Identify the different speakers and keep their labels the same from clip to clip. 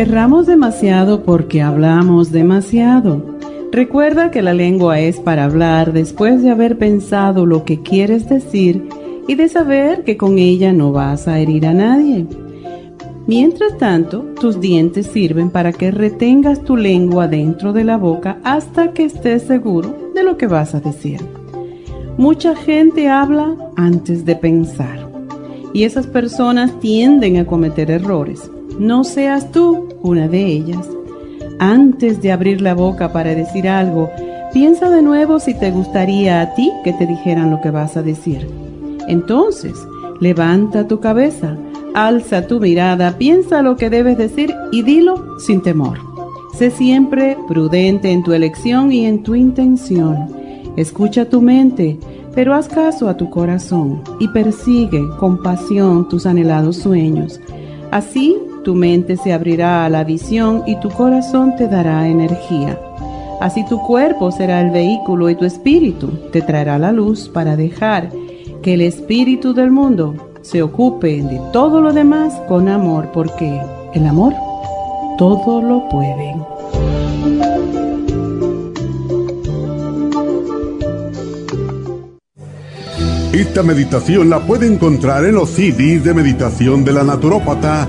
Speaker 1: Erramos demasiado porque hablamos demasiado. Recuerda que la lengua es para hablar después de haber pensado lo que quieres decir y de saber que con ella no vas a herir a nadie. Mientras tanto, tus dientes sirven para que retengas tu lengua dentro de la boca hasta que estés seguro de lo que vas a decir. Mucha gente habla antes de pensar y esas personas tienden a cometer errores. No seas tú una de ellas. Antes de abrir la boca para decir algo, piensa de nuevo si te gustaría a ti que te dijeran lo que vas a decir. Entonces, levanta tu cabeza, alza tu mirada, piensa lo que debes decir y dilo sin temor. Sé siempre prudente en tu elección y en tu intención. Escucha tu mente, pero haz caso a tu corazón y persigue con pasión tus anhelados sueños. Así tu mente se abrirá a la visión y tu corazón te dará energía. Así tu cuerpo será el vehículo y tu espíritu te traerá la luz para dejar que el espíritu del mundo se ocupe de todo lo demás con amor, porque el amor todo lo puede.
Speaker 2: Esta meditación la puede encontrar en los CDs de meditación de la naturópata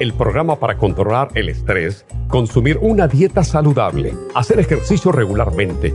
Speaker 3: el programa para controlar el estrés, consumir una dieta saludable, hacer ejercicio regularmente,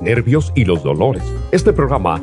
Speaker 3: nervios y los dolores. Este programa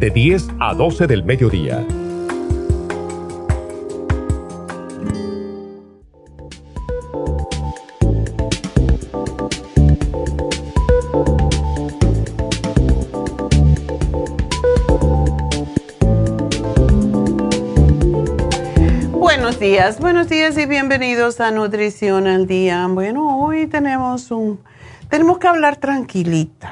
Speaker 3: de 10 a 12 del mediodía.
Speaker 1: días, buenos días y bienvenidos a Nutrición al Día. Bueno, hoy tenemos un... Tenemos que hablar tranquilitas,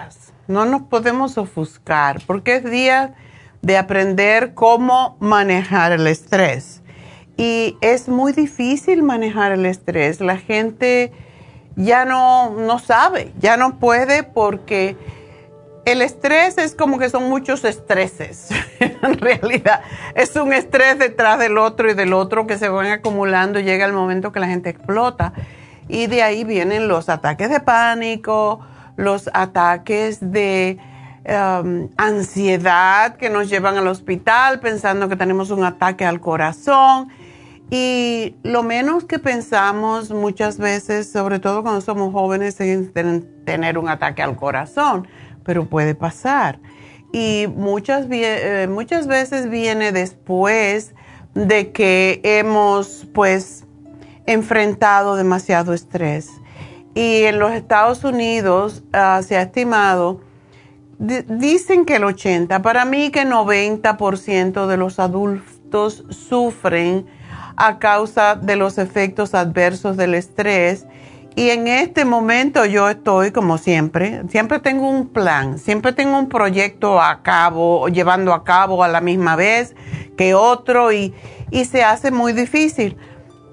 Speaker 1: no nos podemos ofuscar porque es día de aprender cómo manejar el estrés. Y es muy difícil manejar el estrés. La gente ya no, no sabe, ya no puede porque el estrés es como que son muchos estreses. en realidad, es un estrés detrás del otro y del otro que se van acumulando. Llega el momento que la gente explota. Y de ahí vienen los ataques de pánico, los ataques de um, ansiedad que nos llevan al hospital pensando que tenemos un ataque al corazón. Y lo menos que pensamos muchas veces, sobre todo cuando somos jóvenes, es tener un ataque al corazón pero puede pasar. Y muchas, eh, muchas veces viene después de que hemos pues enfrentado demasiado estrés. Y en los Estados Unidos ah, se ha estimado, dicen que el 80, para mí que 90% de los adultos sufren a causa de los efectos adversos del estrés y en este momento yo estoy como siempre, siempre tengo un plan, siempre tengo un proyecto a cabo, llevando a cabo a la misma vez que otro y, se hace muy difícil.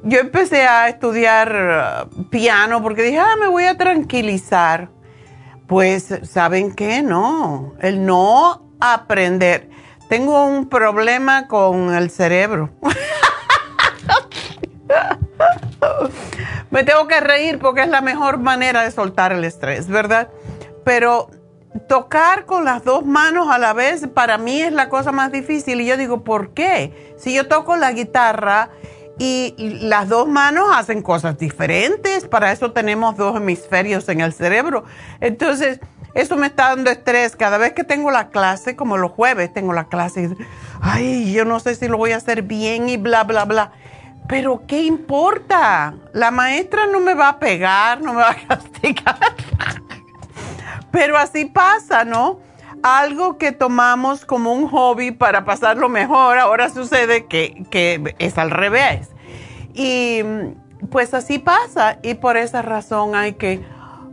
Speaker 1: Yo empecé a estudiar uh, piano porque dije, ah, me voy a tranquilizar. Pues, ¿saben qué? No, el no aprender. Tengo un problema con el cerebro. Me tengo que reír porque es la mejor manera de soltar el estrés, ¿verdad? Pero tocar con las dos manos a la vez para mí es la cosa más difícil. Y yo digo, ¿por qué? Si yo toco la guitarra y las dos manos hacen cosas diferentes, para eso tenemos dos hemisferios en el cerebro. Entonces, eso me está dando estrés. Cada vez que tengo la clase, como los jueves tengo la clase, y, ay, yo no sé si lo voy a hacer bien y bla, bla, bla. Pero ¿qué importa? La maestra no me va a pegar, no me va a castigar. Pero así pasa, ¿no? Algo que tomamos como un hobby para pasarlo mejor, ahora sucede que, es al revés. Y pues así pasa y por esa razón hay que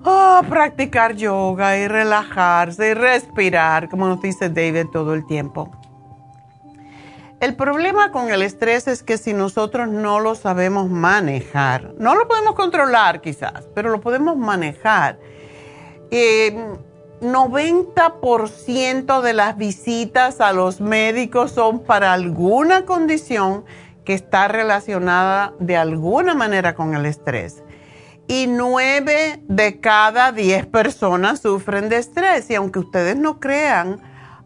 Speaker 1: oh, practicar yoga y relajarse y respirar, como nos dice David todo el tiempo. El problema con el estrés es que si nosotros no lo sabemos manejar, no lo podemos controlar quizás, pero lo podemos manejar. 90% de las visitas a los médicos son para alguna condición que está relacionada de alguna manera con el estrés. Y 9 de cada 10 personas sufren de estrés. Y aunque ustedes no crean,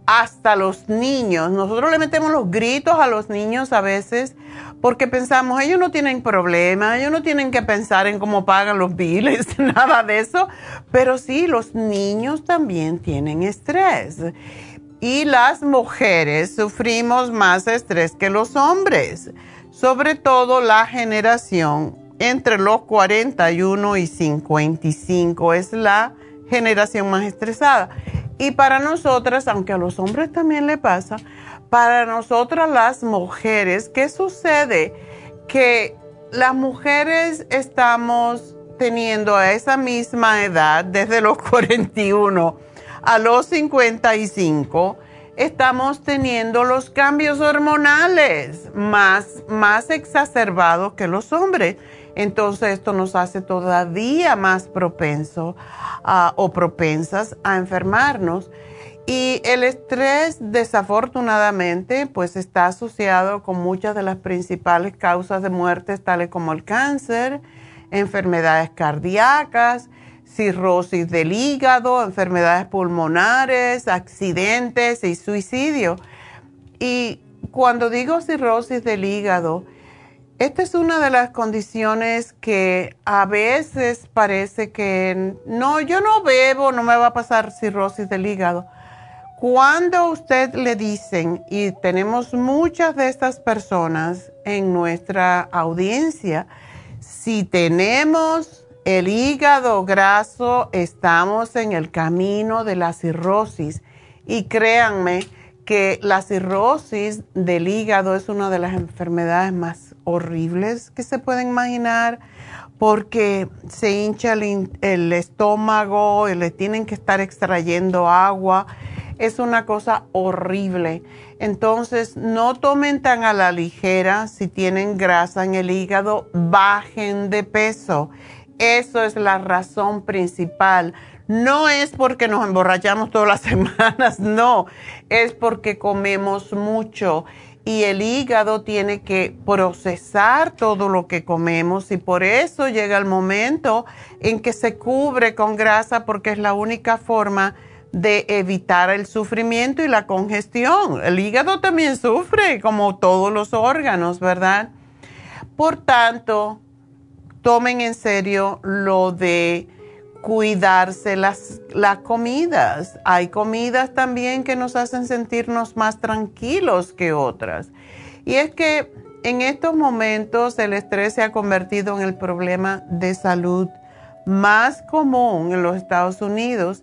Speaker 1: hasta los niños. Nosotros le metemos los gritos a los niños a veces porque pensamos, ellos no tienen problema, ellos no tienen que pensar en cómo pagan los biles, nada de eso. Pero sí, los niños también tienen estrés. Y las mujeres sufrimos más estrés que los hombres, sobre todo la generación entre los 41 y 55 es la generación más estresada. Y para nosotras, aunque a los hombres también le pasa, para nosotras las mujeres, ¿qué sucede? Que las mujeres estamos teniendo a esa misma edad, desde los 41 a los 55, estamos teniendo los cambios hormonales más, más exacerbados que los hombres. Entonces esto nos hace todavía más propenso o propensas a enfermarnos. Y el estrés, desafortunadamente, pues está asociado con muchas de las principales causas de muerte, tales como el cáncer, enfermedades cardíacas, cirrosis del hígado, enfermedades pulmonares, accidentes y suicidio. Y cuando digo cirrosis del hígado, esta es una de las condiciones que a veces parece que no, yo no bebo, no me va a pasar cirrosis del hígado. Cuando usted le dicen, y tenemos muchas de estas personas en nuestra audiencia, si tenemos el hígado graso, estamos en el camino de la cirrosis. Y créanme que la cirrosis del hígado es una de las enfermedades más horribles que se pueden imaginar porque se hincha el, estómago y le tienen que estar extrayendo agua. Es una cosa horrible. Entonces, no tomen tan a la ligera si tienen grasa en el hígado, bajen de peso. Eso es la razón principal. No es porque nos emborrachamos todas las semanas, no, es porque comemos mucho y el hígado tiene que procesar todo lo que comemos y por eso llega el momento en que se cubre con grasa porque es la única forma de evitar el sufrimiento y la congestión. El hígado también sufre como todos los órganos, ¿verdad? Por tanto, tomen en serio lo de cuidarse las, las comidas. Hay comidas también que nos hacen sentirnos más tranquilos que otras. Y es que en estos momentos el estrés se ha convertido en el problema de salud más común en los Estados Unidos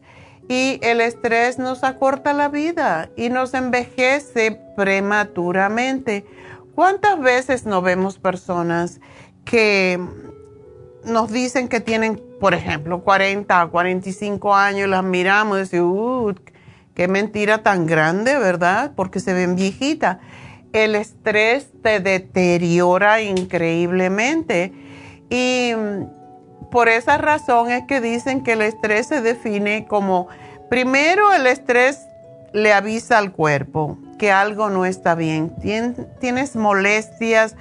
Speaker 1: y el estrés nos acorta la vida y nos envejece prematuramente. ¿Cuántas veces no vemos personas que nos dicen que tienen, por ejemplo, 40 o 45 años, las miramos y decimos, uh, qué mentira tan grande, ¿verdad? Porque se ven viejitas. El estrés te deteriora increíblemente y por esa razón es que dicen que el estrés se define como, primero el estrés le avisa al cuerpo que algo no está bien, tienes molestias,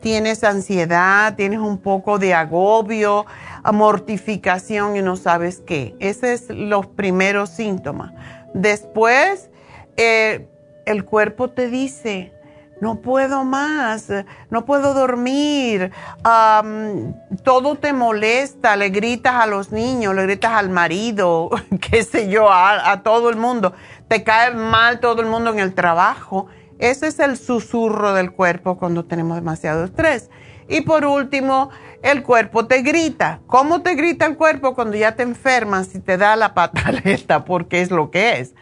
Speaker 1: tienes ansiedad, tienes un poco de agobio, mortificación y no sabes qué. Esos es los primeros síntomas. Después, eh, el cuerpo te dice, no puedo más, no puedo dormir, todo te molesta, le gritas a los niños, le gritas al marido, qué sé yo, a todo el mundo, te cae mal todo el mundo en el trabajo ese es el susurro del cuerpo cuando tenemos demasiado estrés. Y por último, el cuerpo te grita. ¿Cómo te grita el cuerpo cuando ya te enfermas y te da la pataleta? Porque es lo que es.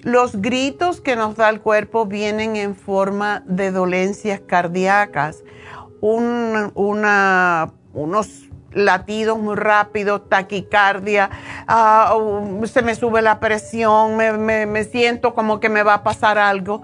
Speaker 1: Los gritos que nos da el cuerpo vienen en forma de dolencias cardíacas, unos latidos muy rápidos, taquicardia, ah, se me sube la presión, me siento como que me va a pasar algo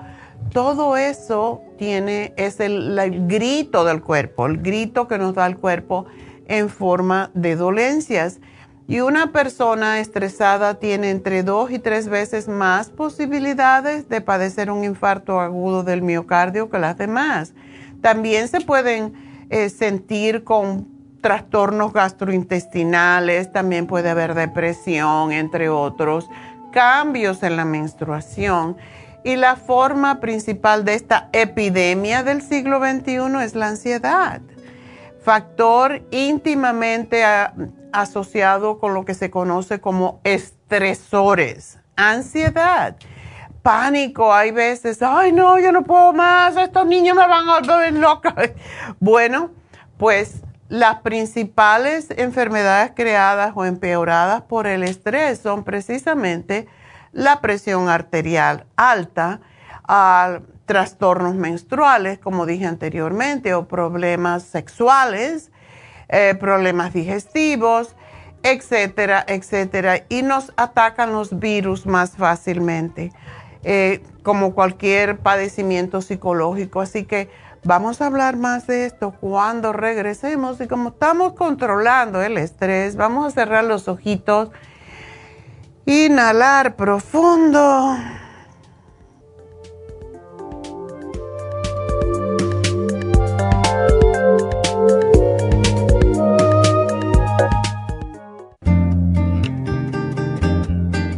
Speaker 1: todo eso tiene, es el, grito del cuerpo, el grito que nos da el cuerpo en forma de dolencias. Y una persona estresada tiene entre dos y tres veces más posibilidades de padecer un infarto agudo del miocardio que las demás. También se pueden eh, sentir con trastornos gastrointestinales, también puede haber depresión, entre otros, cambios en la menstruación. Y la forma principal de esta epidemia del siglo XXI es la ansiedad, factor íntimamente asociado con lo que se conoce como estresores, ansiedad, pánico. Hay veces, ay no, yo no puedo más, estos niños me van a volver loca. Bueno, pues las principales enfermedades creadas o empeoradas por el estrés son precisamente la presión arterial alta, a trastornos menstruales, como dije anteriormente, o problemas sexuales, eh, problemas digestivos, etcétera, etcétera. Y nos atacan los virus más fácilmente, eh, como cualquier padecimiento psicológico. Así que vamos a hablar más de esto cuando regresemos. Y como estamos controlando el estrés, vamos a cerrar los ojitos Inhalar profundo.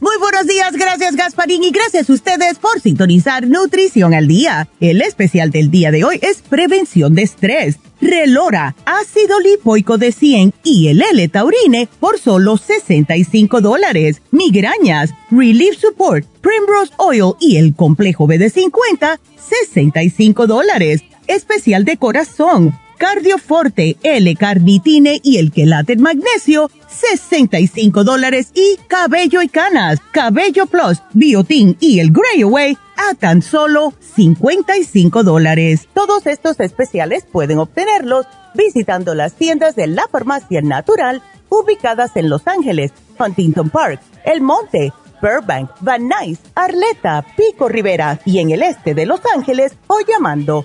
Speaker 4: Muy buenos días, gracias Gasparín y gracias a ustedes por sintonizar Nutrición al Día. El especial del día de hoy es prevención de estrés. Relora, ácido lipoico de 100 y el L-Taurine por solo 65 dólares. Migrañas, Relief Support, Primrose Oil y el complejo B de 50, 65 dólares. Especial de corazón, Cardioforte, L-Carnitine y el quelate magnesio, 65 dólares y cabello y canas, cabello plus, biotin y el Grey Away a tan solo 55 dólares. Todos estos especiales pueden obtenerlos visitando las tiendas de la farmacia natural ubicadas en Los Ángeles, Huntington Park, El Monte, Burbank, Van Nuys, Arleta, Pico Rivera y en el este de Los Ángeles o llamando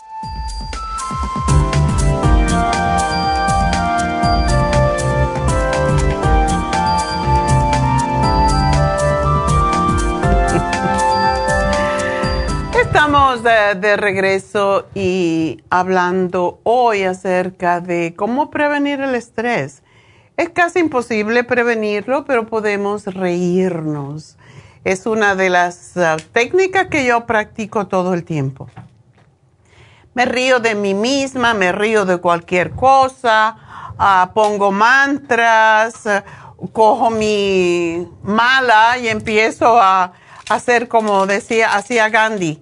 Speaker 1: Estamos de, regreso y hablando hoy acerca de cómo prevenir el estrés. Es casi imposible prevenirlo, pero podemos reírnos. Es una de las uh, técnicas que yo practico todo el tiempo. Me río de mí misma, me río de cualquier cosa, uh, pongo mantras, cojo mi mala y empiezo a hacer como decía, hacía Gandhi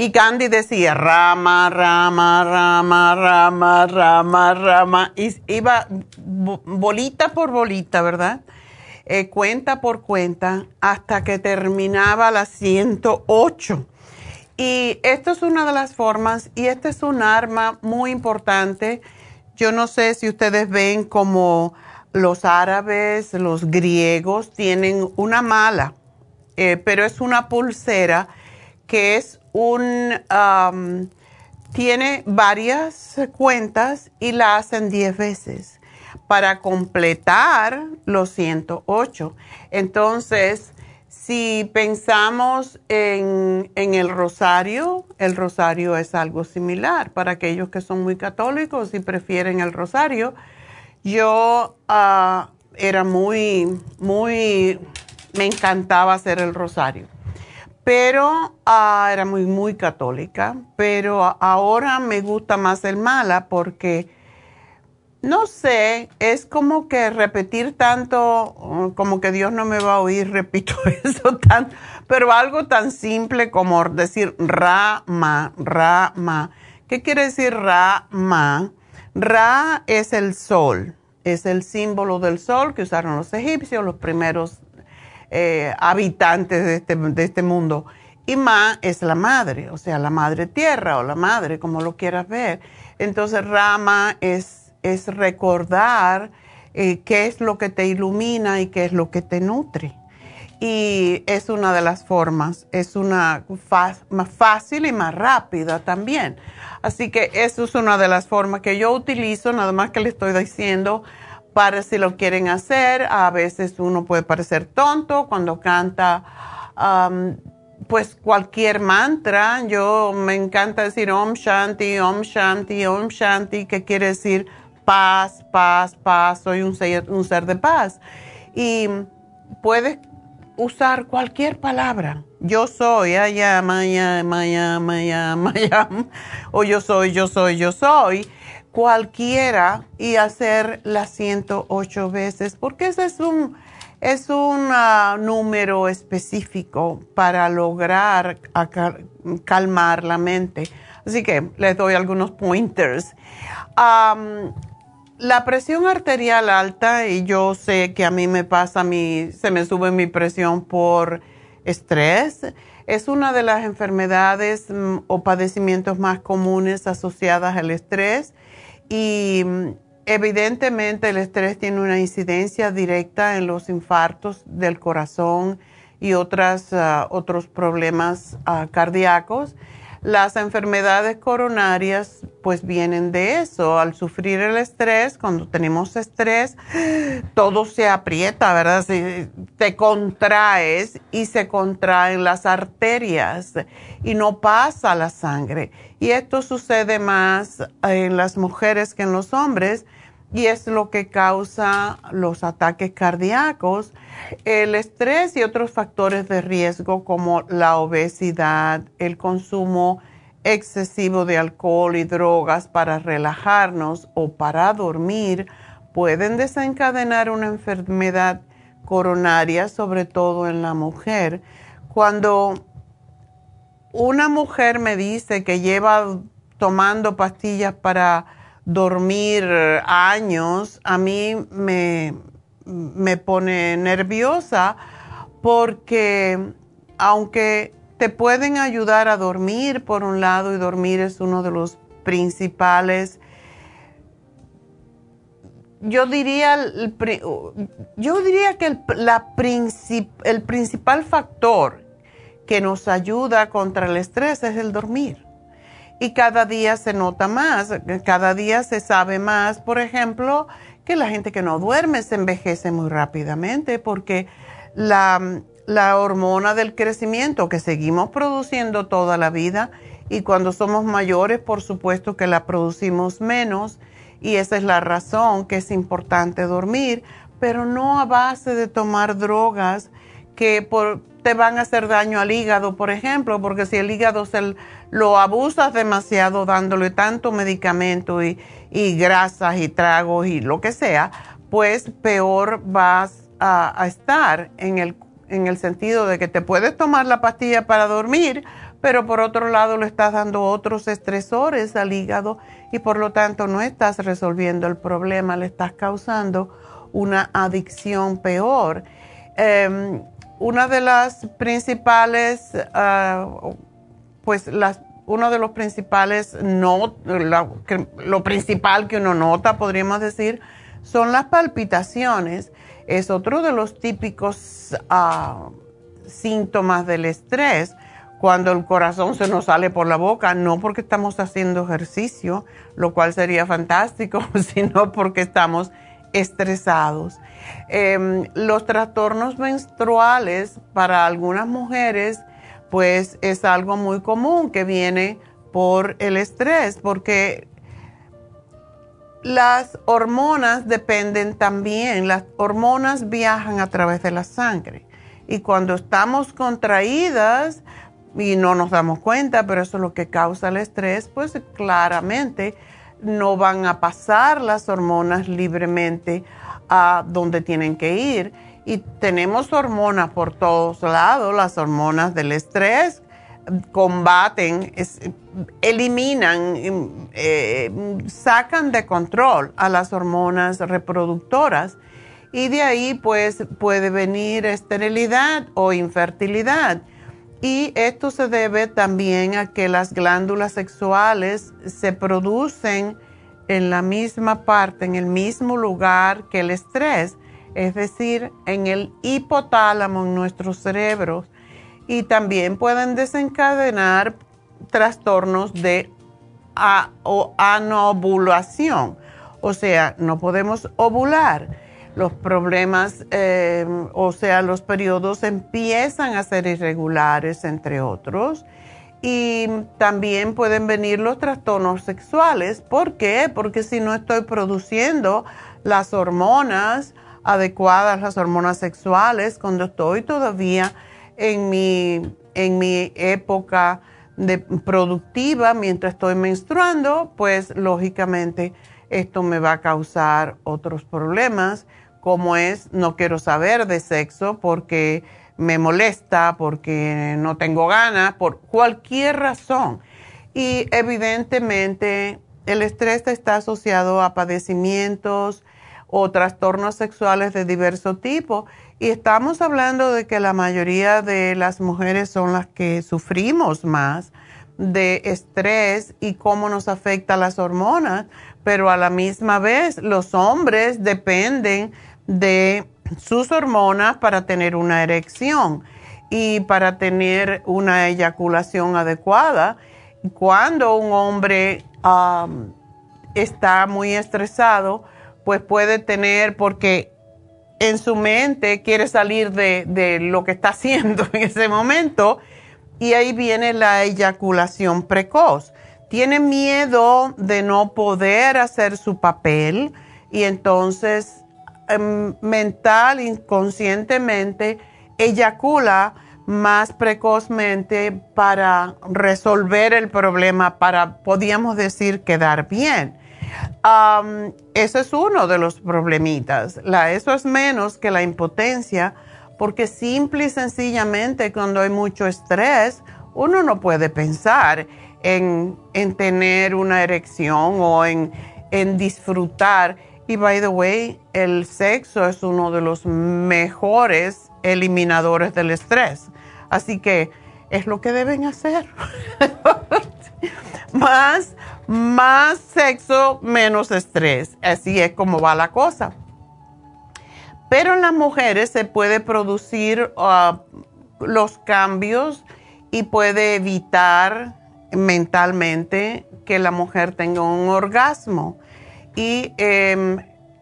Speaker 1: y Gandhi decía rama, rama, rama, rama, rama, rama. Y iba bolita por bolita, ¿verdad? Eh, cuenta por cuenta hasta que terminaba la 108. Y esto es una de las formas y este es un arma muy importante. Yo no sé si ustedes ven como los árabes, los griegos tienen una mala, eh, pero es una pulsera que es un, tiene varias cuentas y la hacen 10 veces para completar los 108. Entonces, si pensamos en, el rosario, el rosario es algo similar para aquellos que son muy católicos y prefieren el rosario. Yo ah, era muy, muy, me encantaba hacer el rosario pero ah, era muy, muy católica, pero ahora me gusta más el mala porque, no sé, es como que repetir tanto, oh, como que Dios no me va a oír, repito eso tanto, pero algo tan simple como decir Rama, Rama. ¿Qué quiere decir Rama? Ra es el sol, es el símbolo del sol que usaron los egipcios, los primeros eh, habitantes de este, de este mundo. Y Ma es la madre, o sea, la madre tierra o la madre, como lo quieras ver. Entonces, Rama es, es recordar eh, qué es lo que te ilumina y qué es lo que te nutre. Y es una de las formas, es una más fácil y más rápida también. Así que eso es una de las formas que yo utilizo, nada más que le estoy diciendo para si lo quieren hacer. A veces uno puede parecer tonto cuando canta pues cualquier mantra. Yo me encanta decir Om Shanti, Om Shanti, Om Shanti, que quiere decir paz, paz, paz. Soy un ser, un ser de paz. Y puedes usar cualquier palabra. Yo soy, allá, maya, maya, maya, maya, o yo soy, yo soy, yo soy cualquiera y hacer las 108 veces, porque ese es un, es un ah, número específico para lograr calmar la mente. Así que les doy algunos pointers. la presión arterial alta, y yo sé que a mí me pasa, mi, se me sube mi presión por estrés, es una de las enfermedades mm, o padecimientos más comunes asociadas al estrés y mm, evidentemente el estrés tiene una incidencia directa en los infartos del corazón y otras, ah, otros problemas uh, cardíacos. Las enfermedades coronarias pues vienen de eso. Al sufrir el estrés, cuando tenemos estrés, todo se aprieta, ¿verdad? te contraes y se contraen las arterias y no pasa la sangre. Y esto sucede más en las mujeres que en los hombres y es lo que causa los ataques cardíacos, el estrés y otros factores de riesgo como la obesidad, el consumo excesivo de alcohol y drogas para relajarnos o para dormir pueden desencadenar una enfermedad coronaria, sobre todo en la mujer. Cuando una mujer me dice que lleva tomando pastillas para dormir años, a mí me, me pone nerviosa porque aunque te pueden ayudar a dormir por un lado y dormir es uno de los principales, yo diría, yo diría que el, la el principal factor que nos ayuda contra el estrés es el dormir y cada día se nota más, cada día se sabe más, por ejemplo, que la gente que no duerme se envejece muy rápidamente porque la, la hormona del crecimiento que seguimos produciendo toda la vida y cuando somos mayores, por supuesto que la producimos menos y esa es la razón que es importante dormir, pero no a base de tomar drogas que por, te van a hacer daño al hígado, por ejemplo, porque si el hígado se lo abusas demasiado dándole tanto medicamento y, grasas y tragos y lo que sea, pues peor vas a, estar en el, en el sentido de que te puedes tomar la pastilla para dormir, pero por otro lado le estás dando otros estresores al hígado y por lo tanto no estás resolviendo el problema, le estás causando una adicción peor. Em, una de las principales, ah, pues las, uno de los principales, no, lo principal que uno nota, podríamos decir, son las palpitaciones. Es otro de los típicos ah, síntomas del estrés, cuando el corazón se nos sale por la boca, no porque estamos haciendo ejercicio, lo cual sería fantástico, sino porque estamos estresados. Em, los trastornos menstruales para algunas mujeres, pues es algo muy común que viene por el estrés, porque las hormonas dependen también, las hormonas viajan a través de la sangre. Y cuando estamos contraídas y no nos damos cuenta, pero eso es lo que causa el estrés, pues claramente no van a pasar las hormonas libremente a donde tienen que ir. Y tenemos hormonas por todos lados, las hormonas del estrés combaten, eliminan, eh, sacan de control a las hormonas reproductoras y de ahí pues puede venir esterilidad o infertilidad. Y esto se debe también a que las glándulas sexuales se producen en la misma parte, en el mismo lugar que el estrés, es decir, en el hipotálamo, en nuestros cerebros, y también pueden desencadenar trastornos de anovulación, o sea, no podemos ovular los problemas, eh, o sea, los periodos empiezan a ser irregulares, entre otros. Y también pueden venir los trastornos sexuales. ¿Por qué? Porque si no estoy produciendo las hormonas adecuadas, las hormonas sexuales, cuando estoy todavía en mi, en mi época de productiva, mientras estoy menstruando, pues lógicamente esto me va a causar otros problemas como es no quiero saber de sexo porque me molesta, porque no tengo ganas, por cualquier razón. Y evidentemente el estrés está asociado a padecimientos o trastornos sexuales de diverso tipo. Y estamos hablando de que la mayoría de las mujeres son las que sufrimos más de estrés y cómo nos afecta las hormonas, pero a la misma vez los hombres dependen de sus hormonas para tener una erección y para tener una eyaculación adecuada. Cuando un hombre está muy estresado, pues puede tener, porque en su mente quiere salir de, de lo que está haciendo en ese momento, y ahí viene la eyaculación precoz. Tiene miedo de no poder hacer su papel y entonces mental, inconscientemente, eyacula más precozmente para resolver el problema, para, podríamos decir, quedar bien. ese es uno de los problemitas. La, eso es menos que la impotencia, porque simple y sencillamente cuando hay mucho estrés, uno no puede pensar en, tener una erección o en, en disfrutar. Y by the way, el sexo es uno de los mejores eliminadores del estrés. Así que es lo que deben hacer. más, más sexo, menos estrés. Así es como va la cosa. Pero en las mujeres se puede producir uh, los cambios y puede evitar mentalmente que la mujer tenga un orgasmo. Y em,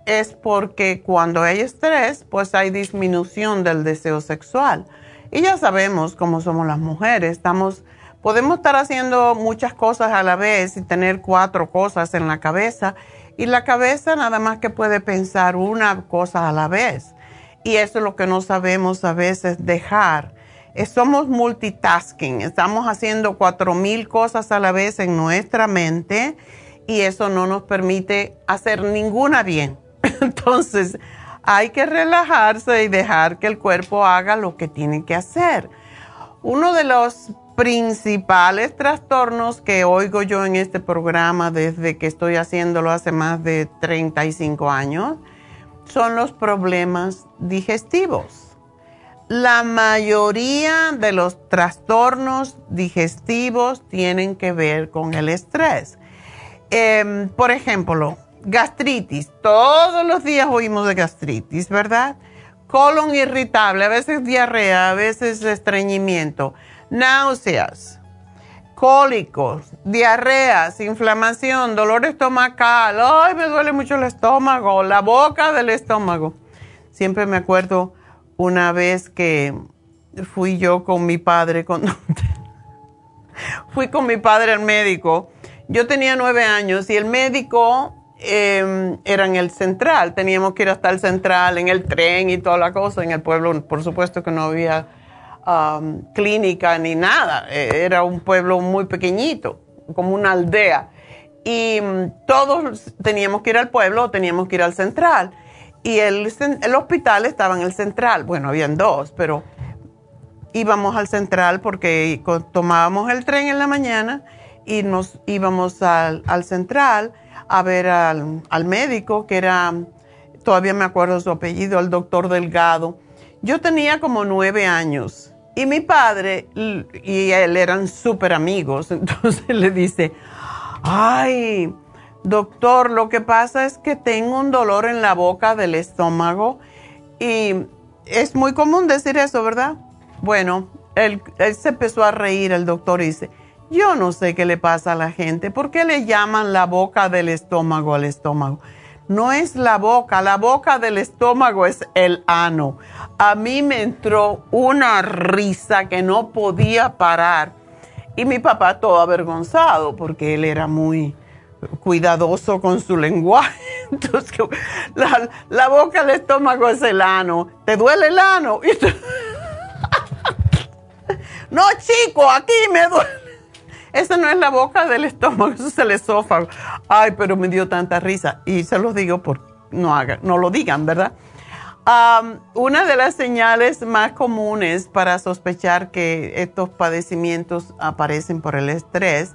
Speaker 1: es porque cuando hay estrés, pues hay disminución del deseo sexual. Y ya sabemos cómo somos las mujeres, estamos, podemos estar haciendo muchas cosas a la vez y tener cuatro cosas en la cabeza y la cabeza nada más que puede pensar una cosa a la vez. Y eso es lo que no sabemos a veces dejar. Eh, somos multitasking, estamos haciendo cuatro mil cosas a la vez en nuestra mente y eso no nos permite hacer ninguna bien. Entonces, hay que relajarse y dejar que el cuerpo haga lo que tiene que hacer. Uno de los principales trastornos que oigo yo en este programa desde que estoy haciéndolo hace más de 35 años son los problemas digestivos. La mayoría de los trastornos digestivos tienen que ver con el estrés. Em, por ejemplo, gastritis. Todos los días oímos de gastritis, ¿verdad? Colon irritable, a veces diarrea, a veces estreñimiento, náuseas, cólicos, diarreas, inflamación, dolor estomacal. Ay, me duele mucho el estómago, la boca del estómago. Siempre me acuerdo una vez que fui yo con mi padre, con... fui con mi padre al médico. Yo tenía nueve años y el médico eh, era en el central, teníamos que ir hasta el central, en el tren y toda la cosa. En el pueblo, por supuesto que no había clínica ni nada, e, era un pueblo muy pequeñito, como una aldea. Y mm, todos teníamos que ir al pueblo teníamos que ir al central. Y el, el hospital estaba en el central, bueno, habían dos, pero íbamos al central porque tomábamos el tren en la mañana y íbamos al, al central a ver al, médico, que era, todavía me acuerdo su apellido, el doctor Delgado. Yo tenía como nueve años y mi padre y él eran súper amigos. Entonces le dice, ay, doctor, lo que pasa es que tengo un dolor en la boca del estómago y es muy común decir eso, ¿verdad? Bueno, él, él se empezó a reír, el doctor dice, yo no sé qué le pasa a la gente. ¿Por qué le llaman la boca del estómago al estómago? No es la boca, la boca del estómago es el ano. A mí me entró una risa que no podía parar. Y mi papá todo avergonzado porque él era muy cuidadoso con su lenguaje. Entonces, la, boca del estómago es el ano. ¿Te duele el ano? no, chico, aquí me duele. Esa no es la boca del estómago, eso es el esófago. Ay, pero me dio tanta risa. Y se los digo por no hagan, no lo digan, ¿verdad? una de las señales más comunes para sospechar que estos padecimientos aparecen por el estrés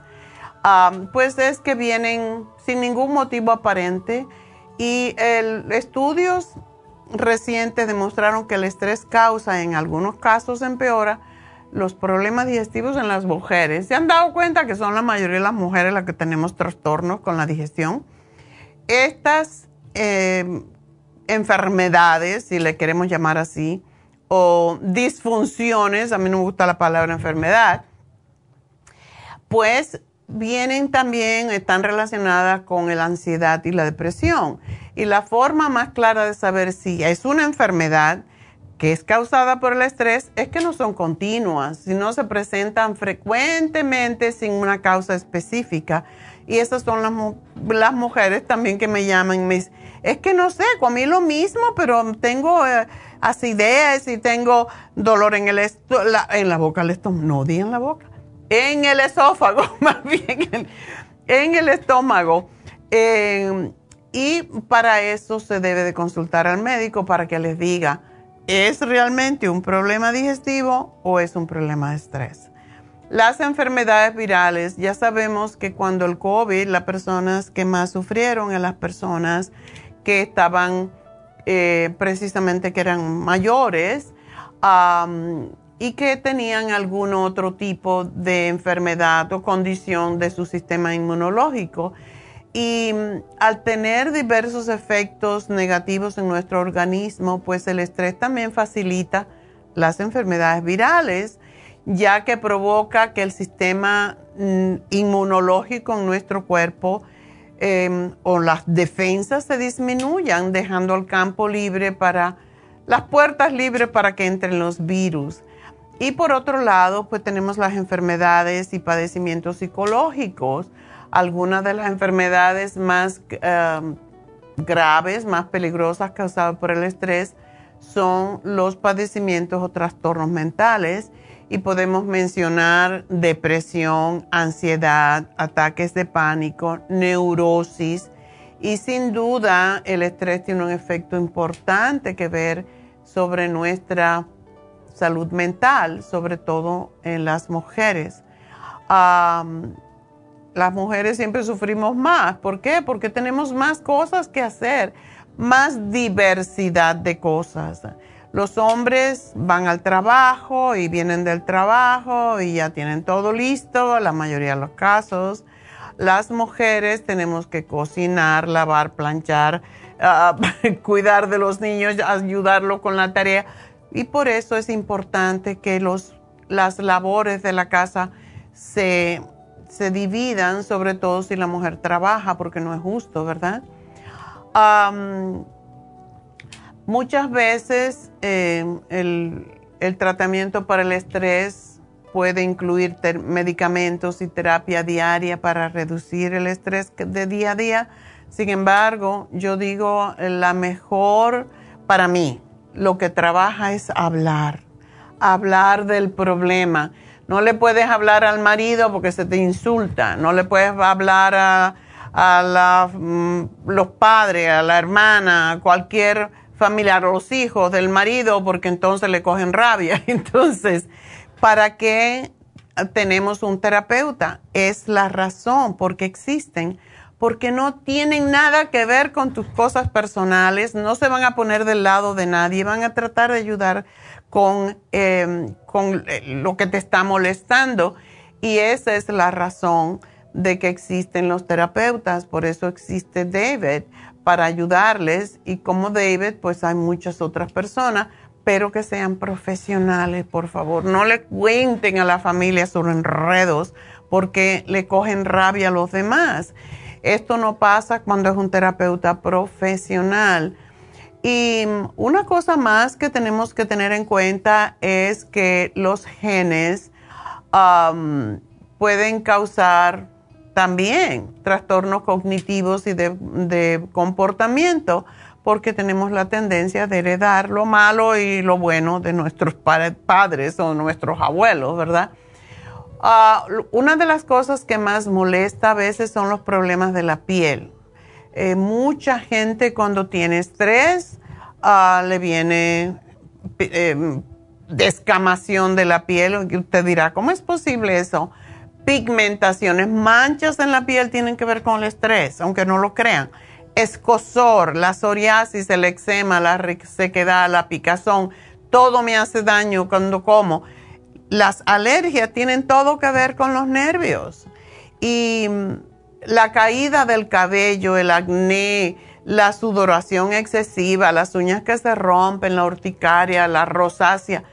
Speaker 1: pues es que vienen sin ningún motivo aparente y el, estudios recientes demostraron que el estrés causa, en algunos casos empeora, los problemas digestivos en las mujeres. ¿Se han dado cuenta que son la mayoría de las mujeres las que tenemos trastornos con la digestión? Estas em, enfermedades, si le queremos llamar así, o disfunciones, a mí no me gusta la palabra enfermedad, pues vienen también, están relacionadas con la ansiedad y la depresión. Y la forma más clara de saber si es una enfermedad que es causada por el estrés es que no son continuas, sino se presentan frecuentemente sin una causa específica. Y esas son las, mujeres también que me llaman me es que no sé, comí lo mismo, pero tengo eh, acidez y tengo dolor en, el en la boca, estómago, no di en la boca, en el esófago, más bien, en, el estómago. Eh, y para eso se debe de consultar al médico para que les diga, ¿es realmente un problema digestivo o es un problema de estrés? Las enfermedades virales, ya sabemos que cuando el COVID, las personas que más sufrieron eran las personas que estaban eh, precisamente que eran mayores y que tenían algún otro tipo de enfermedad o condición de su sistema inmunológico. Y mm, al tener diversos efectos negativos en nuestro organismo, pues el estrés también facilita las enfermedades virales, ya que provoca que el sistema mm, inmunológico en nuestro cuerpo em, o las defensas se disminuyan, dejando el campo libre para, las puertas libres para que entren los virus. Y por otro lado, pues tenemos las enfermedades y padecimientos psicológicos algunas de las enfermedades más um, graves, más peligrosas causadas por el estrés son los padecimientos o trastornos mentales y podemos mencionar depresión, ansiedad, ataques de pánico, neurosis y sin duda el estrés tiene un efecto importante que ver sobre nuestra salud mental, sobre todo en las mujeres. Las mujeres siempre sufrimos más. ¿Por qué? Porque tenemos más cosas que hacer, más diversidad de cosas. Los hombres van al trabajo y vienen del trabajo y ya tienen todo listo, la mayoría de los casos. Las mujeres tenemos que cocinar, lavar, planchar, ah, cuidar de los niños, ayudarlo con la tarea. Y por eso es importante que los, las labores de la casa se se dividan, sobre todo si la mujer trabaja, porque no es justo, ¿verdad? muchas veces em, el, el, tratamiento para el estrés puede incluir medicamentos y terapia diaria para reducir el estrés de día a día. Sin embargo, yo digo, la mejor para mí, lo que trabaja es hablar, hablar del problema no le puedes hablar al marido porque se te insulta. No le puedes hablar a, mm, los padres, a la hermana, a cualquier familiar, a los hijos del marido, porque entonces le cogen rabia. Entonces, ¿para qué tenemos un terapeuta? Es la razón porque existen porque no tienen nada que ver con tus cosas personales, no se van a poner del lado de nadie, van a tratar de ayudar con, em, con eh, lo que te está molestando. Y esa es la razón de que existen los terapeutas, por eso existe David, para ayudarles. Y como David, pues hay muchas otras personas, pero que sean profesionales, por favor. No le cuenten a la familia sus enredos porque le cogen rabia a los demás. Esto no pasa cuando es un terapeuta profesional. Y una cosa más que tenemos que tener en cuenta es que los genes pueden causar también trastornos cognitivos y de, comportamiento, porque tenemos la tendencia de heredar lo malo y lo bueno de nuestros padres o nuestros abuelos, ¿verdad? Ah, una de las cosas que más molesta a veces son los problemas de la piel eh, mucha gente cuando tiene estrés ah, le viene eh, descamación de la piel. Usted dirá, ¿cómo es posible eso? pigmentaciones, manchas en la piel tienen que ver con el estrés, aunque no lo crean. Escosor, la psoriasis, el eczema, la sequedad, la picazón, todo me hace daño cuando como. Las alergias tienen todo que ver con los nervios. Y mm, la caída del cabello, el acné, la sudoración excesiva, las uñas que se rompen, la urticaria, la rosácea,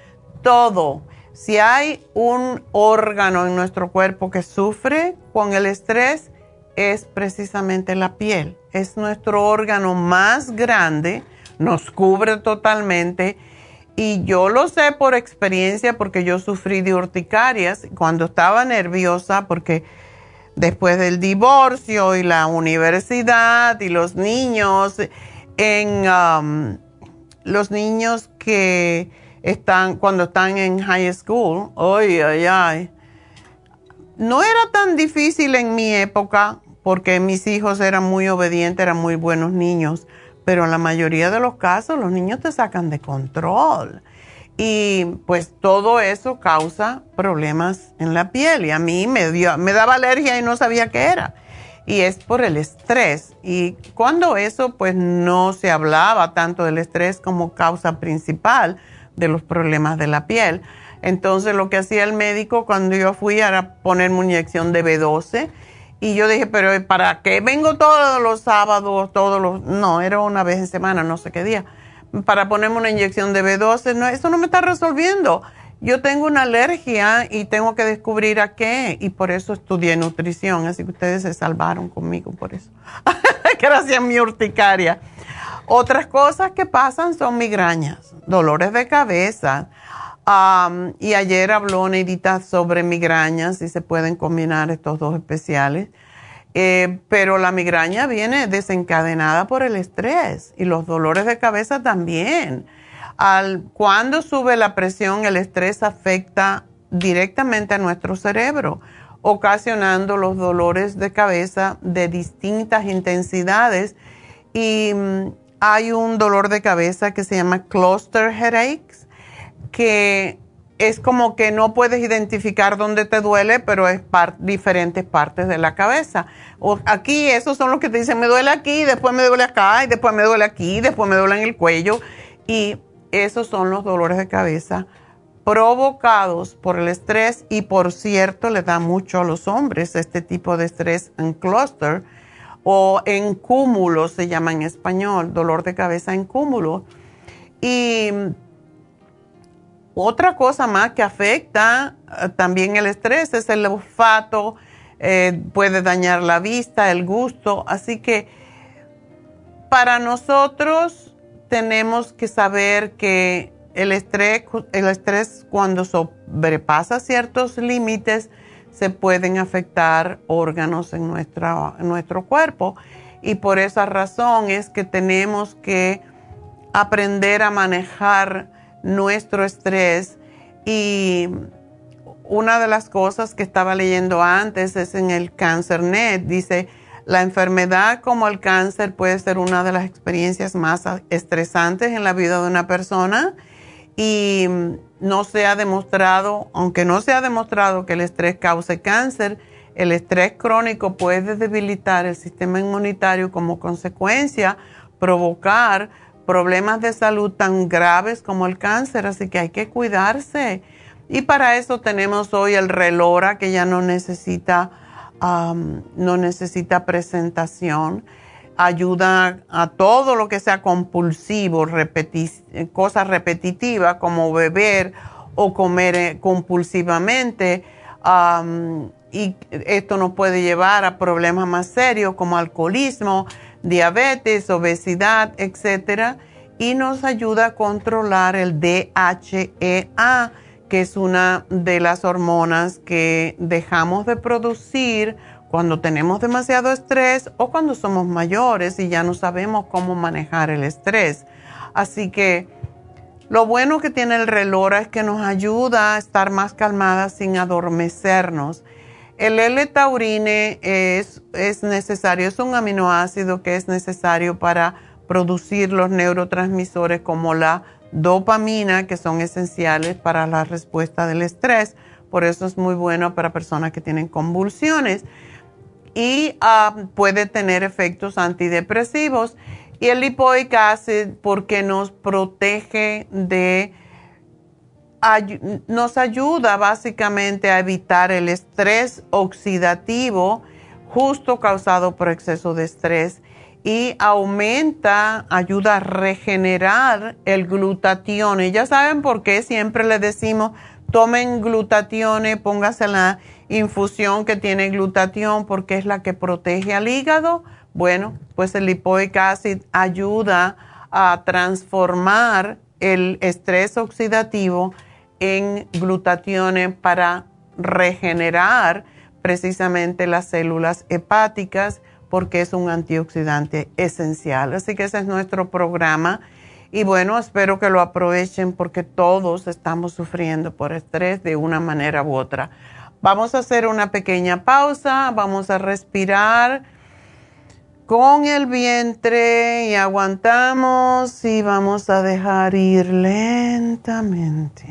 Speaker 1: todo si hay un órgano en nuestro cuerpo que sufre con el estrés, es precisamente la piel. Es nuestro órgano más grande, nos cubre totalmente. Y yo lo sé por experiencia porque yo sufrí de urticarias cuando estaba nerviosa porque después del divorcio y la universidad y los niños, en um, los niños que están, cuando están en high school. Ay, ay, ay. No era tan difícil en mi época porque mis hijos eran muy obedientes, eran muy buenos niños, pero en la mayoría de los casos los niños te sacan de control. Y pues todo eso causa problemas en la piel y a mí me, dio, me daba alergia y no sabía qué era. Y es por el estrés. Y cuando eso pues no se hablaba tanto del estrés como causa principal, de los problemas de la piel. Entonces lo que hacía el médico cuando yo fui era ponerme una inyección de B12 y yo dije, pero ¿para qué vengo todos los sábados, todos los... No, era una vez en semana, no sé qué día. Para ponerme una inyección de B12, no, eso no me está resolviendo. Yo tengo una alergia y tengo que descubrir a qué y por eso estudié nutrición, así que ustedes se salvaron conmigo por eso. Gracias mi urticaria. Otras cosas que pasan son migrañas, dolores de cabeza. y ayer habló Neidita sobre migrañas y se pueden combinar estos dos especiales. Eh, pero la migraña viene desencadenada por el estrés y los dolores de cabeza también. Al, cuando sube la presión, el estrés afecta directamente a nuestro cerebro, ocasionando los dolores de cabeza de distintas intensidades. Y mm, hay un dolor de cabeza que se llama cluster headaches, que es como que no puedes identificar dónde te duele, pero es diferentes partes de la cabeza. O aquí, esos son los que te dicen, me duele aquí, después me duele acá, y después me duele aquí, después me duele en el cuello. Y esos son los dolores de cabeza provocados por el estrés y por cierto le da mucho a los hombres este tipo de estrés en cluster o en cúmulo se llama en español, dolor de cabeza en cúmulo. Y otra cosa más que afecta eh, también el estrés es el olfato, eh, puede dañar la vista, el gusto, así que para nosotros tenemos que saber que el estrés, el estrés cuando sobrepasa ciertos límites, se pueden afectar órganos en, nuestro cuerpo. Y por esa razón es que tenemos que aprender a manejar nuestro estrés. Y una de las cosas que estaba leyendo antes es en el Cancer Net, dice, la enfermedad como el cáncer puede ser una de las experiencias más estresantes en la vida de una persona y no se ha demostrado, aunque no se ha demostrado que el estrés cause cáncer, el estrés crónico puede debilitar el sistema inmunitario como consecuencia, provocar problemas de salud tan graves como el cáncer, así que hay que cuidarse. Y para eso tenemos hoy el Relora que ya no necesita, no necesita presentación ayuda a todo lo que sea compulsivo, cosas repetitivas como beber o comer eh, compulsivamente. y esto nos puede llevar a problemas más serios como alcoholismo, diabetes, obesidad, etc. Y nos ayuda a controlar el DHEA, que es una de las hormonas que dejamos de producir cuando tenemos demasiado estrés o cuando somos mayores y ya no sabemos cómo manejar el estrés. Así que lo bueno que tiene el relora es que nos ayuda a estar más calmadas sin adormecernos. El L-taurine es, es necesario, es un aminoácido que es necesario para producir los neurotransmisores como la dopamina, que son esenciales para la respuesta del estrés por eso es muy bueno para personas que tienen convulsiones y ah, puede tener efectos antidepresivos. Y el lipoic acid porque nos protege de, nos ayuda básicamente a evitar el estrés oxidativo justo causado por exceso de estrés y aumenta, ayuda a regenerar el glutatión. Y ya saben por qué siempre le decimos, tomen glutatión, póngase la infusión que tiene glutatión porque es la que protege al hígado. Bueno, pues el lipoic acid ayuda a transformar el estrés oxidativo en glutatión para regenerar precisamente las células hepáticas porque es un antioxidante esencial. Así que ese es nuestro programa. Y bueno, espero que lo aprovechen porque todos estamos sufriendo por estrés de una manera u otra. Vamos a hacer una pequeña pausa, vamos a respirar con el vientre y aguantamos y vamos a dejar ir lentamente.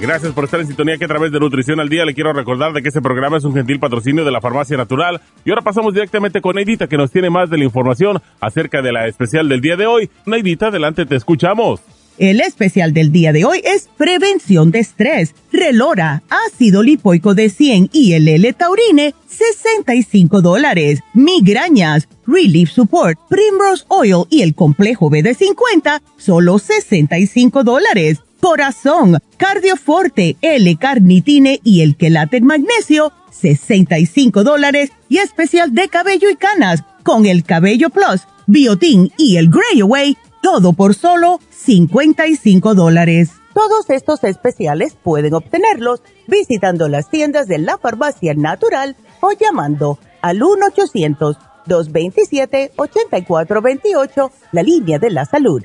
Speaker 5: Gracias por estar en sintonía que a través de Nutrición al Día le quiero recordar de que este programa es un gentil patrocinio de la Farmacia Natural. Y ahora pasamos directamente con Neidita que nos tiene más de la información acerca de la especial del día de hoy. Neidita, adelante, te escuchamos.
Speaker 4: El especial del día de hoy es prevención de estrés, relora, ácido lipoico de 100 y el L-taurine, 65 dólares, migrañas, relief support, primrose oil y el complejo B de 50, solo 65 dólares. Corazón, cardioforte, L-carnitine y el quelate magnesio, 65 dólares y especial de cabello y canas con el cabello plus, biotin y el gray away, todo por solo 55 dólares. Todos estos especiales pueden obtenerlos visitando las tiendas de la farmacia natural o llamando al 1-800-227-8428, la línea de la salud.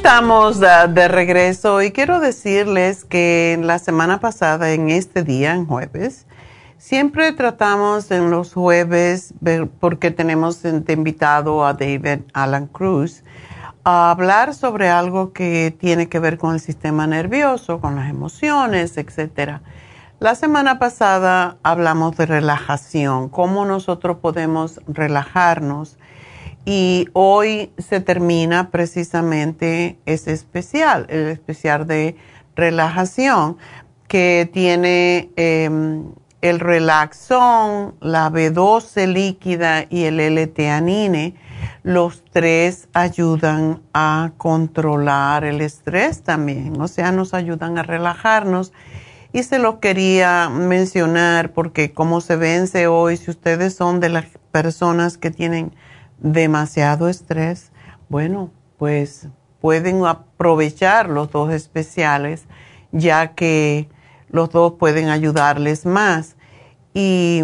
Speaker 1: Estamos de, regreso y quiero decirles que la semana pasada, en este día, en jueves, siempre tratamos en los jueves, porque tenemos de invitado a David Alan Cruz, a hablar sobre algo que tiene que ver con el sistema nervioso, con las emociones, etc. La semana pasada hablamos de relajación, cómo nosotros podemos relajarnos y hoy se termina precisamente ese especial, el especial de relajación que tiene em, el relaxón, la B12 líquida y el L-teanine. Los tres ayudan a controlar el estrés también, o sea, nos ayudan a relajarnos. Y se lo quería mencionar porque como se vence hoy, si ustedes son de las personas que tienen demasiado estrés, bueno, pues pueden aprovechar los dos especiales, ya que los dos pueden ayudarles más. Y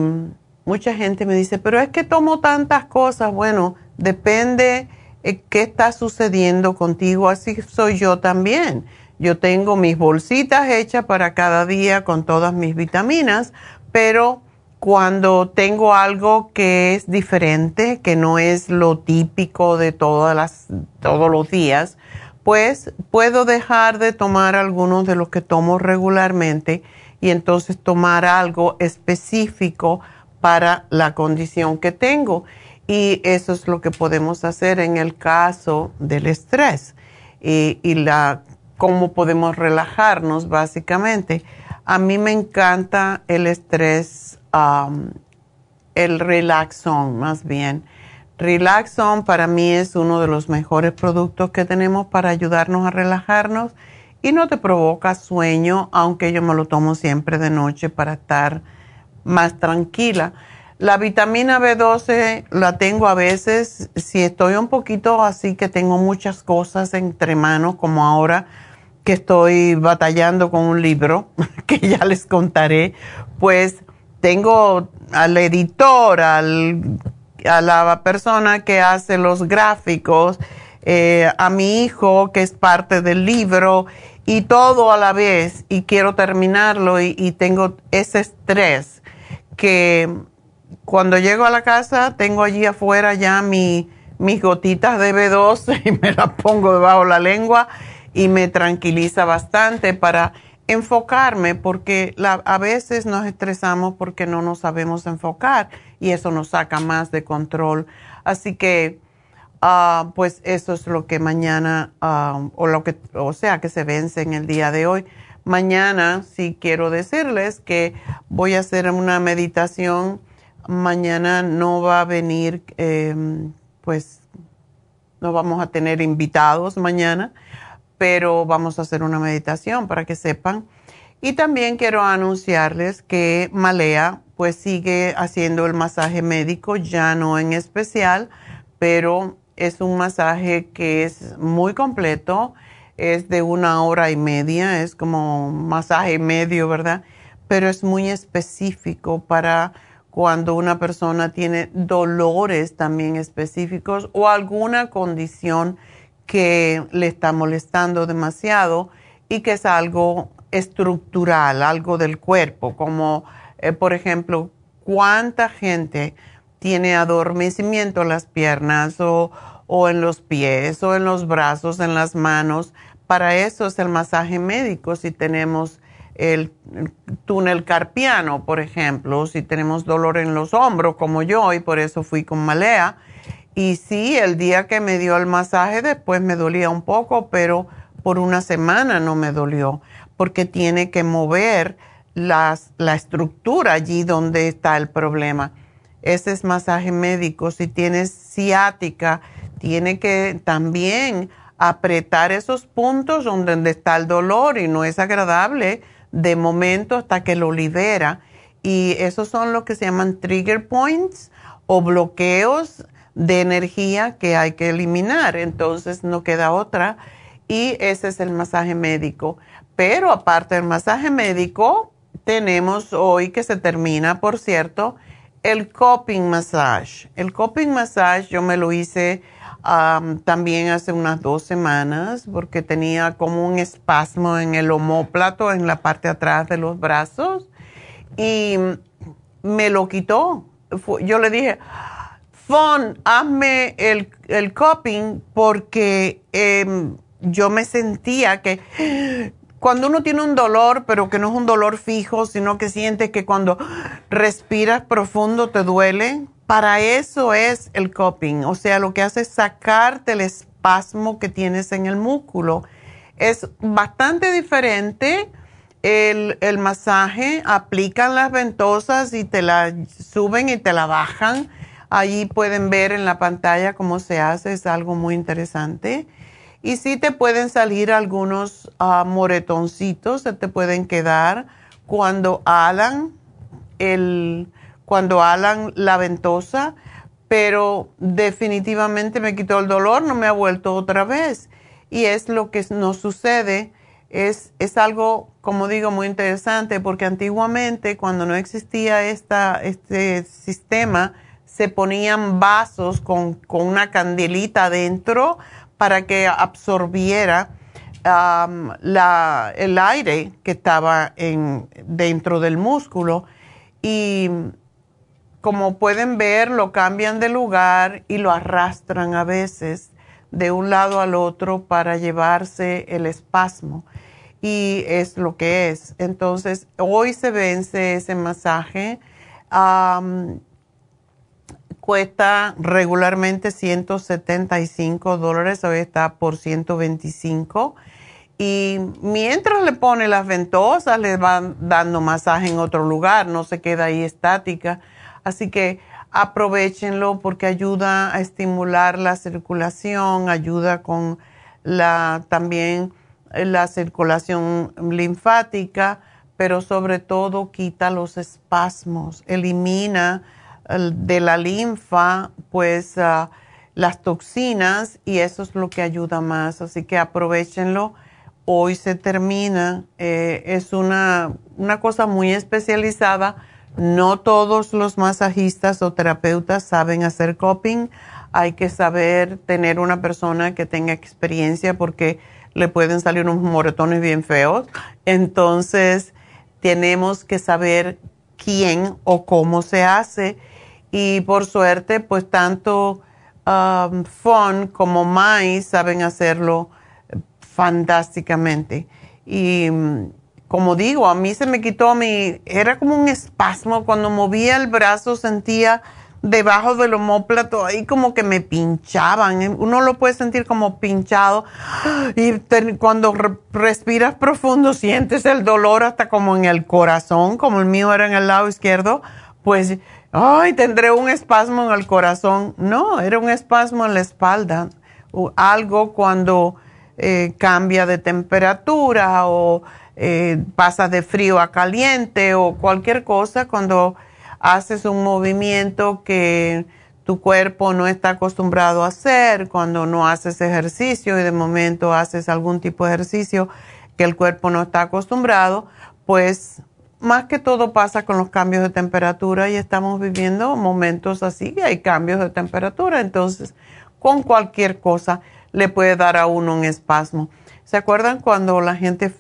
Speaker 1: mucha gente me dice, pero es que tomo tantas cosas. Bueno, depende de qué está sucediendo contigo, así soy yo también. Yo tengo mis bolsitas hechas para cada día con todas mis vitaminas, pero cuando tengo algo que es diferente, que no es lo típico de todas las, todos los días, pues puedo dejar de tomar algunos de los que tomo regularmente y entonces tomar algo específico para la condición que tengo. Y eso es lo que podemos hacer en el caso del estrés y, y la, cómo podemos relajarnos básicamente. A mí me encanta el estrés, el relaxón más bien. Relaxon para mí es uno de los mejores productos que tenemos para ayudarnos a relajarnos y no te provoca sueño, aunque yo me lo tomo siempre de noche para estar más tranquila. La vitamina B12 la tengo a veces si estoy un poquito así que tengo muchas cosas entre manos, como ahora que estoy batallando con un libro, que ya les contaré, pues tengo al editor, al, a la persona que hace los gráficos, eh, a mi hijo que es parte del libro y todo a la vez y quiero terminarlo y, tengo ese estrés que cuando llego a la casa tengo allí afuera ya mi, mis gotitas de B12 y me las pongo debajo de la lengua y me tranquiliza bastante para enfocarme porque a veces nos estresamos porque no nos sabemos enfocar y eso nos saca más de control. Así que, ah, pues eso es lo que mañana, ah, o lo que, o sea, que se vence en el día de hoy. Mañana sí quiero decirles que voy a hacer una meditación. Mañana no va a venir, em, pues, no vamos a tener invitados mañana pero vamos a hacer una meditación para que sepan. Y también quiero anunciarles que Malea pues sigue haciendo el masaje médico, ya no en especial, pero es un masaje que es muy completo, es de una hora y media, es como masaje medio, ¿verdad? Pero es muy específico para cuando una persona tiene dolores también específicos o alguna condición que le está molestando demasiado y que es algo estructural, algo del cuerpo, como eh, por ejemplo, cuánta gente tiene adormecimiento en las piernas o, o en los pies o en los brazos, en las manos. Para eso es el masaje médico si tenemos el túnel carpiano, por ejemplo, si tenemos dolor en los hombros, como yo, y por eso fui con Malea y sí, el día que me dio el masaje después me dolía un poco, pero por una semana no me dolió, porque tiene que mover la estructura allí donde está el problema. Ese es masaje médico. Si tienes ciática, tiene que también apretar esos puntos donde está el dolor y no es agradable de momento hasta que lo libera. Y esos son lo que se llaman trigger points o bloqueos de energía que hay que eliminar, entonces no queda otra y ese es el masaje médico. Pero aparte del masaje médico, tenemos hoy que se termina, por cierto, el coping massage. El coping massage yo me lo hice también hace unas dos semanas porque tenía como un espasmo en el homóplato, en la parte atrás de los brazos y me lo quitó. Yo le dije, Fon, hazme el, el coping porque em, yo me sentía que cuando uno tiene un dolor, pero que no es un dolor fijo, sino que sientes que cuando respiras profundo te duele, para eso es el coping. O sea, lo que hace es sacarte el espasmo que tienes en el músculo. Es bastante diferente el, el masaje, aplican las ventosas y te la suben y te la bajan. Allí pueden ver en la pantalla cómo se hace, es algo muy interesante. Y sí te pueden salir algunos uh, moretoncitos, se te pueden quedar cuando alan el, cuando alan la ventosa, pero definitivamente me quitó el dolor, no me ha vuelto otra vez. Y es lo que nos sucede, es, es algo, como digo, muy interesante, porque antiguamente cuando no existía este sistema, se ponían vasos con, con una candelita adentro para que absorbiera la, el aire que estaba en, dentro del músculo. Y como pueden ver, lo cambian de lugar y lo arrastran a veces de un lado al otro para llevarse el espasmo. Y es lo que es. Entonces, hoy se vence ese masaje cuesta regularmente 175 dólares, hoy está por 125. Y mientras le pone las ventosas, le van dando masaje en otro lugar, no se queda ahí estática. Así que aprovechenlo porque ayuda a estimular la circulación, ayuda con la, también la circulación linfática, pero sobre todo quita los espasmos, elimina de la linfa, pues ah, las toxinas y eso es lo que ayuda más. Así que aprovechenlo. Hoy se termina. Eh, es una, una cosa muy especializada. No todos los masajistas o terapeutas saben hacer coping. Hay que saber tener una persona que tenga experiencia porque le pueden salir unos moretones bien feos. Entonces, tenemos que saber quién o cómo se hace y por suerte, pues tanto um, Fon como Mai saben hacerlo fantásticamente. Y mm, como digo, a mí se me quitó mi, era como un espasmo cuando movía el brazo, sentía debajo del homóplato, ahí como que me pinchaban. Uno lo puede sentir como pinchado y cuando respiras profundo sientes el dolor hasta como en el corazón, como el mío era en el lado izquierdo, pues ay, tendré un espasmo en el corazón. No, era un espasmo en la espalda. algo cuando eh, cambia de temperatura o eh, pasa de frío a caliente o cualquier cosa, cuando haces un movimiento que tu cuerpo no está acostumbrado a hacer, cuando no haces ejercicio y de momento haces algún tipo de ejercicio que el cuerpo no está acostumbrado, pues más que todo pasa con los cambios de temperatura y estamos viviendo momentos así que hay cambios de temperatura. Entonces, con cualquier cosa le puede dar a uno un espasmo. ¿Se acuerdan cuando la gente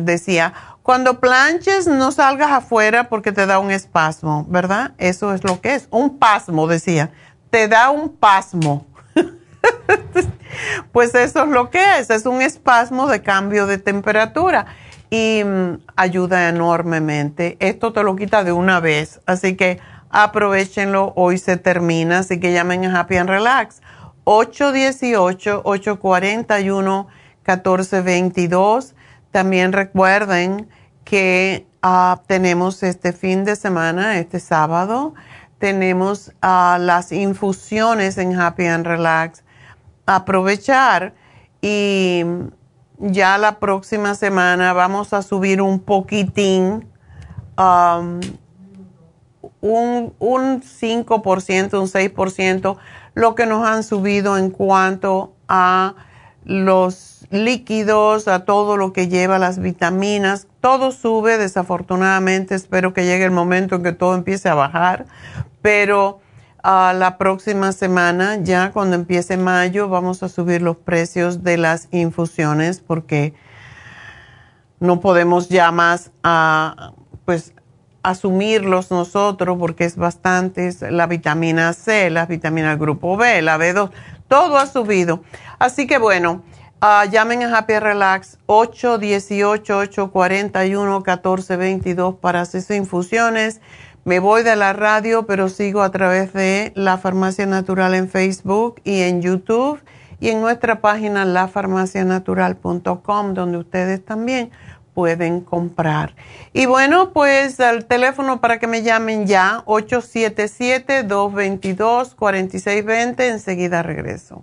Speaker 1: decía, cuando planches no salgas afuera porque te da un espasmo, ¿verdad? Eso es lo que es, un pasmo, decía, te da un pasmo. pues eso es lo que es, es un espasmo de cambio de temperatura y mm, ayuda enormemente. Esto te lo quita de una vez, así que aprovechenlo, hoy se termina, así que llamen a Happy and Relax. 818-841-1422. También recuerden que ah, tenemos este fin de semana, este sábado, tenemos ah, las infusiones en Happy and Relax. Aprovechar y ya la próxima semana vamos a subir un poquitín, um, un, un 5%, un 6%, lo que nos han subido en cuanto a los líquidos, a todo lo que lleva las vitaminas. Todo sube, desafortunadamente. Espero que llegue el momento en que todo empiece a bajar. Pero la próxima semana, ya cuando empiece mayo, vamos a subir los precios de las infusiones porque no podemos ya más pues, asumirlos nosotros porque es bastante, la vitamina C, las vitaminas del grupo B, la B2, todo ha subido. Así que bueno, uh, llamen a Happy Relax 818-841-1422 para hacer sus infusiones. Me voy de la radio, pero sigo a través de La Farmacia Natural en Facebook y en YouTube y en nuestra página lafarmacianatural.com, donde ustedes también pueden comprar. Y bueno, pues el teléfono para que me llamen ya, 877-222-4620, enseguida regreso.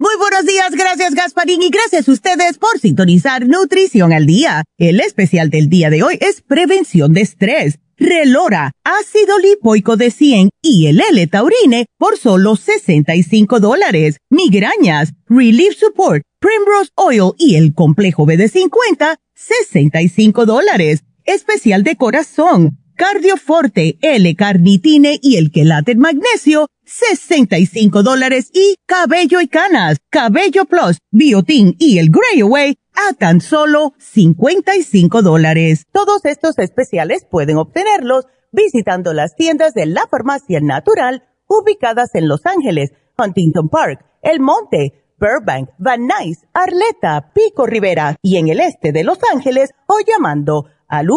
Speaker 4: Muy buenos días, gracias Gasparín y gracias a ustedes por sintonizar Nutrición al Día. El especial del día de hoy es prevención de estrés. Relora, ácido lipoico de 100 y el L-Taurine por solo 65 dólares. Migrañas, Relief Support, Primrose Oil y el complejo BD50, 65 dólares. Especial de corazón, Cardioforte, L-Carnitine y el quelate magnesio, 65 dólares y cabello y canas, cabello plus, biotin y el Grey Away a tan solo 55 dólares. Todos estos especiales pueden obtenerlos visitando las tiendas de la farmacia natural ubicadas en Los Ángeles, Huntington Park, El Monte, Burbank, Van Nuys, Arleta, Pico Rivera y en el este de Los Ángeles o llamando al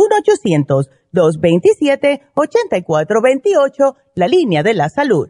Speaker 4: 1-800-227-8428, la línea de la salud.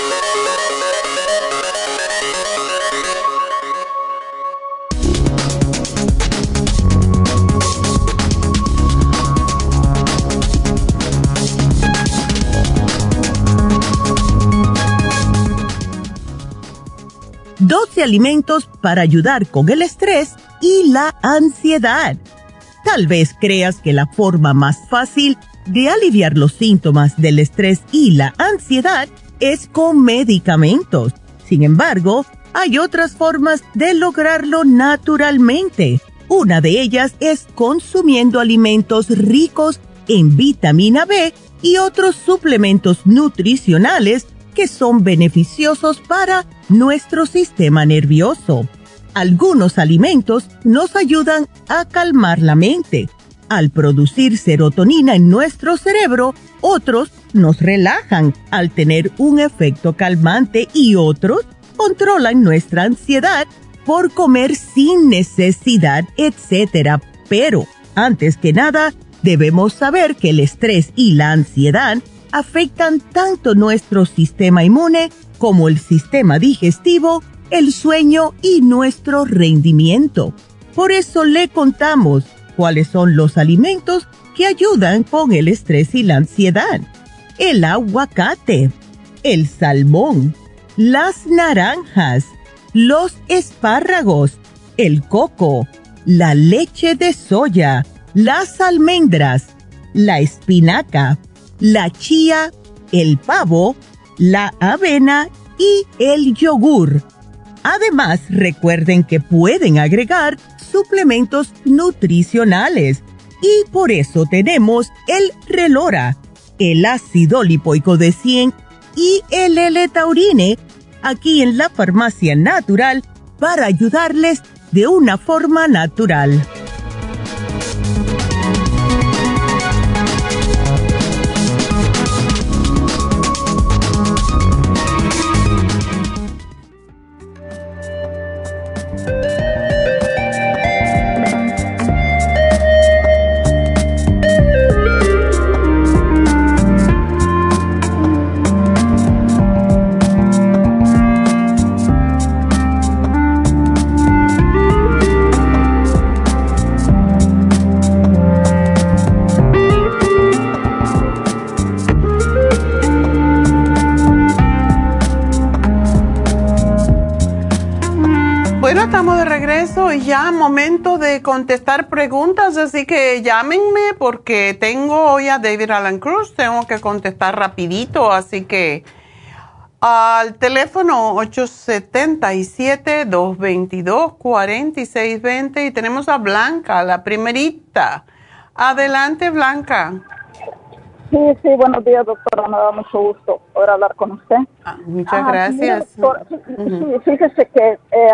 Speaker 4: Alimentos para ayudar con el estrés y la ansiedad. Tal vez creas que la forma más fácil de aliviar los síntomas del estrés y la ansiedad es con medicamentos. Sin embargo, hay otras formas de lograrlo naturalmente. Una de ellas es consumiendo alimentos ricos en vitamina B y otros suplementos nutricionales que son beneficiosos para nuestro sistema nervioso. Algunos alimentos nos ayudan a calmar la mente. Al producir serotonina en nuestro cerebro, otros nos relajan al tener un efecto calmante y otros controlan nuestra ansiedad por comer sin necesidad, etc. Pero, antes que nada, debemos saber que el estrés y la ansiedad afectan tanto nuestro sistema inmune como el sistema digestivo, el sueño y nuestro rendimiento. Por eso le contamos cuáles son los alimentos que ayudan con el estrés y la ansiedad. El aguacate, el salmón, las naranjas, los espárragos, el coco, la leche de soya, las almendras, la espinaca, la chía, el pavo, la avena y el yogur. Además, recuerden que pueden agregar suplementos nutricionales y por eso tenemos el Relora, el ácido lipoico de 100 y el L-Taurine aquí en la farmacia natural para ayudarles de una forma natural.
Speaker 1: Ya momento de contestar preguntas, así que llámenme porque tengo hoy a David Alan Cruz, tengo que contestar rapidito, así que al teléfono 877-222-4620 y tenemos a Blanca, la primerita. Adelante, Blanca.
Speaker 6: Sí, sí, buenos días, doctora. Me da mucho gusto poder hablar con usted.
Speaker 1: Ah, muchas gracias.
Speaker 6: fíjese que, eh,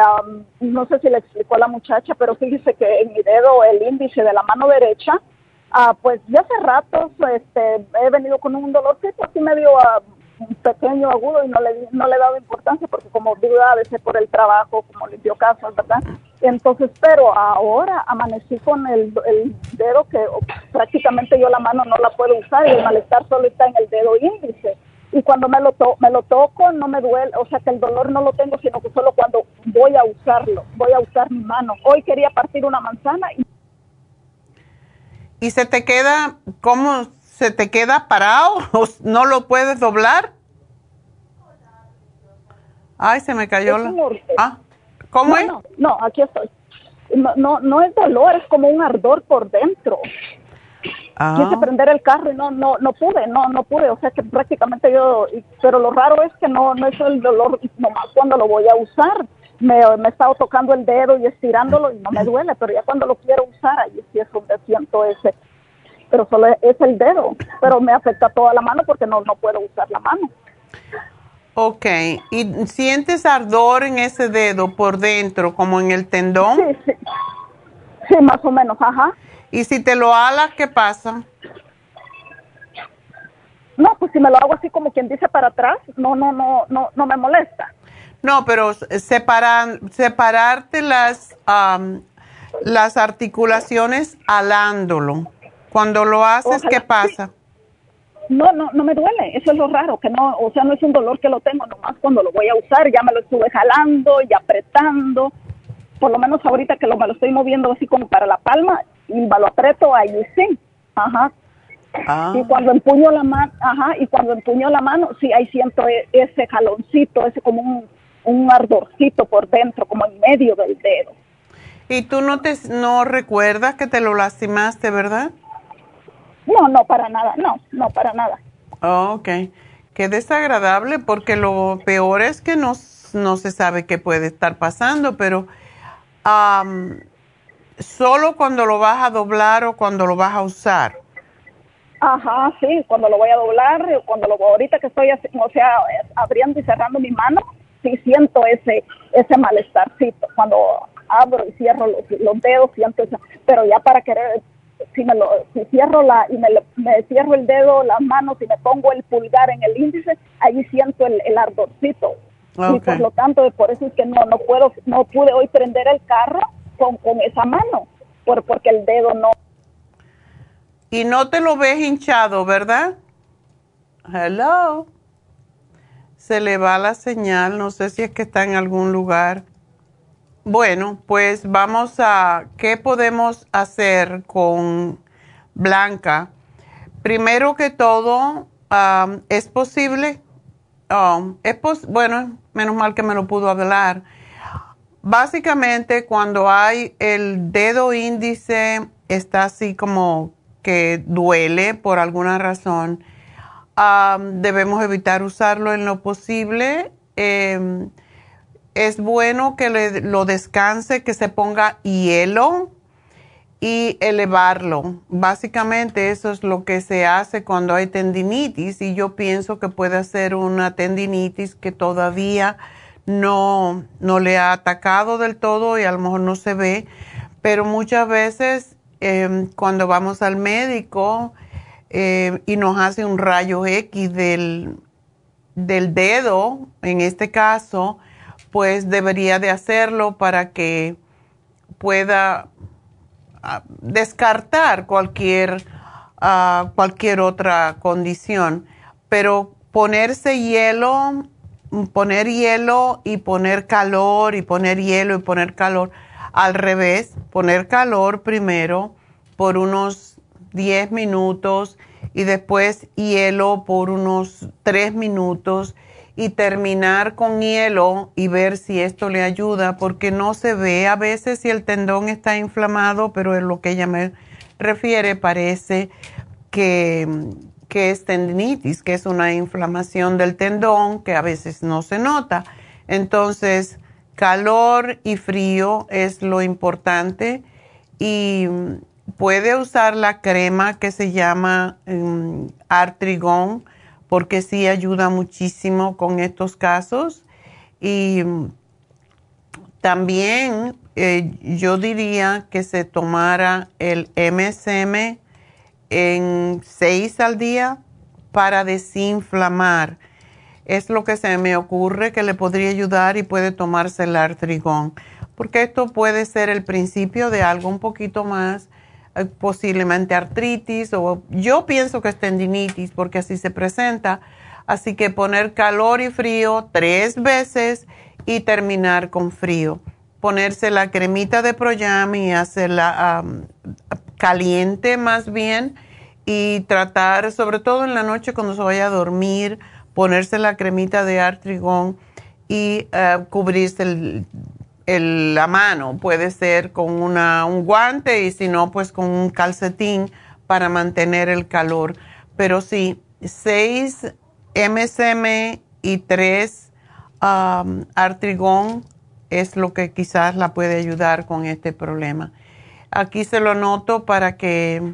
Speaker 6: no sé si le explicó a la muchacha, pero fíjese que en mi dedo, el índice de la mano derecha, ah, pues ya hace rato este, he venido con un dolorcito así medio uh, pequeño, agudo, y no le, no le he dado importancia porque como duda a veces por el trabajo, como limpió casas, ¿verdad? Entonces, pero ahora amanecí con el, dedo que prácticamente yo la mano no la puedo usar y el malestar solo está en el dedo índice. Y cuando me lo, me lo toco no me duele, o sea que el dolor no lo tengo, sino que solo cuando voy a usarlo, voy a usar mi mano. Hoy quería partir una manzana y...
Speaker 1: ¿Y se te queda, cómo se te queda parado? ¿O no lo puedes doblar? Ay, se me cayó la... Ah. ¿Cómo
Speaker 6: no,
Speaker 1: es?
Speaker 6: No, no, aquí estoy. No, no, no es dolor, es como un ardor por dentro. Ah. Quise prender el carro y no, no, no pude, no, no pude. O sea que prácticamente yo, pero lo raro es que no, no es el dolor nomás cuando lo voy a usar. Me, me he estado tocando el dedo y estirándolo y no me duele, pero ya cuando lo quiero usar, ahí sí es donde siento ese, pero solo es el dedo, pero me afecta toda la mano porque no, no puedo usar la mano.
Speaker 1: Ok, ¿y sientes ardor en ese dedo por dentro, como en el tendón?
Speaker 6: Sí, sí. Sí, más o menos, ajá.
Speaker 1: ¿Y si te lo alas, qué pasa?
Speaker 6: No, pues si me lo hago así como quien dice para atrás, no, no, no, no, no me molesta.
Speaker 1: No, pero separar, separarte las, las articulaciones alándolo. Cuando lo haces, ¿qué pasa?
Speaker 6: No, no, no me duele, eso es lo raro, que no, o sea, no es un dolor que lo tengo, nomás cuando lo voy a usar ya me lo estuve jalando y apretando, por lo menos ahorita que lo, me lo estoy moviendo así como para la palma y me lo aprieto ahí sí, ajá. Ah. Y cuando empuño la mano, ajá, y cuando empuño la mano, sí, ahí siento e, ese jaloncito, ese como un, un ardorcito por dentro, como en medio del dedo.
Speaker 1: ¿Y tú no te no recuerdas que te lo lastimaste, verdad?
Speaker 6: No, no, para nada, no, no, para nada.
Speaker 1: Oh, ok. Qué desagradable porque lo peor es que no, no se sabe qué puede estar pasando, pero solo cuando lo vas a doblar o cuando lo vas a usar.
Speaker 6: Ajá, sí, cuando lo voy a doblar, cuando lo ahorita que estoy, o sea, abriendo y cerrando mi mano, sí siento ese ese malestarcito. Cuando abro y cierro los, los dedos, siento eso. Pero ya para querer si me lo si cierro la y me, me, cierro el dedo las manos y me pongo el pulgar en el índice ahí siento el, el ardorcito. Y por lo tanto por eso es que no no puedo no pude hoy prender el carro con, con esa mano por porque el dedo no.
Speaker 1: Y no te lo ves hinchado verdad hello. Se le va la señal no sé si es que está en algún lugar bueno, pues vamos a, ¿qué podemos hacer con Blanca? Primero que todo, es posible, es bueno, menos mal que me lo pudo hablar. básicamente cuando hay el dedo índice está así como que duele por alguna razón, debemos evitar usarlo en lo posible. Em, es bueno que lo descanse, que se ponga hielo y elevarlo. Básicamente eso es lo que se hace cuando hay tendinitis y yo pienso que puede ser una tendinitis que todavía no, no le ha atacado del todo y a lo mejor no se ve, pero muchas veces em, cuando vamos al médico em, y nos hace un rayo X del, del dedo, en este caso, pues debería de hacerlo para que pueda ah, descartar cualquier, ah, cualquier otra condición. Pero ponerse hielo poner hielo y poner calor y poner hielo y poner calor. Al revés, poner calor primero por unos 10 minutos y después hielo por unos 3 minutos y terminar con hielo y ver si esto le ayuda porque no se ve a veces si el tendón está inflamado, pero en lo que ella me refiere parece que que es tendinitis, que es una inflamación del tendón que a veces no se nota. Entonces, calor y frío es lo importante y puede usar la crema que se llama um, Artrigón porque sí ayuda muchísimo con estos casos y también eh, yo diría que se tomara el MSM en seis al día para desinflamar. Es lo que se me ocurre que le podría ayudar y puede tomarse el artrigón, porque esto puede ser el principio de algo un poquito más, posiblemente artritis o yo pienso que es tendinitis porque así se presenta. Así que poner calor y frío tres veces y terminar con frío. Ponerse la cremita de Proyam y hacerla caliente más bien y tratar, sobre todo en la noche cuando se vaya a dormir, ponerse la cremita de artrigón y eh, cubrirse la mano. Puede ser con una, un guante y si no, pues con un calcetín para mantener el calor. Pero sí, 6 MSM y 3 um, artrigón es lo que quizás la puede ayudar con este problema. Aquí se lo noto para que,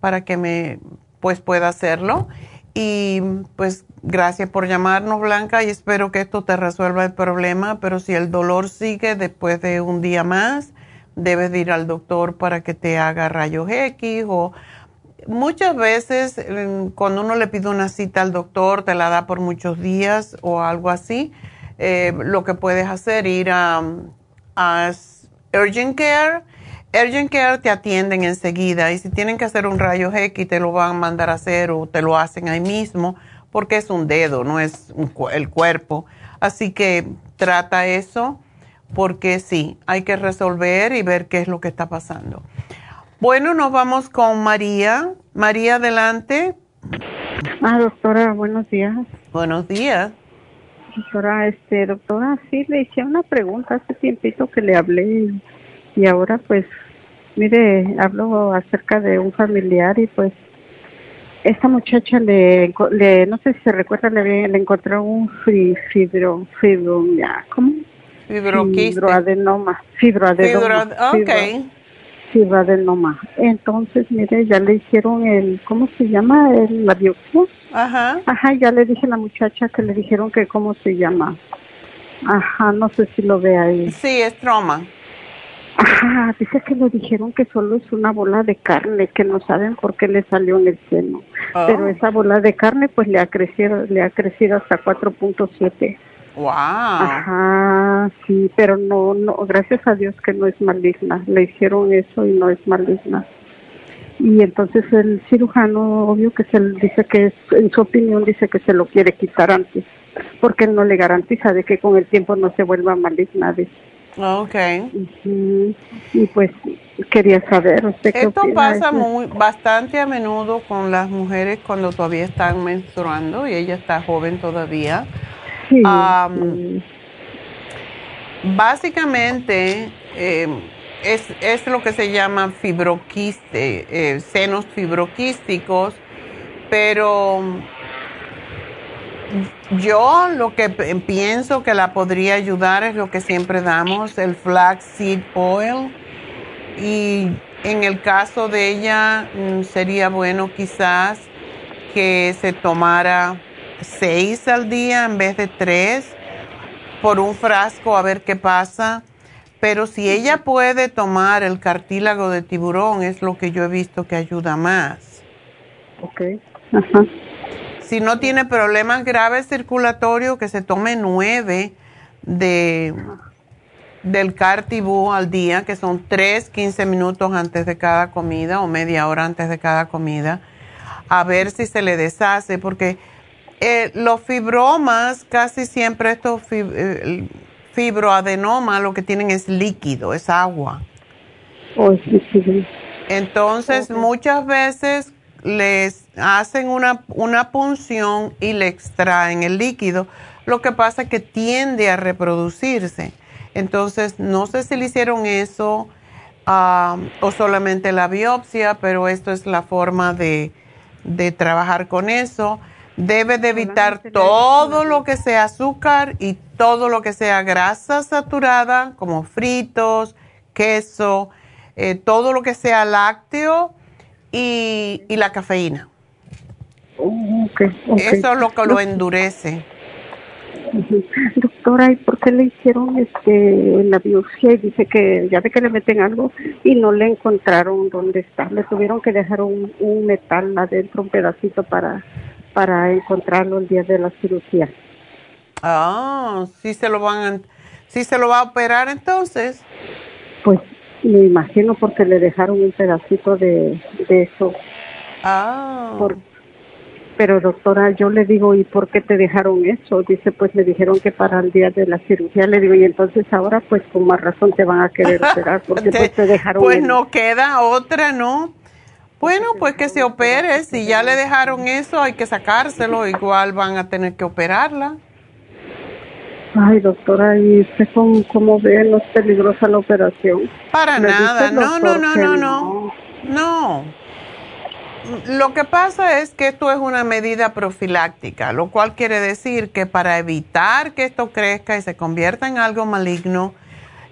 Speaker 1: para que me pues pueda hacerlo. Y pues gracias por llamarnos, Blanca, y espero que esto te resuelva el problema, pero si el dolor sigue después de un día más, debes ir al doctor para que te haga rayos X o muchas veces cuando uno le pide una cita al doctor, te la da por muchos días o algo así, eh, lo que puedes hacer ir a Urgent Care Urgent Care te atienden enseguida y si tienen que hacer un rayo X te lo van a mandar a hacer o te lo hacen ahí mismo porque es un dedo, no es el cuerpo. Así que trata eso porque sí, hay que resolver y ver qué es lo que está pasando. Bueno, nos vamos con María. María, adelante.
Speaker 7: Ah, doctora, buenos días.
Speaker 1: Buenos días.
Speaker 7: Doctora, este, doctora, sí le hice una pregunta hace tiempito que le hablé y ahora pues Mire, hablo acerca de un familiar y pues esta muchacha le, le no sé si se recuerda, le, le encontró un fibro, fibro, ya, ¿cómo? Fibroadenoma, fibroadenoma. Fibro, okay. Fibroadenoma. Entonces, mire, ya le hicieron el, ¿cómo se llama? El, la biopsia.
Speaker 1: Ajá.
Speaker 7: Ajá, ya le dije a la muchacha que le dijeron que cómo se llama. Ajá, no sé si lo ve ahí.
Speaker 1: Sí, es trauma.
Speaker 7: Ajá, dice que le dijeron que solo es una bola de carne, que no saben por qué le salió en el seno. Oh. Pero esa bola de carne pues le ha crecido, le ha crecido hasta 4.7.
Speaker 1: Wow.
Speaker 7: Ajá, sí, pero no, no, gracias a Dios que no es maligna. Le hicieron eso y no es maligna. Y entonces el cirujano, obvio que se dice que, en su opinión, dice que se lo quiere quitar antes, porque él no le garantiza de que con el tiempo no se vuelva maligna. Dice.
Speaker 1: Ok.
Speaker 7: Y pues quería saber. ¿usted
Speaker 1: Esto pasa muy, bastante a menudo con las mujeres cuando todavía están menstruando y ella está joven todavía. Básicamente eh, es, lo que se llama fibroquiste, eh, senos fibroquísticos, pero yo lo que pienso que la podría ayudar es lo que siempre damos, el flaxseed oil. Y en el caso de ella mm, sería bueno quizás que se tomara seis al día en vez de tres por un frasco a ver qué pasa. Pero si ella puede tomar el cartílago de tiburón, es lo que yo he visto que ayuda más.
Speaker 7: Ok. Ajá.
Speaker 1: Si no tiene problemas graves circulatorios, que se tome nueve de, del cartibú al día, que son tres, 15 minutos antes de cada comida o media hora antes de cada comida, a ver si se le deshace, porque eh, los fibromas, casi siempre estos eh, fibroadenomas lo que tienen es líquido, es agua.
Speaker 7: Oh,
Speaker 1: Entonces, muchas veces les hacen una, una punción y le extraen el líquido. Lo que pasa es que tiende a reproducirse. Entonces, no sé si le hicieron eso o solamente la biopsia, pero esto es la forma de, de trabajar con eso. Debe de evitar todo lo que sea azúcar y todo lo que sea grasa saturada, como fritos, queso, eh, todo lo que sea lácteo y, la cafeína. Eso es lo que lo endurece.
Speaker 7: Doctora, ¿y por qué le hicieron este la biopsia y dice que ya ve que le meten algo y no le encontraron dónde está? Le tuvieron que dejar un, un metal adentro, un pedacito para para encontrarlo el día de la cirugía.
Speaker 1: Ah, sí se lo van a, sí se lo va a operar entonces.
Speaker 7: Pues me imagino porque le dejaron un pedacito de, eso.
Speaker 1: Ah.
Speaker 7: pero doctora, yo le digo, ¿y por qué te dejaron eso? Dice, pues le dijeron que para el día de la cirugía. Le digo, y entonces ahora pues con más razón te van a querer operar porque te, pues te dejaron.
Speaker 1: Pues no queda otra, ¿no? Bueno, pues que se opere. Si ya le dejaron eso, hay que sacárselo. Igual van a tener que operarla.
Speaker 7: Ay, doctora, ¿y usted cómo, ve? ¿No es peligrosa la operación?
Speaker 1: Para nada. No, no, no, no, no. No. Lo que pasa es que esto es una medida profiláctica, lo cual quiere decir que para evitar que esto crezca y se convierta en algo maligno,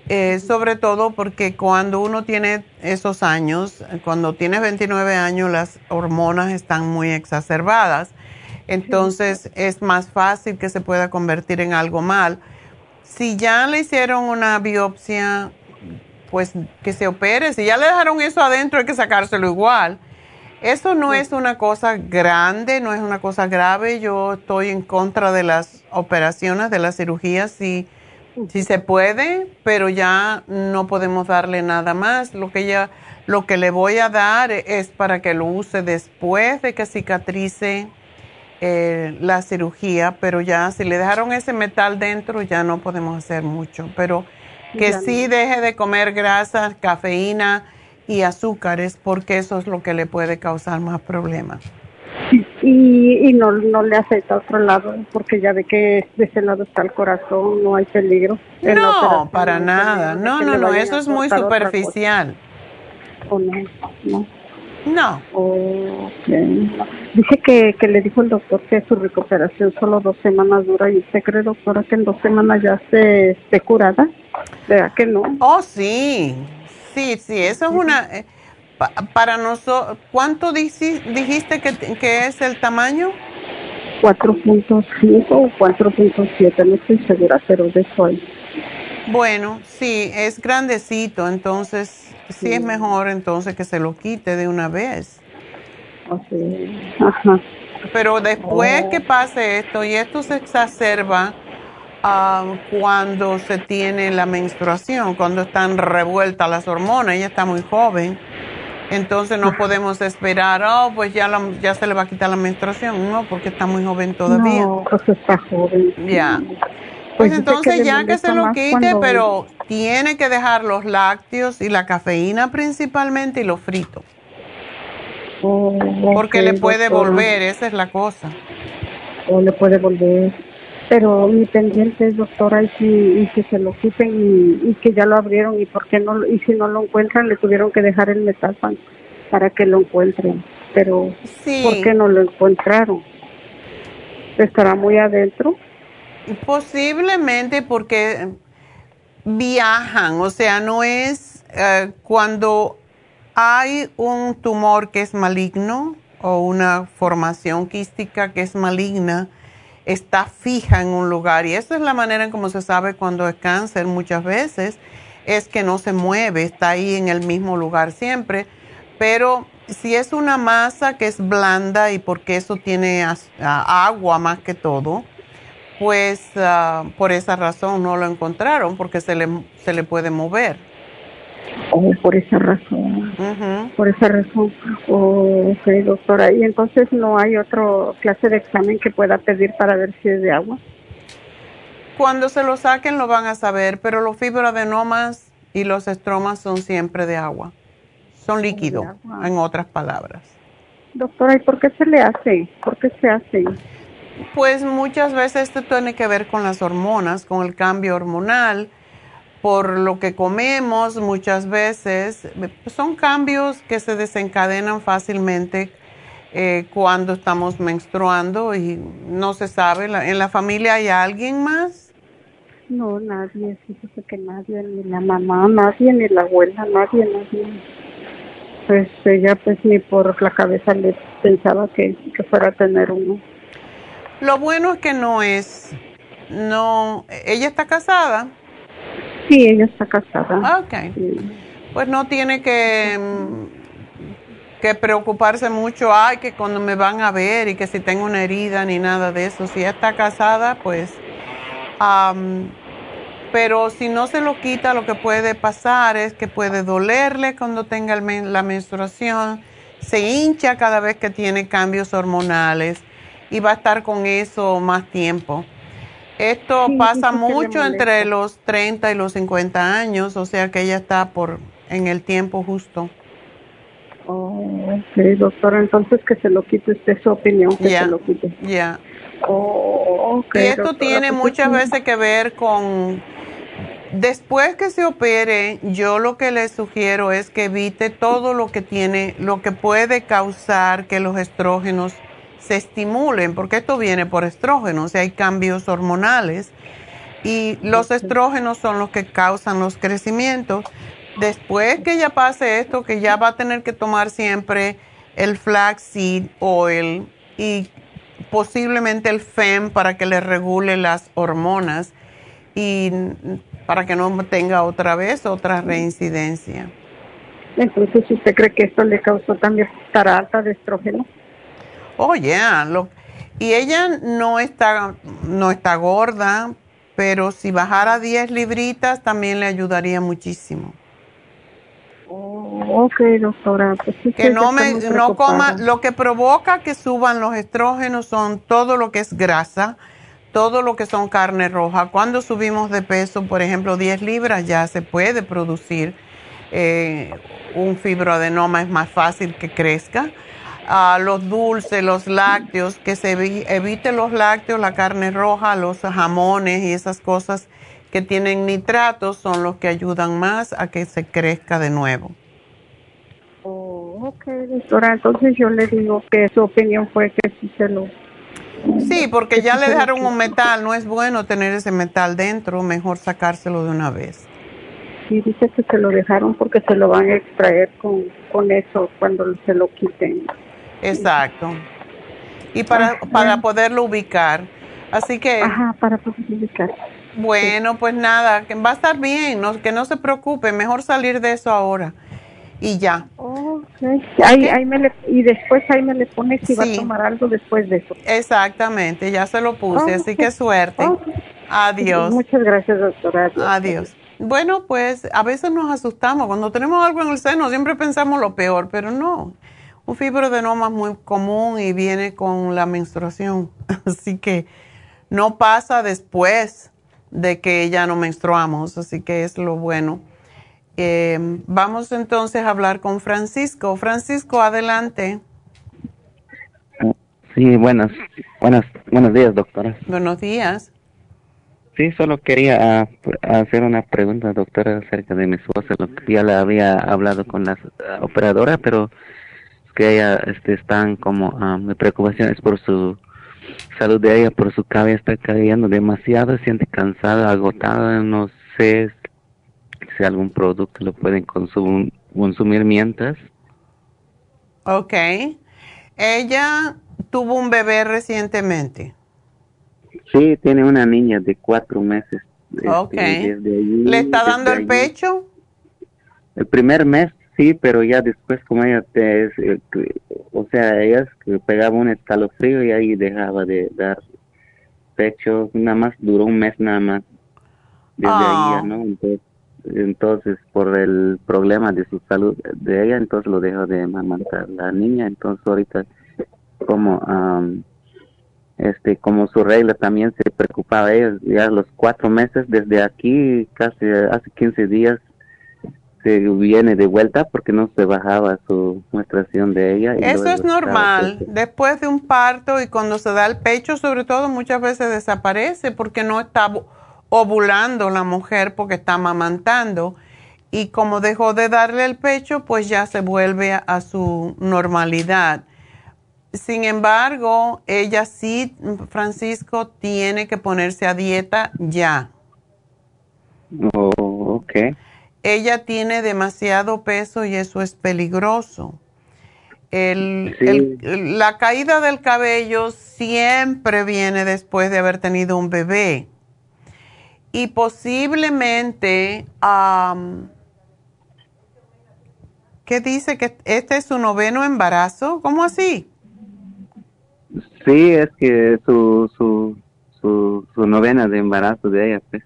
Speaker 1: eh, sobre todo porque cuando uno tiene esos años, cuando tienes 29 años, las hormonas están muy exacerbadas. Entonces es más fácil que se pueda convertir en algo mal. Si ya le hicieron una biopsia, pues que se opere. Si ya le dejaron eso adentro, hay que sacárselo igual. Eso no es una cosa grande, no es una cosa grave. Yo estoy en contra de las operaciones, de las cirugías. Si si se puede, pero ya no podemos darle nada más. Lo que ya, lo que le voy a dar es para que lo use después de que cicatrice eh, la cirugía, pero ya si le dejaron ese metal dentro ya no podemos hacer mucho. Pero que sí deje de comer grasas, cafeína y azúcares, porque eso es lo que le puede causar más problemas
Speaker 7: y, no, no le acepta a otro lado porque ya ve que de ese lado está el corazón, no hay peligro.
Speaker 1: No, para nada. No, no, no, eso es muy superficial.
Speaker 7: ¿O no? No.
Speaker 1: No.
Speaker 7: Dice que, que le dijo el doctor que su recuperación solo dos semanas dura y usted cree, doctora, que en dos semanas ya se esté curada. ¿Verdad que no?
Speaker 1: Oh, sí. Sí, sí, eso es una para nosotros, ¿cuánto dijiste que, que es el tamaño?
Speaker 7: 4.5 o 4.7, no estoy segura, pero de eso
Speaker 1: Bueno, sí, es grandecito, entonces sí. es mejor entonces que se lo quite de una vez.
Speaker 7: Okay. Ajá.
Speaker 1: Pero después oh. que pase esto, y esto se exacerba um, cuando se tiene la menstruación, cuando están revueltas las hormonas, ella está muy joven entonces no podemos esperar, oh, pues ya, ya se le va a quitar la menstruación, no, porque está muy joven todavía.
Speaker 7: No, pues está joven.
Speaker 1: Ya. Pues, pues entonces ya que se lo quite, pero tiene que dejar los lácteos y la cafeína principalmente y los fritos.
Speaker 7: Oh,
Speaker 1: porque le puede volver, esa es la cosa.
Speaker 7: O le puede volver. Pero mi pendiente es, doctora, y, si, y que se lo quiten y, que ya lo abrieron y por qué no, y si no lo encuentran, le tuvieron que dejar el metal para que lo encuentren. Pero, ¿por qué no lo encontraron? ¿Estará muy adentro?
Speaker 1: Posiblemente porque viajan, o sea, no es eh, cuando hay un tumor que es maligno o una formación quística que es maligna, está fija en un lugar. Y esa es la manera en cómo se sabe cuando es cáncer muchas veces, es que no se mueve, está ahí en el mismo lugar siempre, pero si es una masa que es blanda y porque eso tiene agua más que todo, pues ah, por esa razón no lo encontraron, porque se le, se le puede mover.
Speaker 7: Oh, por esa razón. Por esa razón. Oh, ok, doctora. ¿Y entonces no hay otro clase de examen que pueda pedir para ver si es de agua?
Speaker 1: Cuando se lo saquen lo van a saber, pero los fibroadenomas y los estromas son siempre de agua. Son líquidos, en otras palabras.
Speaker 7: Doctora, ¿y por qué se le hace? ¿Por qué se hace?
Speaker 1: Pues muchas veces esto tiene que ver con las hormonas, con el cambio hormonal, por lo que comemos muchas veces. Son cambios que se desencadenan fácilmente eh, cuando estamos menstruando y no se sabe. ¿En la familia hay alguien más?
Speaker 7: No, nadie, fíjese que nadie, ni la mamá, nadie, ni la abuela, nadie, nadie. Pues ella pues ni por la cabeza le pensaba que, que fuera a tener uno.
Speaker 1: Lo bueno es que no es, no, ella está casada.
Speaker 7: Sí, ella está casada.
Speaker 1: Ok. Pues no tiene que, que preocuparse mucho, ay, que cuando me van a ver y que si tengo una herida ni nada de eso. Si ella está casada, pues... pero si no se lo quita, lo que puede pasar es que puede dolerle cuando tenga la menstruación, se hincha cada vez que tiene cambios hormonales y va a estar con eso más tiempo. Esto pasa mucho entre los 30 y los 50 años, o sea que ella está por en el tiempo justo.
Speaker 7: Oh, ok, doctora, entonces que se lo quite usted su opinión, que se lo quite.
Speaker 1: Ya. Oh, y esto tiene pues muchas veces que ver con, después que se opere, yo lo que le sugiero es que evite todo lo que tiene, lo que puede causar que los estrógenos se estimulen, porque esto viene por estrógenos, o sea, hay cambios hormonales y los estrógenos son los que causan los crecimientos. Después que ya pase esto, que ya va a tener que tomar siempre el flaxseed oil y posiblemente el FEM para que le regule las hormonas y para que no tenga otra vez otra reincidencia.
Speaker 7: Entonces, ¿usted cree que esto le causó también estar alta de estrógeno?
Speaker 1: Oh, yeah. y ella no está, no está gorda, pero si bajara 10 libritas también le ayudaría muchísimo.
Speaker 7: Oh, ok, doctora. Pues
Speaker 1: que no me no coma, lo que provoca que suban los estrógenos son todo lo que es grasa, todo lo que son carne roja. Cuando subimos de peso, por ejemplo, 10 libras, ya se puede producir eh, un fibroadenoma, es más fácil que crezca los dulces, los lácteos, que se evite los lácteos, la carne roja, los jamones y esas cosas que tienen nitratos son los que ayudan más a que se crezca de nuevo.
Speaker 7: Oh, ok, doctora, entonces yo le digo que su opinión fue que sí se lo...
Speaker 1: Sí, porque ya le dejaron un metal, no es bueno tener ese metal dentro, mejor sacárselo de una vez.
Speaker 7: Sí, dice que se lo dejaron porque se lo van a extraer con, con eso cuando se lo quiten.
Speaker 1: Exacto. Y para, para poderlo ubicar. Así que...
Speaker 7: Ajá, para poderlo ubicar.
Speaker 1: Bueno, pues nada, que va a estar bien, no, que no se preocupe, mejor salir de eso ahora. Y ya.
Speaker 7: Okay. Ahí, ahí me le, y después ahí me le pone si va a tomar algo después de eso.
Speaker 1: Exactamente, ya se lo puse, así que suerte. Adiós.
Speaker 7: Muchas gracias, doctora.
Speaker 1: Adiós. Bueno, pues a veces nos asustamos. Cuando tenemos algo en el seno, siempre pensamos lo peor, pero no. Un fibroadenoma es muy común y viene con la menstruación, así que no pasa después de que ya no menstruamos, así que es lo bueno. Em, vamos entonces a hablar con Francisco. Francisco, adelante.
Speaker 8: Sí, buenas, buenas, buenos días, doctora.
Speaker 1: Buenos días.
Speaker 8: Sí, solo quería ah, hacer una pregunta, doctora, acerca de mi esposa. ya le había hablado con la ah, operadora, pero que ella este, están como, ah, mi preocupación es por su salud de ella, por su cabeza está cayendo demasiado, siente cansada, agotada, no sé si algún producto lo pueden consumir, consumir mientras.
Speaker 1: Ok. Ella tuvo un bebé recientemente.
Speaker 8: Sí, tiene una niña de cuatro meses.
Speaker 1: Este, ok. ¿Le está dando el pecho?
Speaker 8: El primer mes sí, pero ya después como ella, te, eh, o sea, ella pegaba un escalofrío y ahí dejaba de dar pecho, nada más duró un mes nada más. Desde ahí ya, ah. ¿no? Entonces, entonces, por el problema de su salud de ella, entonces lo dejó de amamantar la niña, entonces ahorita como este como su regla también se preocupaba ella ya los cuatro meses desde aquí casi hace 15 días se viene de vuelta porque no se bajaba su menstruación de ella.
Speaker 1: Eso es normal. Después de un parto y cuando se da el pecho, sobre todo, muchas veces desaparece porque no está ovulando la mujer porque está amamantando. Y como dejó de darle el pecho, pues ya se vuelve a su normalidad. Sin embargo, ella sí, Francisco, tiene que ponerse a dieta ya.
Speaker 8: Oh, ok.
Speaker 1: Ella tiene demasiado peso y eso es peligroso. la caída del cabello siempre viene después de haber tenido un bebé. Y posiblemente, ¿qué dice? ¿Que este es su noveno embarazo? ¿Cómo así?
Speaker 8: Sí, es que su, su, su, su novena de embarazo de ella, pues.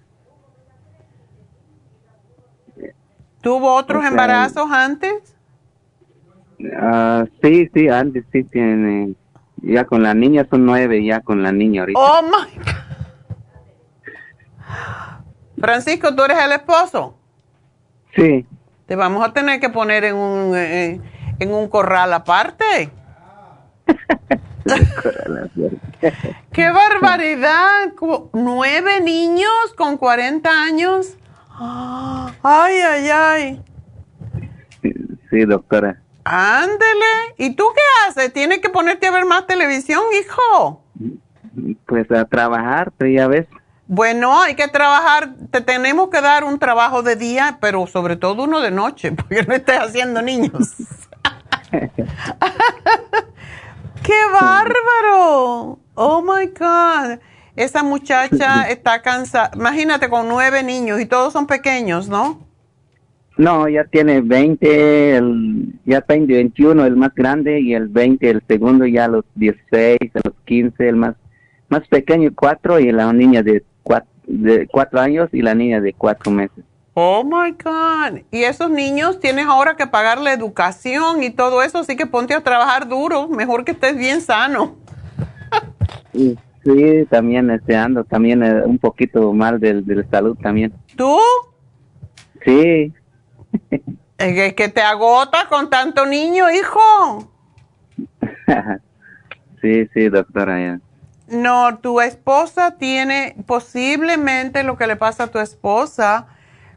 Speaker 1: ¿Tuvo otros embarazos antes?
Speaker 8: Uh, sí, sí, antes sí tiene. Ya con la niña son nueve, ya con la niña ahorita.
Speaker 1: Oh my God. Francisco, ¿tú eres el esposo?
Speaker 8: Sí.
Speaker 1: Te vamos a tener que poner en un, en un corral aparte. ¡Qué barbaridad! ¿Nueve niños con 40 años? ¡Ay, ay, ay!
Speaker 8: Sí, doctora.
Speaker 1: Ándele. ¿Y tú qué haces? ¿Tienes que ponerte a ver más televisión, hijo?
Speaker 8: Pues a trabajar, pero ya ves.
Speaker 1: Bueno, hay que trabajar, te tenemos que dar un trabajo de día, pero sobre todo uno de noche, porque no estés haciendo niños. ¡Qué bárbaro! Oh my God. Esa muchacha está cansada. Imagínate con nueve niños y todos son pequeños, ¿no?
Speaker 8: No, ya tiene 20, ya está en 21 el más grande y el 20 el segundo, ya los 16, los 15 el más más pequeño 4 y la niña de 4 de cuatro años y la niña de 4 meses.
Speaker 1: Oh my God. Y esos niños tienes ahora que pagar la educación y todo eso, así que ponte a trabajar duro, mejor que estés bien sano.
Speaker 8: sí, también este, ando también eh, un poquito mal del, del salud también.
Speaker 1: ¿Tú?
Speaker 8: Sí.
Speaker 1: es que te agota con tanto niño, hijo.
Speaker 8: sí, sí, doctora.
Speaker 1: No, tu esposa tiene posiblemente lo que le pasa a tu esposa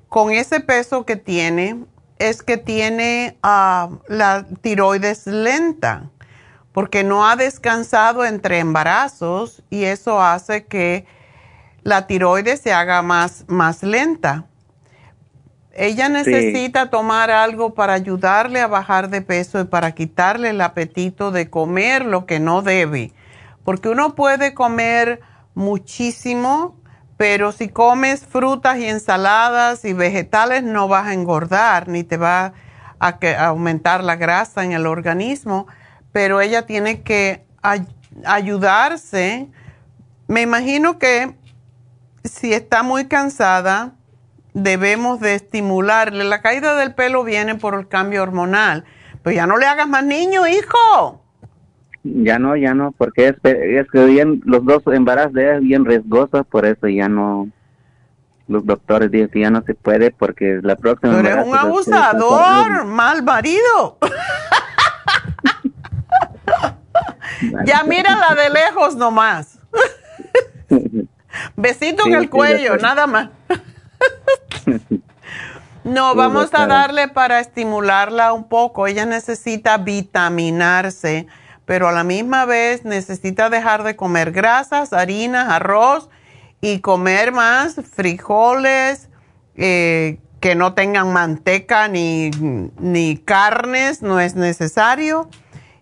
Speaker 1: con ese peso que tiene es que tiene ah, la tiroides lenta, porque no ha descansado entre embarazos y eso hace que la tiroides se haga más, más lenta. Ella necesita tomar algo para ayudarle a bajar de peso y para quitarle el apetito de comer lo que no debe, porque uno puede comer muchísimo pero si comes frutas y ensaladas y vegetales no vas a engordar ni te va a, aumentar la grasa en el organismo, pero ella tiene que ayudarse. Me imagino que si está muy cansada, debemos de estimularle. La caída del pelo viene por el cambio hormonal. Pues ya no le hagas más niño, hijo.
Speaker 8: Ya no, ya no, porque es, es que bien, los dos embarazos es bien riesgosos, por eso ya no, los doctores dicen que ya no se puede porque la próxima...
Speaker 1: Pero eres un abusador, mal marido. ya mírala de lejos nomás. Besito
Speaker 8: Sí,
Speaker 1: en el cuello, nada más. No, vamos a darle para estimularla un poco. Ella necesita vitaminarse, pero a la misma vez necesita dejar de comer grasas, harinas, arroz y comer más frijoles eh, que no tengan manteca ni, ni carnes, no es necesario.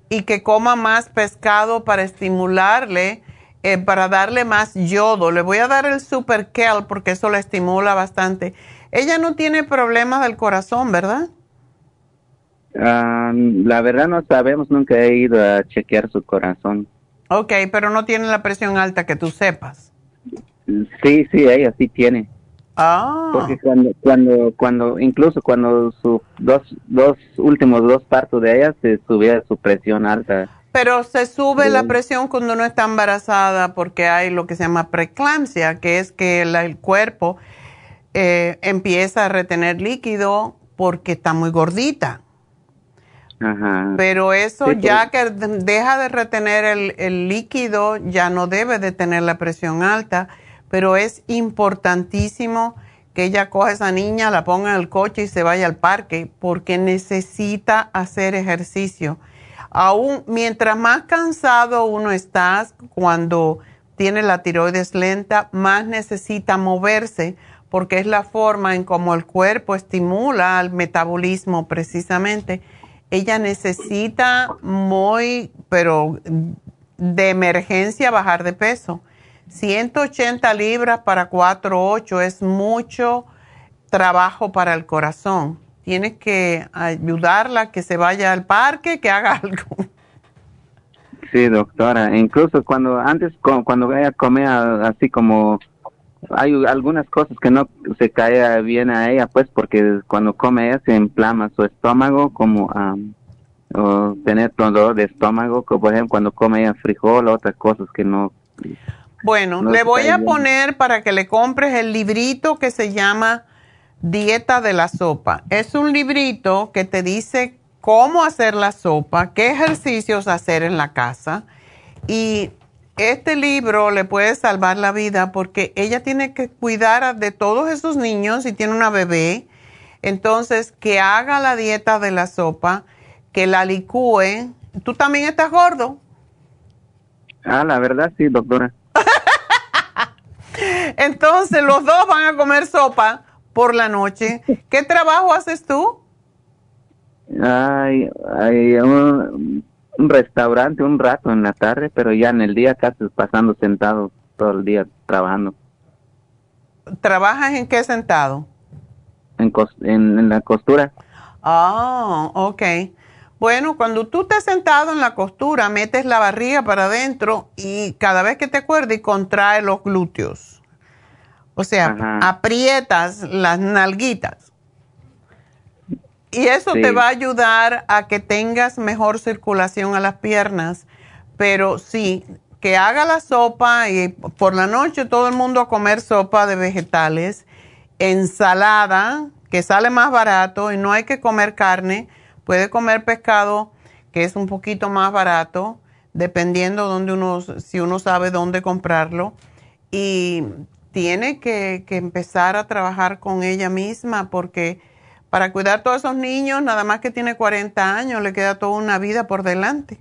Speaker 1: Y que coma más pescado para estimularle, eh, para darle más yodo. Le voy a dar el Super Kel porque eso la estimula bastante. Ella no tiene problemas del corazón, ¿verdad?
Speaker 8: Ah, la verdad no sabemos, nunca he ido a chequear su corazón.
Speaker 1: Ok, pero no tiene la presión alta que tú sepas.
Speaker 8: Sí, sí, ella sí tiene.
Speaker 1: Ah,
Speaker 8: Porque cuando, cuando, cuando, incluso cuando sus dos, dos últimos dos partos de ella se subía su presión alta.
Speaker 1: pero se sube la presión cuando no está embarazada porque hay lo que se llama preeclampsia, que es que la- el cuerpo eh, empieza a retener líquido porque está muy gordita.
Speaker 8: Ajá.
Speaker 1: Pero eso
Speaker 8: Sí, pues.
Speaker 1: ya que de- deja de retener el, el líquido, ya no debe de tener la presión alta, pero es importantísimo que ella coja a esa niña, la ponga en el coche y se vaya al parque, porque necesita hacer ejercicio. Aún mientras más cansado uno está cuando tiene la tiroides lenta, más necesita moverse, porque es la forma en cómo el cuerpo estimula al metabolismo precisamente. Ella necesita muy, pero de emergencia bajar de peso. 180 libras para 4,8 es mucho trabajo para el corazón. Tienes que ayudarla que se vaya al parque, que haga algo.
Speaker 8: Sí, doctora. Incluso cuando antes, cu- cuando ella comía así como, hay algunas cosas que no se caía bien a ella, pues porque cuando come ella se inflama su estómago, como o tener dolor de estómago, como por ejemplo cuando come ella frijol otras cosas que no.
Speaker 1: Bueno,
Speaker 8: No
Speaker 1: le voy a
Speaker 8: bien.
Speaker 1: poner para que le compres el librito que se llama Dieta de la Sopa. Es un librito que te dice cómo hacer la sopa, qué ejercicios hacer en la casa. Y este libro le puede salvar la vida porque ella tiene que cuidar de todos esos niños y tiene una bebé. Entonces, que haga la dieta de la sopa, que la licúe. ¿Tú también estás gordo?
Speaker 8: Ah, la verdad sí, doctora.
Speaker 1: Entonces los dos van a comer sopa por la noche. ¿Qué trabajo haces tú?
Speaker 8: Hay, hay un, un restaurante un rato en la tarde, pero ya en el día casi pasando sentado todo el día trabajando
Speaker 1: ¿Trabajas en qué sentado?
Speaker 8: en, en, en la costura.
Speaker 1: Ah, ok. Bueno, cuando tú estés sentado en la costura, metes la barriga para adentro y cada vez que te acuerdes, contrae los glúteos. O sea,
Speaker 8: Ajá.
Speaker 1: aprietas las nalguitas. Y eso
Speaker 8: Sí.
Speaker 1: te va a ayudar a que tengas mejor circulación a las piernas. Pero sí, que haga la sopa y por la noche todo el mundo a comer sopa de vegetales, ensalada, que sale más barato y no hay que comer carne. Puede comer pescado, que es un poquito más barato, dependiendo donde uno, si uno sabe dónde comprarlo. Y tiene que, que empezar a trabajar con ella misma porque para cuidar a todos esos niños, nada más que tiene 40 años, le queda toda una vida por delante.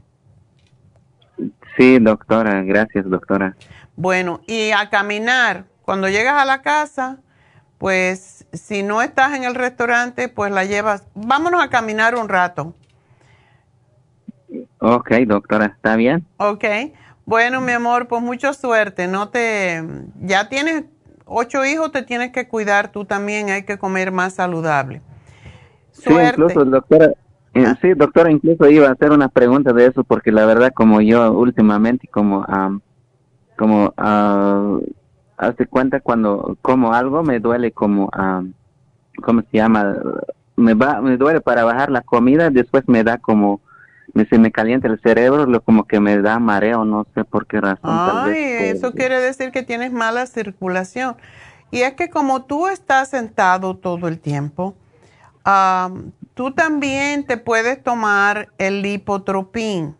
Speaker 8: Sí, doctora, gracias, doctora.
Speaker 1: Bueno, y a caminar. Cuando llegas a la casa, pues si no estás en el restaurante, pues la llevas. Vámonos a caminar un rato,
Speaker 8: Ok, doctora, ¿está bien?
Speaker 1: ¿ok? Bueno, mi amor, pues mucha suerte. No te, ya tienes ocho hijos, te tienes que cuidar tú también. Hay que comer más saludable.
Speaker 8: Sí,
Speaker 1: Suerte.
Speaker 8: incluso, doctora, eh, sí, doctora, incluso iba a hacer una pregunta de eso porque la verdad como yo últimamente como, am, como, ah, hace cuenta cuando como algo me duele como, am, ¿cómo se llama? Me va, me duele para bajar la comida, después me da como, me, se me calienta el cerebro, lo como que me da mareo, no sé por qué razón.
Speaker 1: Ay,
Speaker 8: vez,
Speaker 1: eso quiere decir que tienes mala circulación. Y es que como tú estás sentado todo el tiempo, am, tú también te puedes tomar el lipotropín.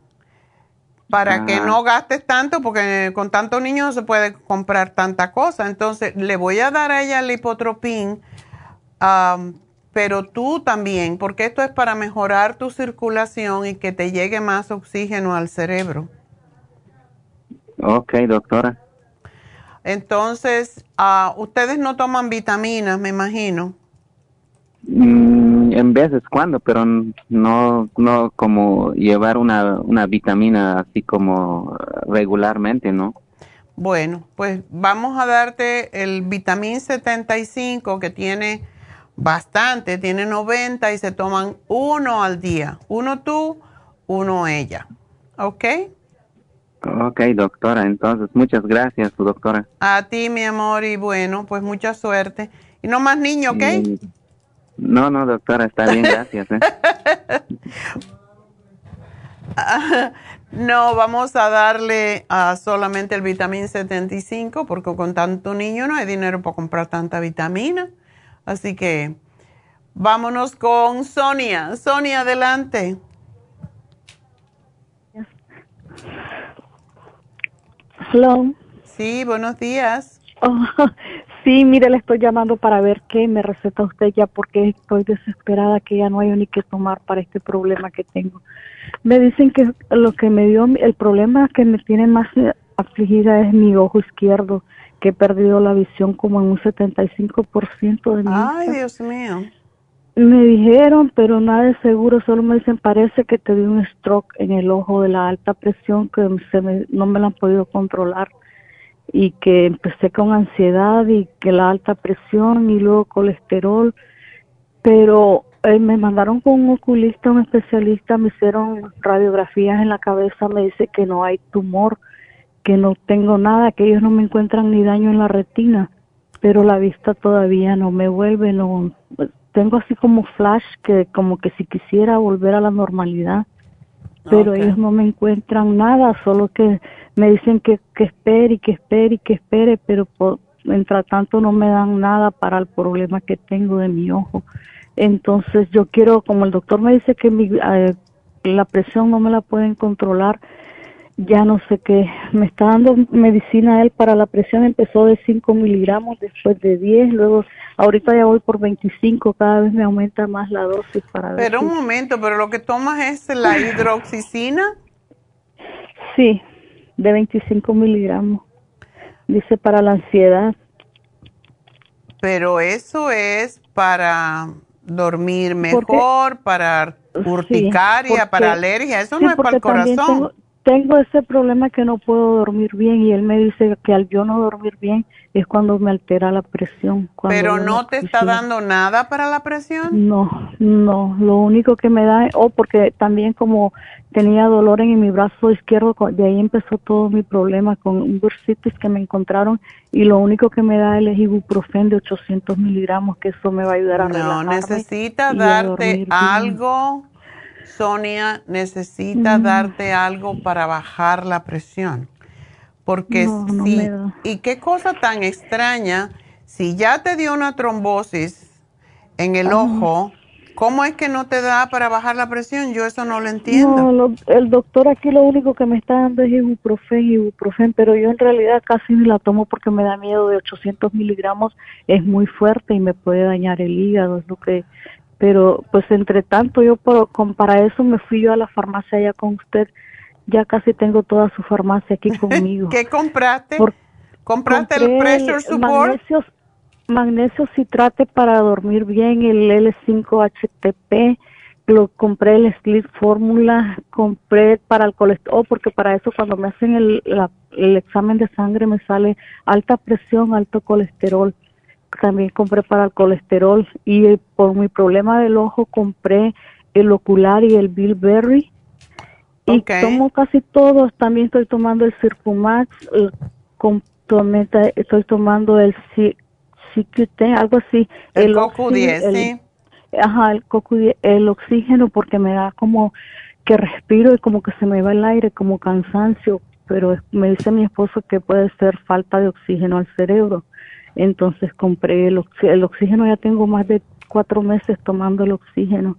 Speaker 1: Para que no gastes tanto, porque con tantos niños no se puede comprar tanta cosa. Entonces, le voy a dar a ella el hipotropín, am, pero tú también, porque esto es para mejorar tu circulación y que te llegue más oxígeno al cerebro.
Speaker 8: Ok, doctora.
Speaker 1: Entonces, ah, ustedes no toman vitaminas, me imagino.
Speaker 8: Mm, en veces cuando, pero no, no como llevar una, una vitamina así como regularmente, ¿no?
Speaker 1: Bueno, pues vamos a darte el vitamín 75 que tiene bastante, tiene 90 y se toman uno al día. Uno tú, uno ella. ¿Ok?
Speaker 8: Ok, doctora. Entonces, muchas gracias, doctora.
Speaker 1: A ti, mi amor, y bueno, pues mucha suerte. Y no más niños, ¿ok?
Speaker 8: Mm, No, no, doctora, está bien, gracias. ¿eh?
Speaker 1: no, vamos a darle ah, solamente el vitamín 75 porque con tanto niño no hay dinero para comprar tanta vitamina. Así que vámonos con Sonia. Sonia, adelante.
Speaker 9: Hello.
Speaker 1: Sí, buenos días.
Speaker 9: Oh, sí, mire, le estoy llamando para ver qué me receta usted ya porque estoy desesperada que ya no hay ni qué tomar para este problema que tengo. Me dicen que lo que me dio, el problema que me tiene más eh, afligida es mi ojo izquierdo, que he perdido la visión como en un 75% de mi
Speaker 1: Ay,
Speaker 9: vista.
Speaker 1: Dios mío.
Speaker 9: Me dijeron, pero nada de seguro, solo me dicen, parece que te dio un stroke en el ojo de la alta presión que se me- no me la han podido controlar y que empecé con ansiedad y que la alta presión y luego colesterol, pero eh, me mandaron con un oculista, un especialista, me hicieron radiografías en la cabeza, me dice que no hay tumor, que no tengo nada, que ellos no me encuentran ni daño en la retina, pero la vista todavía no me vuelve, no tengo así como flash que como que si quisiera volver a la normalidad, pero
Speaker 1: Ok.
Speaker 9: ellos no me encuentran nada, solo que me dicen que, que espere y que espere y que espere, pero por, mientras tanto no me dan nada para el problema que tengo de mi ojo. Entonces yo quiero, como el doctor me dice que mi, eh, la presión no me la pueden controlar, ya no sé qué. Me está dando medicina él para la presión, empezó de 5 miligramos, después de 10, luego ahorita ya voy por 25, cada vez me aumenta más la dosis para ver.
Speaker 1: Pero
Speaker 9: si-
Speaker 1: un momento, pero lo que tomas es la hidroxicina.
Speaker 9: Sí, de 25 miligramos. Dice para la ansiedad.
Speaker 1: Pero eso es para dormir
Speaker 9: Porque-
Speaker 1: mejor, para urticaria,
Speaker 9: porque-
Speaker 1: para alergia. Eso
Speaker 9: sí,
Speaker 1: no es para el corazón.
Speaker 9: Tengo, tengo ese problema que no puedo dormir bien y él me dice que al yo no dormir bien es cuando me altera la presión.
Speaker 1: Pero no te está dando nada para la presión.
Speaker 9: No, no, lo único que me da, o porque también como tenía dolor en mi brazo izquierdo, de ahí empezó todo mi problema con un bursitis que me encontraron y lo único que me da es ibuprofen de 800 miligramos, que eso me va a ayudar a
Speaker 1: No,
Speaker 9: relajarme
Speaker 1: necesita
Speaker 9: y a
Speaker 1: darte
Speaker 9: bien.
Speaker 1: Sonia, necesita
Speaker 9: Mm.
Speaker 1: darte algo para bajar la presión. Porque
Speaker 9: No, no da.
Speaker 1: y qué cosa tan extraña, si ya te dio una trombosis en el ojo, ¿cómo es que no te da para bajar la presión? Yo eso no lo entiendo.
Speaker 9: No, lo- el doctor aquí lo único que me está dando es ibuprofen, ibuprofen, pero yo en realidad casi ni la tomo porque me da miedo de 800 miligramos, es muy fuerte y me puede dañar el hígado, es lo que, pero pues entre tanto yo por, con, para eso me fui yo a la farmacia allá con usted, ya casi tengo toda su farmacia aquí conmigo.
Speaker 1: ¿Qué compraste?
Speaker 9: Por-
Speaker 1: ¿Compraste el pressure support?
Speaker 9: Magnesio, magnesio citrate para dormir bien, el L5-HTP, lo compré el Sleep Fórmula, compré para el colesterol, porque para eso cuando me hacen el, la- el examen de sangre me sale alta presión, alto colesterol. También compré para el colesterol y eh, por mi problema del ojo compré el ocular y el Bilberry. Y
Speaker 1: Ok.
Speaker 9: tomo casi todos, también estoy tomando el Circumax, el tomé- estoy tomando el CQT, algo así.
Speaker 1: El
Speaker 9: oxi-
Speaker 1: CoQ10,
Speaker 9: el-
Speaker 1: sí.
Speaker 9: Ajá, el, CoQ10, el oxígeno porque me da como que respiro y como que se me va el aire, como cansancio, pero me dice mi esposo que puede ser falta de oxígeno al cerebro. Entonces compré el, oxi- el oxígeno, ya tengo más de cuatro meses tomando el oxígeno.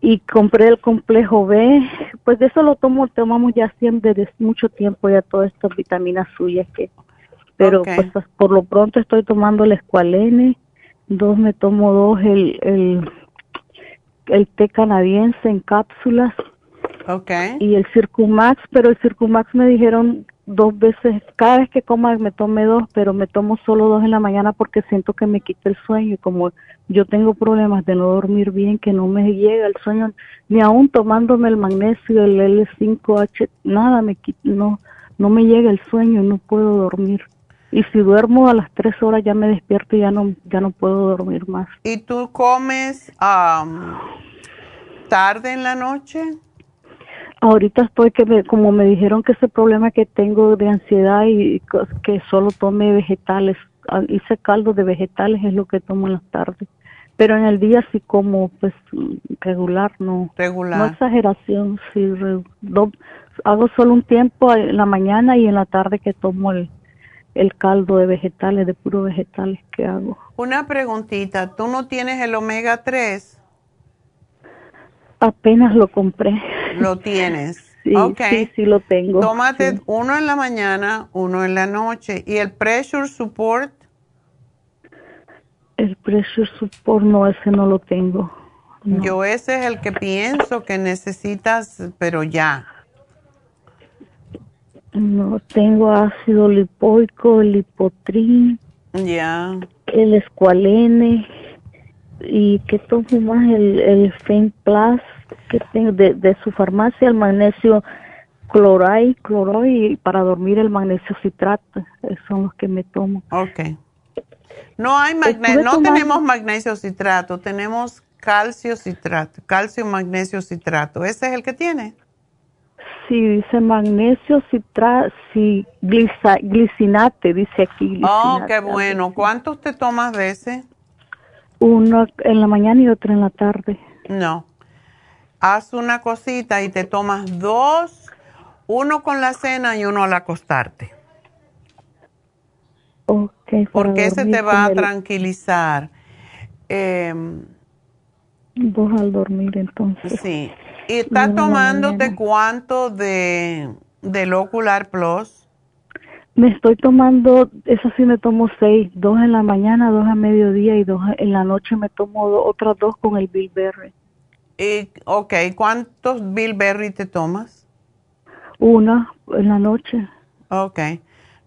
Speaker 9: y compré el complejo B, pues de eso lo tomo, tomamos ya siempre desde mucho tiempo ya todas estas vitaminas suyas que, pero pues por lo pronto estoy tomando el escualene, dos me tomo dos el, el, el té canadiense en cápsulas
Speaker 1: Okay.
Speaker 9: y el Circumax, pero el Circumax me dijeron dos veces, cada vez que coma me tome dos, pero me tomo solo dos en la mañana porque siento que me quita el sueño y como yo tengo problemas de no dormir bien, que no me llega el sueño, ni aún tomándome el magnesio, el L5H, nada me quita, no, no me llega el sueño, no puedo dormir. Y si duermo a las tres horas ya me despierto y ya no, ya no puedo dormir más.
Speaker 1: ¿Y tú comes am, tarde en la noche?
Speaker 9: Ahorita estoy que me- como me dijeron que ese problema que tengo de ansiedad y que solo tome vegetales, hice caldo de vegetales es lo que tomo en las tardes. Pero en el día sí como pues regular, no.
Speaker 1: Regular.
Speaker 9: No exageración, sí. re- do- hago solo un tiempo en la mañana y en la tarde que tomo el, el caldo de vegetales, de puro vegetales que hago.
Speaker 1: Una preguntita, ¿tú no tienes el omega 3?
Speaker 9: Apenas lo compré.
Speaker 1: Lo tienes.
Speaker 9: Sí, sí, sí lo tengo.
Speaker 1: Tómate
Speaker 9: sí.
Speaker 1: uno en la mañana, uno en la noche. ¿Y el pressure support?
Speaker 9: El pressure support no, ese no lo tengo. No.
Speaker 1: Yo ese es el que pienso que necesitas, pero ya.
Speaker 9: No, tengo ácido lipoico, el lipotrin,
Speaker 1: Ya.
Speaker 9: el escualene y que tomo más el, el Plus que tengo de, de su farmacia, el magnesio cloray, cloroy y para dormir el magnesio citrato, son los que me tomo.
Speaker 1: Ok. No hay magnesio, no
Speaker 9: tomando-
Speaker 1: tenemos magnesio citrato, tenemos calcio citrato, calcio magnesio citrato. ¿Ese es el que tiene?
Speaker 9: Sí, dice magnesio citrato, sí, glicinate, dice aquí.
Speaker 1: Oh, qué bueno. ¿Cuántos te tomas de ese?
Speaker 9: Uno en la mañana y otro en la tarde.
Speaker 1: No. Haz una cosita y te tomas dos, uno con la cena y uno al acostarte.
Speaker 9: Ok, para
Speaker 1: Porque ese te va a tranquilizar. Em,
Speaker 9: Dos al dormir entonces.
Speaker 1: sí. ¿Y estás tomándote
Speaker 9: mañana.
Speaker 1: cuánto de, del Ocular Plus?
Speaker 9: Me estoy tomando, eso sí me tomo seis, dos en la mañana, dos a mediodía y dos en la noche me tomo do- otras dos con el Bilberry.
Speaker 1: Y, ok, ¿cuántos Bilberry te tomas?
Speaker 9: Una en la noche.
Speaker 1: Ok.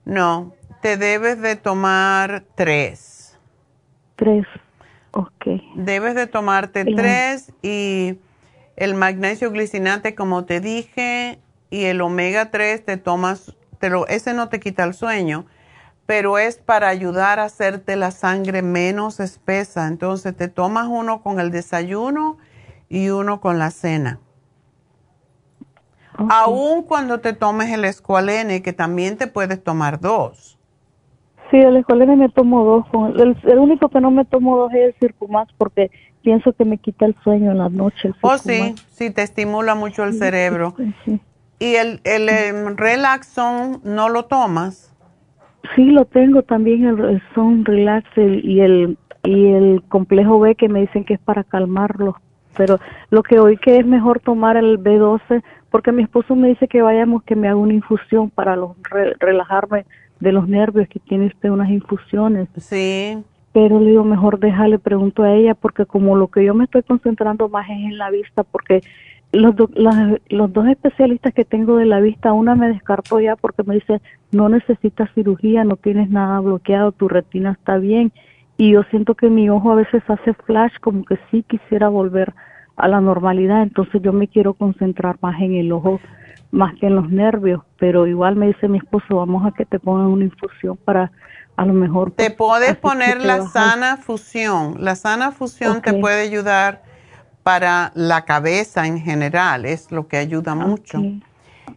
Speaker 1: No, te debes de tomar tres.
Speaker 9: Tres. Ok.
Speaker 1: Debes de tomarte tres y el magnesio glicinate, como te dije, y el omega 3 te tomas, te lo, ese no te quita el sueño, pero es para ayudar a hacerte la sangre menos espesa. Entonces te tomas uno con el desayuno y uno con la cena.
Speaker 9: ok.
Speaker 1: Aún cuando te tomes el escualene, que también te puedes tomar dos.
Speaker 9: Sí, el escualene me tomo dos. El, el único que no me tomo dos es el Circumax porque pienso que me quita el sueño en la noche. el
Speaker 1: Oh, sí, sí, te estimula mucho el cerebro.
Speaker 9: Sí, sí.
Speaker 1: ¿Y el, el, em, Relaxon no lo tomas?
Speaker 9: Sí, lo tengo también el, el Son Relax el- y el y el complejo B que me dicen que es para calmarlo. Pero lo que oí que es mejor tomar el B12 porque mi esposo me dice que vayamos que me haga una infusión para los, re- relajarme de los nervios que tiene usted unas infusiones.
Speaker 1: Sí.
Speaker 9: Pero le digo mejor déjale pregunto a ella porque como lo que yo me estoy concentrando más es en la vista porque los, do- las- los dos especialistas que tengo de la vista, una me descartó ya porque me dice, no necesitas cirugía, no tienes nada bloqueado, tu retina está bien. Y yo siento que mi ojo a veces hace flash, como que sí quisiera volver a la normalidad, entonces yo me quiero concentrar más en el ojo, más que en los nervios, pero igual me dice mi esposo, vamos a que te pongan una infusión para a lo mejor...
Speaker 1: Te puedes poner la
Speaker 9: baja
Speaker 1: sana fusión. La sana fusión te puede ayudar para la cabeza en general, es lo que ayuda mucho.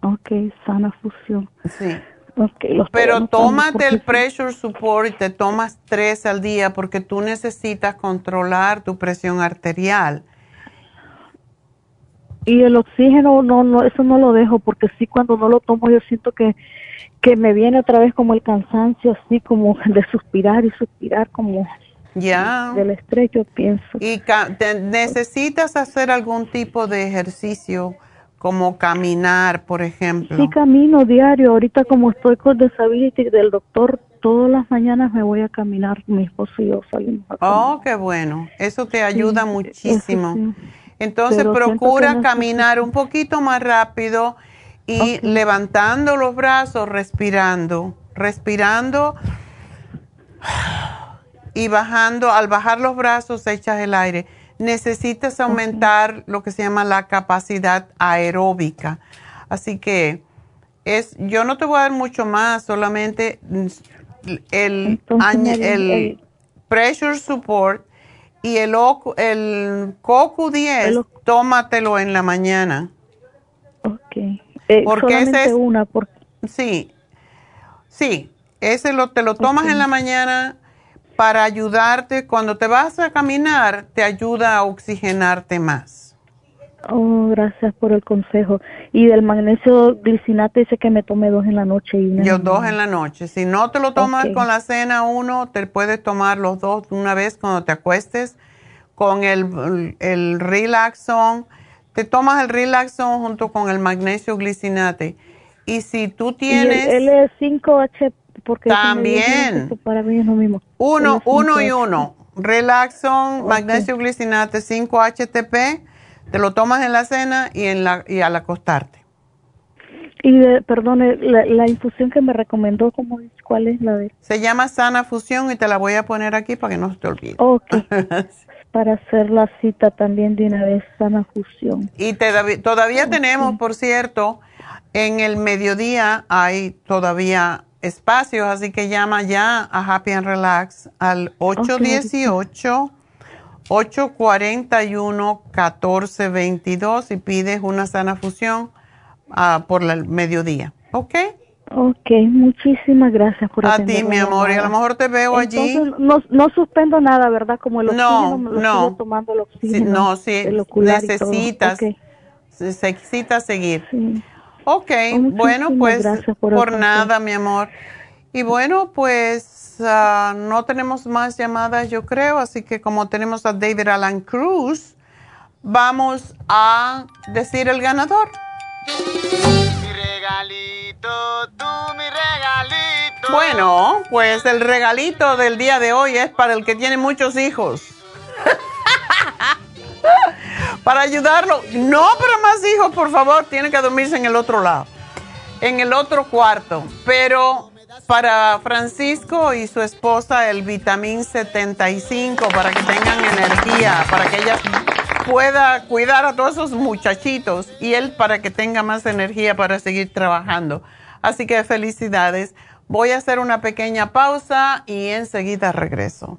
Speaker 9: Ok, sana fusión.
Speaker 1: Sí.
Speaker 9: Ok, lo estoy
Speaker 1: Pero tómate el pressure support y te tomas tres al día porque tú necesitas controlar tu presión arterial.
Speaker 9: Y el oxígeno, no, no, eso no lo dejo porque sí cuando no lo tomo yo siento que, que me viene otra vez como el cansancio, así como de suspirar y suspirar como...
Speaker 1: Ya.
Speaker 9: del estrés, yo pienso.
Speaker 1: ¿Y necesitas hacer algún tipo de ejercicio como caminar, por ejemplo?
Speaker 9: Sí, camino diario. Ahorita como estoy con disability del doctor, todas las mañanas me voy a caminar. Mi esposo y yo salimos a
Speaker 1: Oh, qué bueno. Eso te ayuda muchísimo. Entonces procura caminar un poquito más rápido y levantando los brazos, respirando, respirando y bajando. Al bajar los brazos echas el aire. Necesitas aumentar lo que se llama la capacidad aeróbica. Así que es, yo no te voy a dar mucho más, solamente el, el pressure support y el, el CoQ10, tómatelo en la mañana.
Speaker 9: Ok. Eh, porque ese es, una.
Speaker 1: Sí, sí, ese lo, te lo tomas en la mañana para ayudarte. Cuando te vas a caminar, te ayuda a oxigenarte más.
Speaker 9: Oh, gracias por el consejo. Y del magnesio glicinate dice que me tome dos en la noche y
Speaker 1: Yo dos en la noche. Si no te lo tomas con la cena uno, te puedes tomar los dos una vez cuando te acuestes con el, el Relaxon. Te tomas el Relaxon junto con el magnesio glicinate. Y si tú tienes...
Speaker 9: el L5H, porque...
Speaker 1: También.
Speaker 9: Para mí es lo mismo.
Speaker 1: Uno, uno y uno. Relaxon, magnesio glicinate, 5-HTP te lo tomas en la cena y, en la, y al acostarte.
Speaker 9: Y, de, perdone, la, infusión que me recomendó, ¿cómo es? ¿Cuál es la de?
Speaker 1: Se llama Sana Fusión y te la voy a poner aquí para que no se te olvide.
Speaker 9: Ok. para hacer la cita también de una vez, Sana Fusión.
Speaker 1: Y todavía tenemos, por cierto, en el mediodía hay todavía espacios, así que llama ya a Happy and Relax al 818. 841-1422 y pides una sana fusión uh, por el mediodía. ¿Ok?
Speaker 9: Ok, muchísimas gracias por
Speaker 1: A ti, mi amor, y a lo mejor te veo allí.
Speaker 9: No, no suspendo nada, ¿verdad? Como el
Speaker 1: oxígeno,
Speaker 9: no,
Speaker 1: no.
Speaker 9: tomando el oxígeno.
Speaker 1: Sí, no, sí, necesitas, necesitas seguir. Sí. Ok, bueno, pues por, por nada, mi amor. Y bueno, pues Ah, no tenemos más llamadas, yo creo, así que como tenemos a David Alan Cruz, vamos a decir el ganador. Mi regalito, tú mi regalito. Bueno, pues el regalito del día de hoy es para el que tiene muchos hijos. para ayudarlo. No para más hijos, por favor, tiene que dormirse en el otro lado, en el otro cuarto. Pero para Francisco y su esposa el vitamín 75 para que tengan energía, para que ella pueda cuidar a todos esos muchachitos y él para que tenga más energía para seguir trabajando. Así que felicidades. Voy a hacer una pequeña pausa y enseguida regreso.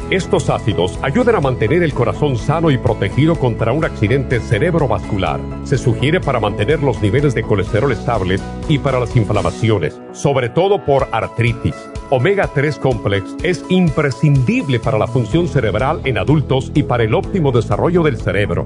Speaker 3: Estos ácidos ayudan a mantener el corazón sano y protegido contra un accidente cerebrovascular. Se sugiere para mantener los niveles de colesterol estables y para las inflamaciones, sobre todo por artritis. Omega 3 Complex es imprescindible para la función cerebral en adultos y para el óptimo desarrollo del cerebro,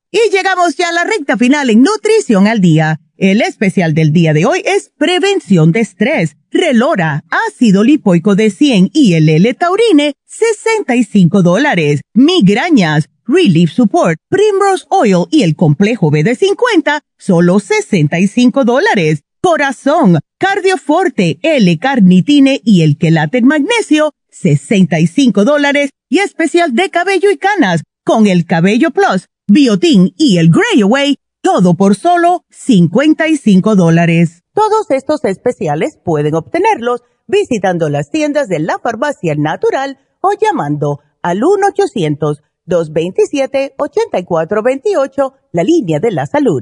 Speaker 4: Y llegamos ya a la recta final en Nutrición al Día. El especial del día de hoy es Prevención de Estrés, Relora, Ácido Lipoico de 100 y el L-Taurine, 65 dólares. Migrañas, Relief Support, Primrose Oil y el complejo B de 50, solo 65 dólares. Corazón, Cardioforte, L-Carnitine y el Quelate Magnesio, 65 dólares. Y especial de cabello y canas, con el Cabello Plus, Biotin y el Grey Away, todo por solo 55 dólares. Todos estos especiales pueden obtenerlos visitando las tiendas de la farmacia natural o llamando al 1 800 227-8428, la línea de la salud.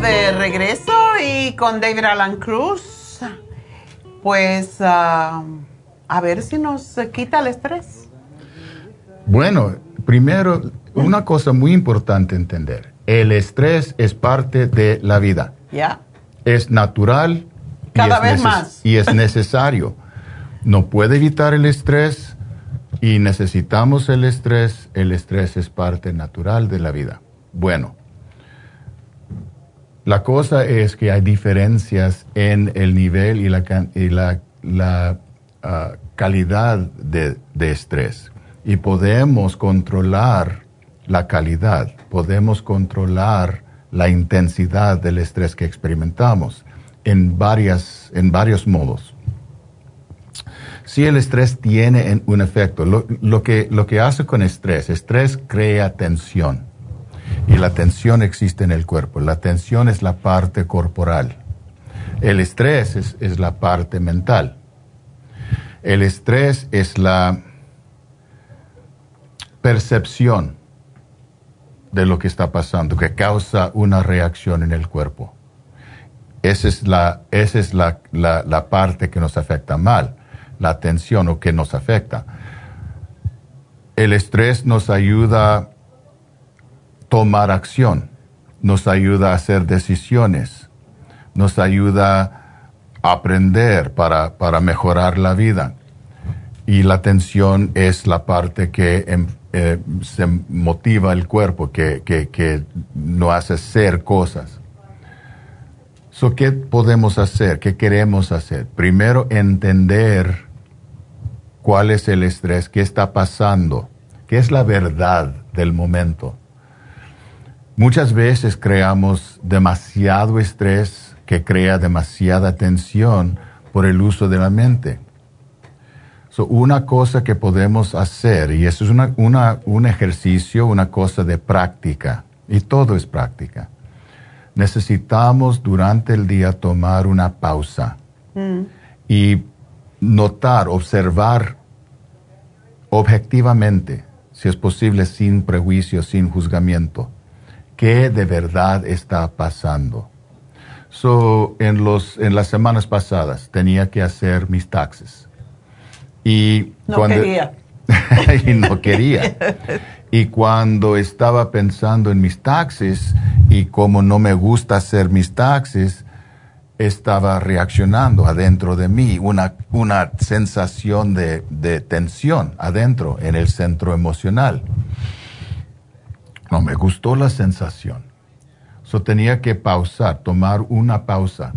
Speaker 1: De regreso y con David Alan Cruz, pues ah, a ver si nos quita el estrés.
Speaker 10: Bueno, primero, una cosa muy importante entender, el estrés es parte de la vida.
Speaker 1: Ya.
Speaker 10: Es natural.
Speaker 1: Cada vez más.
Speaker 10: Y es necesario. no puede evitar el estrés y necesitamos el estrés. El estrés es parte natural de la vida. Bueno, la cosa es que hay diferencias en el nivel y la, ah, calidad de, estrés. Y podemos controlar la calidad, podemos controlar la intensidad del estrés que experimentamos en, varias, en varios modos. Si el estrés tiene un efecto, lo, que, lo que hace con estrés, estrés crea tensión y la tensión existe en el cuerpo. La tensión es la parte corporal. El estrés es, la parte mental. El estrés es la percepción de lo que está pasando, que causa una reacción en el cuerpo. Esa es la, esa es la, la parte que nos afecta mal, la tensión o que nos afecta. El estrés nos ayuda tomar acción, nos ayuda a hacer decisiones, nos ayuda a aprender para, para mejorar la vida. Y la atención es la parte que em, eh, se motiva el cuerpo, que, que, que nos hace ser cosas. So, ¿Qué podemos hacer? ¿Qué queremos hacer? Primero, entender cuál es el estrés, qué está pasando, qué es la verdad del momento Muchas veces creamos demasiado estrés que crea demasiada tensión por el uso de la mente. una cosa que podemos hacer, y eso es un ejercicio, una cosa de práctica, y todo es práctica. Necesitamos durante el día tomar una pausa mm. y notar, observar objetivamente, si es posible sin prejuicio, sin juzgamiento qué de verdad está pasando. So, en, los, en las semanas pasadas tenía que hacer mis taxes. Y
Speaker 1: no quería.
Speaker 10: y no quería. Y cuando estaba pensando en mis taxes y como no me gusta hacer mis taxes, estaba reaccionando adentro de mí, una, una sensación de, de tensión adentro, en el centro emocional. No me gustó la sensación. So tenía que pausar, tomar una pausa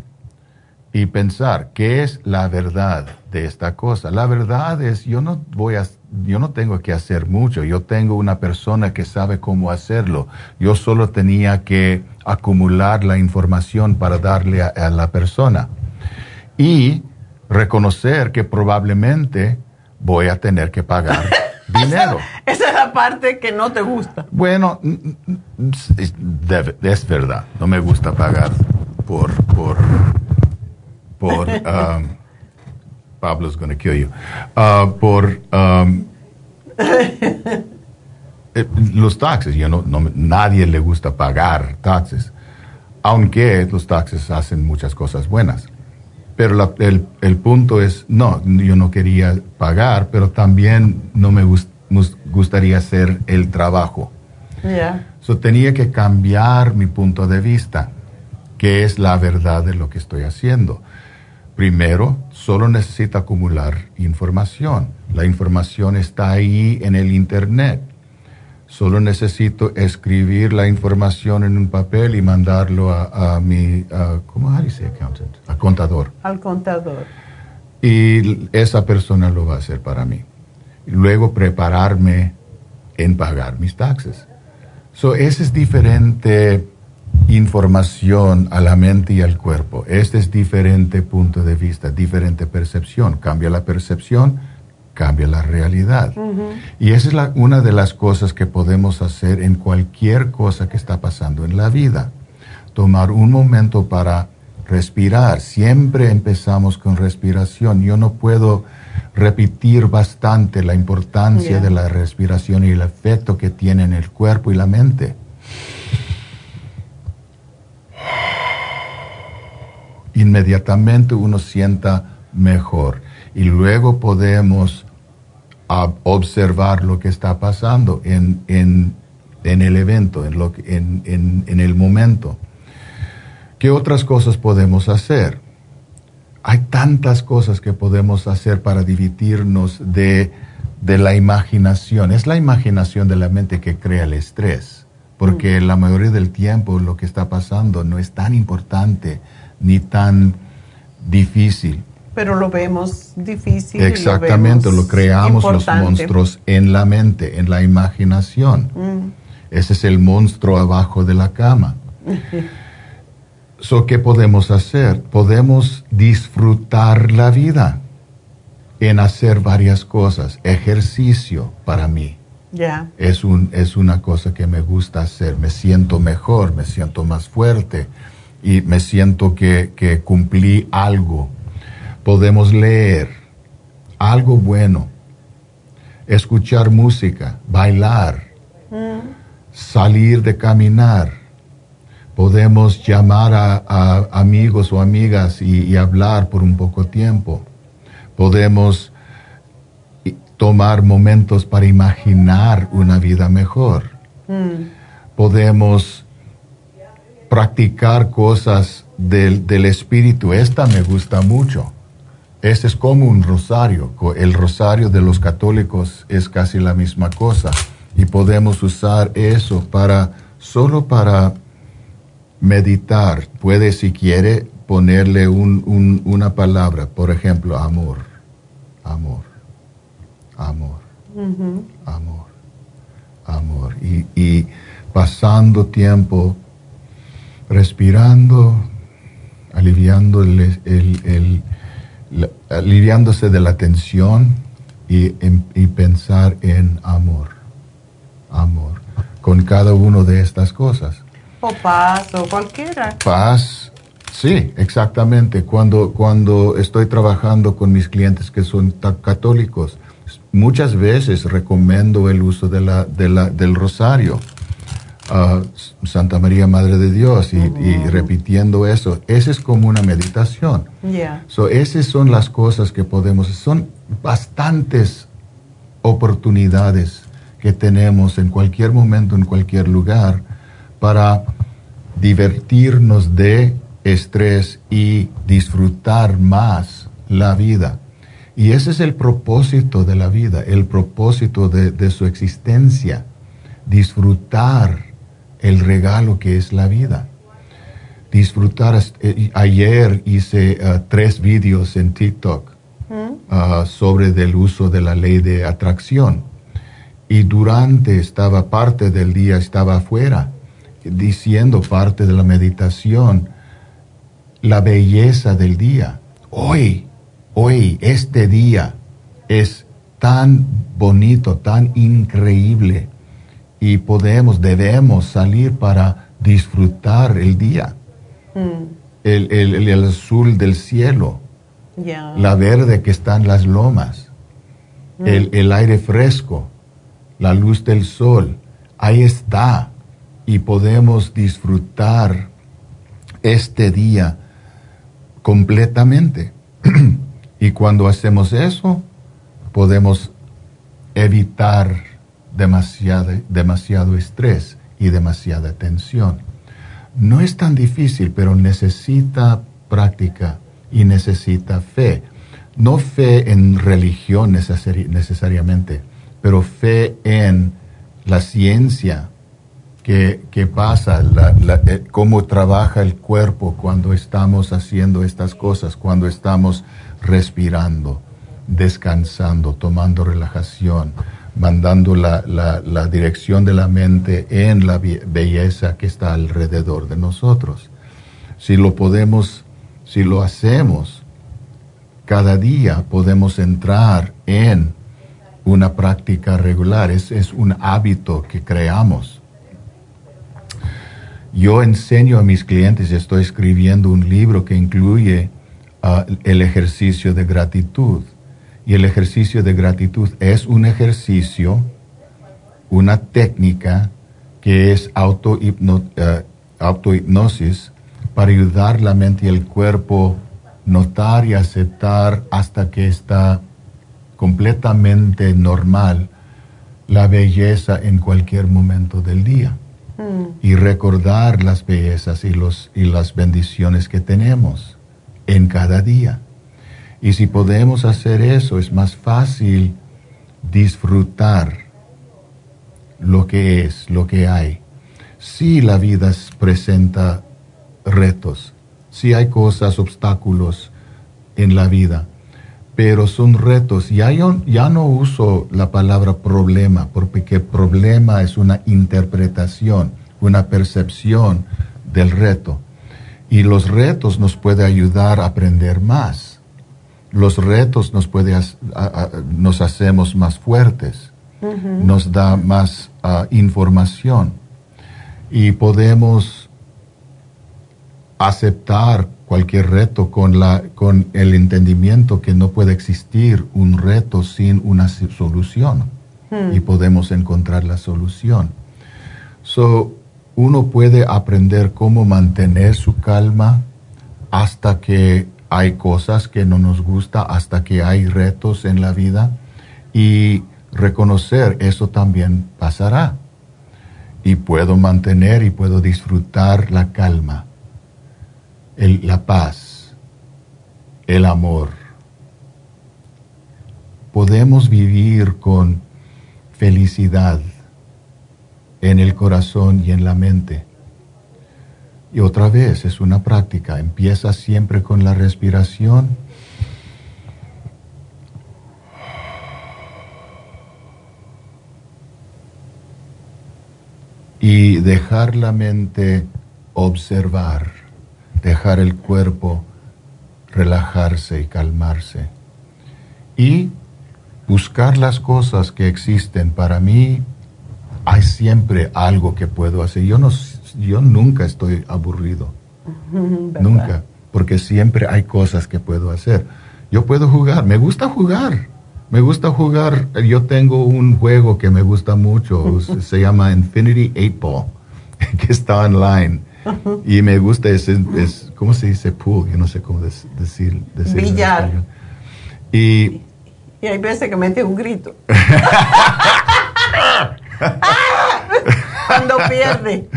Speaker 10: y pensar qué es la verdad de esta cosa. La verdad es yo no voy a yo no tengo que hacer mucho, yo tengo una persona que sabe cómo hacerlo. Yo solo tenía que acumular la información para darle a la persona y reconocer que probablemente voy a tener que pagar dinero.
Speaker 1: Esa, es la parte que no te gusta.
Speaker 10: Bueno, es, es verdad, no me gusta pagar por, por, por, um, Pablo's gonna kill you, uh, por um, eh, los taxes. Yo no, no, nadie le gusta pagar taxes, aunque los taxes hacen muchas cosas buenas. Pero el, el, punto es, no, yo no quería pagar, pero también no me gustaría hacer el trabajo.
Speaker 1: Yeah.
Speaker 10: So, tenía que cambiar mi punto de vista, que es la verdad de lo que estoy haciendo. Primero, solo necesita acumular información. La información está ahí en el Internet. Solo necesito escribir la información en un papel y mandarlo a, mi, ¿cómo dice accountant? Al contador.
Speaker 1: Al contador.
Speaker 10: Y esa persona lo va a hacer para mí. Luego prepararme en pagar mis taxes. So, ese es diferente información a la mente y al cuerpo. Este es diferente punto de vista, diferente percepción. Cambia la percepción, cambia la realidad. Y esa es una de las cosas que podemos hacer en cualquier cosa que está pasando en la vida. Tomar un momento para respirar. Siempre empezamos con respiración. Yo no puedo repetir bastante la importancia de la respiración y el efecto que tiene en el cuerpo y la mente. inmediatamente uno sienta mejor. Y luego podemos observar lo que está pasando en, el evento, en, lo, en, en, el momento. ¿Qué otras cosas podemos hacer? Hay tantas cosas que podemos hacer para dividirnos de, de la imaginación. Es la imaginación de la mente que crea el estrés, porque mm. la mayoría del tiempo lo que está pasando no es tan importante ni tan difícil.
Speaker 1: Pero lo vemos difícil.
Speaker 10: Exactamente, lo, creamos los monstruos en la mente, en la imaginación. Mm. Ese es el monstruo abajo de la cama. so, ¿Qué podemos hacer? Podemos disfrutar la vida en hacer varias cosas. Ejercicio para mí. Es, un, es una cosa que me gusta hacer. Me siento mejor, me siento más fuerte y me siento que, que cumplí algo. Podemos leer algo bueno, escuchar música, bailar, salir de caminar. Podemos llamar a, amigos o amigas y, hablar por un poco tiempo. Podemos tomar momentos para imaginar una vida mejor. Podemos practicar cosas del espíritu. Esta me gusta mucho. Este es como un rosario. El rosario de los católicos es casi la misma cosa. Y podemos usar eso para, solo para meditar. Puede, si quiere, ponerle un, una palabra. Por ejemplo, amor. Amor. Amor. Amor. Amor. Y, y pasando tiempo respirando, aliviando el, aliviándose de la tensión y, pensar en amor, amor, con cada una de estas cosas.
Speaker 1: O paz, o cualquiera.
Speaker 10: Paz, sí, exactamente. Cuando, cuando estoy trabajando con mis clientes que son católicos, muchas veces recomiendo el uso de la, del rosario Santa María Madre de Dios y, repitiendo eso, esa es como una meditación. So, esas son las cosas que podemos, son bastantes oportunidades que tenemos en cualquier momento, en cualquier lugar, para divertirnos de estrés y disfrutar más la vida. Y ese es el propósito de la vida, el propósito de, de su existencia, disfrutar el regalo que es la vida. Disfrutar. Eh, ayer hice uh, tres vídeos en TikTok mm. uh, sobre el uso de la ley de atracción. Y durante estaba parte del día, estaba afuera, diciendo parte de la meditación, la belleza del día. Hoy, hoy, este día es tan bonito, tan increíble y podemos, debemos salir para disfrutar el día,
Speaker 1: Mm.
Speaker 10: el, el- el azul del cielo, la verde que está en las lomas,
Speaker 1: Mm.
Speaker 10: el, el aire fresco, la luz del sol, ahí está. Y podemos disfrutar este día completamente. y cuando hacemos eso, podemos evitar demasiado, demasiado estrés y demasiada tensión. No es tan difícil, pero necesita práctica y necesita fe. No fe en religión necesari- necesariamente, pero fe en la ciencia que, que pasa, eh, cómo trabaja el cuerpo cuando estamos haciendo estas cosas, cuando estamos respirando, descansando, tomando relajación, mandando la, la- dirección de la mente en la be- belleza que está alrededor de nosotros. Si lo podemos, si lo hacemos, cada día podemos entrar en una práctica regular, es, es un hábito que creamos. Yo enseño a mis clientes, estoy escribiendo un libro que incluye ah, el ejercicio de gratitud. Y el ejercicio de gratitud es un ejercicio, una técnica que es eh, autohipnosis para ayudar la mente y el cuerpo notar y aceptar hasta que está completamente normal la belleza en cualquier momento del día y recordar las bellezas y, los, y las bendiciones que tenemos en cada día. Y si podemos hacer eso, es más fácil disfrutar lo que es, lo que hay. Si la vida presenta retos, si hay cosas, obstáculos en la vida, pero son retos. Ya, yo, ya no uso la palabra problema, porque problema es una interpretación, una percepción del reto. Y los retos nos pueden ayudar a aprender más. Los retos nos, puede, hac- a- a- nos hacemos más fuertes, nos da más ah, información y podemos aceptar cualquier reto con, la, con el entendimiento que no puede existir un reto sin una solución
Speaker 11: Hmm.
Speaker 10: y podemos encontrar la solución. So, uno puede aprender cómo mantener su calma hasta que hay cosas que no nos gusta, hasta que hay retos en la vida y reconocer eso también pasará. Y puedo mantener y puedo disfrutar la calma, la paz, el amor. Podemos vivir con felicidad en el corazón y en la mente. Y otra vez, es una práctica. Empieza siempre con la respiración. Y dejar la mente observar, dejar el cuerpo relajarse y calmarse. Y buscar las cosas que existen. Para mí hay siempre algo que puedo hacer. Yo, no, yo nunca estoy aburrido. Nunca, porque siempre hay cosas que puedo hacer. Yo puedo jugar, me gusta jugar, me gusta jugar. Yo tengo un juego que me gusta mucho, se- llama Infinity 8 Ball, que está online. Y me gusta, es, es- ¿cómo se dice pool? Yo no sé cómo decir. decirlo en
Speaker 1: Billar.
Speaker 10: Y
Speaker 1: Y hay veces que mete un grito. Cuando pierde.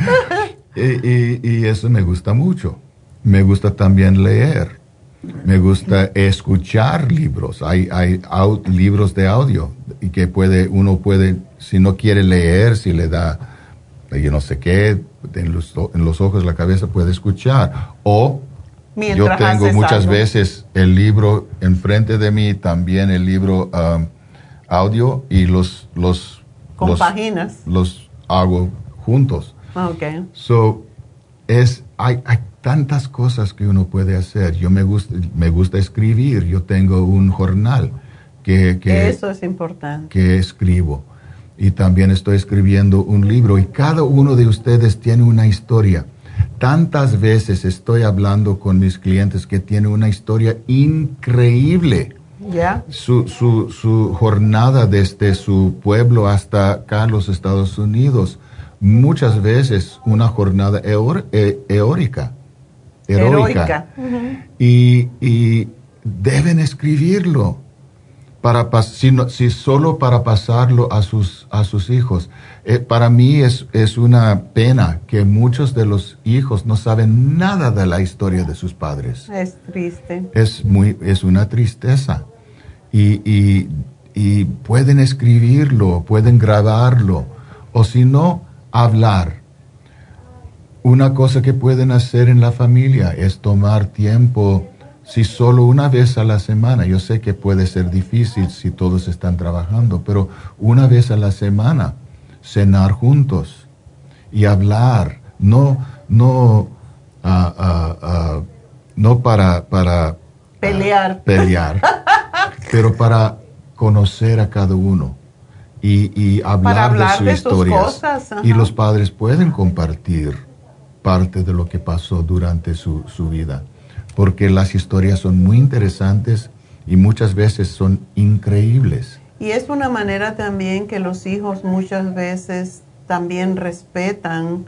Speaker 10: Y, y- y eso me gusta mucho. Me gusta también leer. Me gusta escuchar libros. Hay, hay libros de audio y que puede, uno puede, si no quiere leer, si le da, yo no sé qué, en los, en los ojos, la cabeza, puede escuchar. O
Speaker 1: Mientras
Speaker 10: yo tengo muchas
Speaker 1: algo.
Speaker 10: veces el libro enfrente de mí, también el libro um, audio y los, los, los, los hago juntos.
Speaker 1: Ok.
Speaker 10: So, es, hay, hay tantas cosas que uno puede hacer. Yo me gusta, me gusta escribir, yo tengo un jornal que, que,
Speaker 1: Eso es importante.
Speaker 10: que escribo. Y también estoy escribiendo un libro y cada uno de ustedes tiene una historia. Tantas veces estoy hablando con mis clientes que tienen una historia increíble.
Speaker 1: ¿Ya?
Speaker 10: Su, su, su jornada desde su pueblo hasta acá, los Estados Unidos, muchas veces una jornada eor- e- eórica. Y, y deben escribirlo, para pas- si, no- si solo para pasarlo a sus, a sus hijos. Eh, para mí es, es una pena que muchos de los hijos no saben nada de la historia de sus padres
Speaker 1: Es triste.
Speaker 10: es muy es una tristeza y, y- y pueden escribirlo pueden grabarlo o si no hablar. Una cosa que pueden hacer en la familia es tomar tiempo si solo una vez a la semana. Yo sé que puede ser difícil si todos están trabajando pero una vez a la semana cenar juntos y hablar. No no ah, no para para
Speaker 1: Pelear.
Speaker 10: pelear, pero para conocer a cada uno y, y hablar,
Speaker 1: Para hablar
Speaker 10: de su
Speaker 1: de sus cosas.
Speaker 10: Y los padres pueden compartir parte de lo que pasó durante su, su vida, porque las historias son muy interesantes y muchas veces son increíbles.
Speaker 1: Y es una manera también que los hijos muchas veces también respetan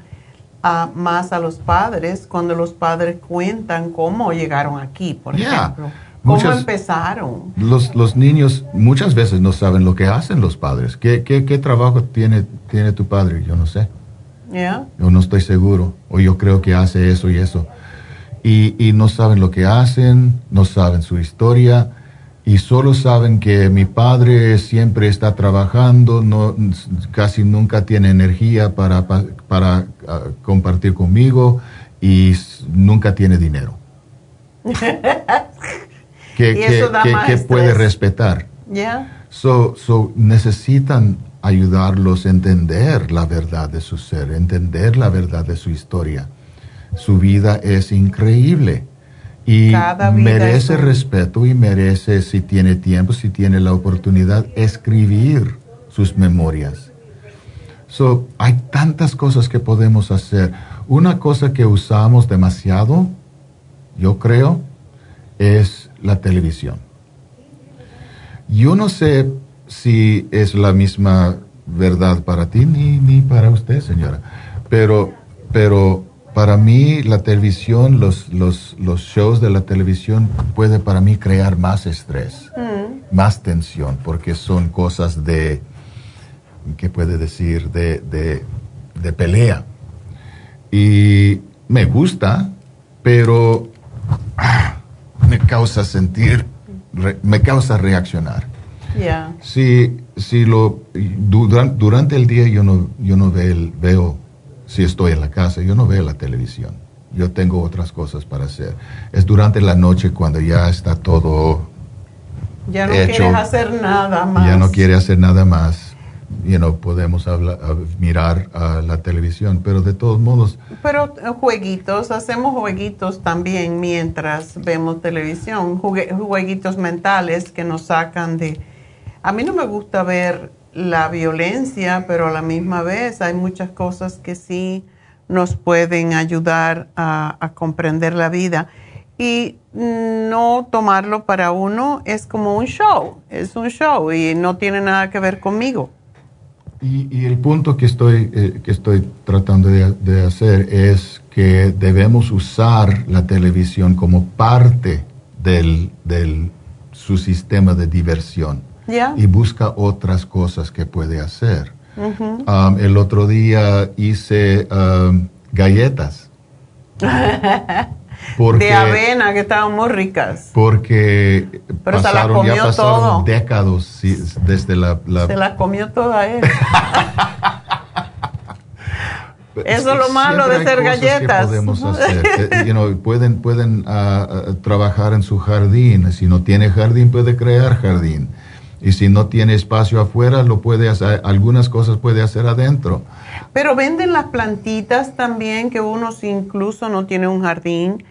Speaker 1: a- más a los padres cuando los padres cuentan cómo llegaron aquí, por
Speaker 10: Yeah.
Speaker 1: ejemplo. ¿Cómo
Speaker 10: Muchas-
Speaker 1: empezaron?
Speaker 10: Los, los niños muchas veces no saben lo que hacen los padres. ¿Qué, qué, qué trabajo tiene, tiene tu padre? Yo no sé. Yo no estoy seguro. O yo creo que hace eso y eso. Y, y no saben lo que hacen, no saben su historia. Y solo saben que mi padre siempre está trabajando, no, casi nunca tiene energía para, pa- para ah, compartir conmigo y nunca tiene dinero. Que, que- puede respetar.
Speaker 1: ¿Ya?
Speaker 10: So, so necesitan ayudarlos a entender la verdad de su ser, entender la verdad de su historia. Su vida es increíble y merece
Speaker 1: es
Speaker 10: respeto y merece, si tiene tiempo, si tiene la oportunidad, escribir sus memorias. So, hay tantas cosas que podemos hacer. Una cosa que usamos demasiado, yo creo, es la televisión. Yo no sé si es la misma verdad para ti ni, ni para usted, señora, pero, pero para mí la televisión, los, los, los shows de la televisión puede para mí crear más estrés, más tensión, porque son cosas de, ¿qué puede decir? De, de, de pelea. Y me gusta, pero ah, me causa sentir, re- me causa reaccionar.
Speaker 1: ¿Ya?
Speaker 10: Si, si lo, du- duran- durante el día yo no, yo no veo, el- veo, si estoy en la casa, yo no veo la televisión. Yo tengo otras cosas para hacer. Es durante la noche cuando ya está todo,
Speaker 1: Ya no
Speaker 10: Hecho.
Speaker 1: quieres hacer nada más.
Speaker 10: ya no quiere hacer nada más. You know, podemos mirar a la televisión, pero de todos modos,
Speaker 1: Pero eh, jueguitos, hacemos jueguitos también mientras vemos televisión, jueguitos mentales que nos sacan de... A mí no me gusta ver la violencia, pero a la misma vez hay muchas cosas que sí nos pueden ayudar a comprender la vida. Y no tomarlo para uno es como un show, es un show y no tiene nada que ver conmigo.
Speaker 10: Y, y el punto que estoy, eh, que estoy tratando de, de hacer es que debemos usar la televisión como parte del, del su sistema de diversión
Speaker 1: ¿Ya?
Speaker 10: y busca otras cosas que puede hacer.
Speaker 1: Ujú.
Speaker 10: Um, el otro día hice um, galletas. Porque,
Speaker 1: de avena que estaban muy ricas.
Speaker 10: porque
Speaker 1: Pero se la
Speaker 10: pasaron,
Speaker 1: comió
Speaker 10: ya pasaron
Speaker 1: todo.
Speaker 10: décadas sí, desde la, la-
Speaker 1: Se la comió toda él. Eso es lo malo de
Speaker 10: que
Speaker 1: galletas.
Speaker 10: podemos hacer. Eh, you know, pueden pueden ah, ah, trabajar en su jardín. Si no tiene jardín, puede crear jardín. Y si no tiene espacio afuera, lo puede hacer. Algunas cosas puede hacer adentro.
Speaker 1: Pero venden las plantitas también, que uno si incluso no tiene un jardín.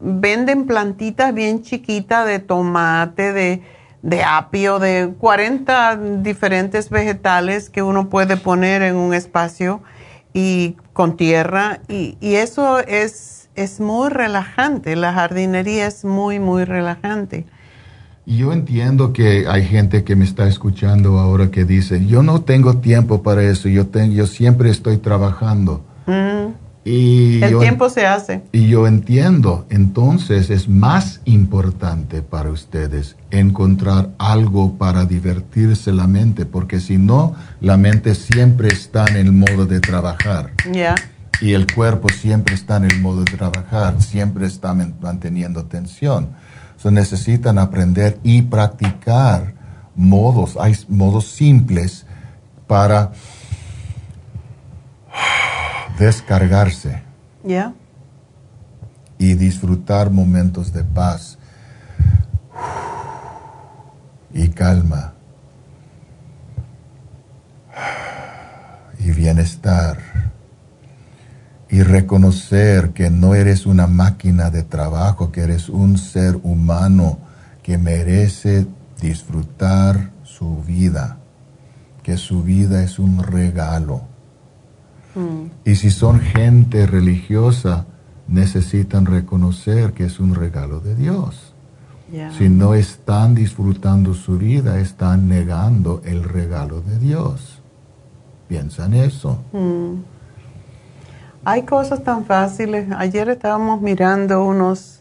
Speaker 1: Venden plantitas bien chiquitas de tomate, de, de apio, de 40 diferentes vegetales que uno puede poner en un espacio y con tierra y, y eso es, es muy relajante, la jardinería es muy, muy relajante.
Speaker 10: Yo entiendo que hay gente que me está escuchando ahora que dice, yo no tengo tiempo para eso, yo, tengo, yo siempre estoy trabajando. Y
Speaker 1: El
Speaker 10: yo,
Speaker 1: tiempo se hace.
Speaker 10: Y yo entiendo, entonces es más importante para ustedes encontrar algo para divertirse la mente, porque si no, la mente siempre está en el modo de trabajar.
Speaker 1: Ya.
Speaker 10: Y el cuerpo siempre está en el modo de trabajar, siempre está man- manteniendo tensión. So, necesitan aprender y practicar modos, hay modos simples para descargarse y disfrutar momentos de paz y calma y bienestar y reconocer que no eres una máquina de trabajo, que eres un ser humano que merece disfrutar su vida, que su vida es un regalo. Y si son gente religiosa, necesitan reconocer que es un regalo de Dios. Si no están disfrutando su vida, están negando el regalo de Dios. Piensa en eso.
Speaker 1: Mm. Hay cosas tan fáciles. Ayer estábamos mirando unos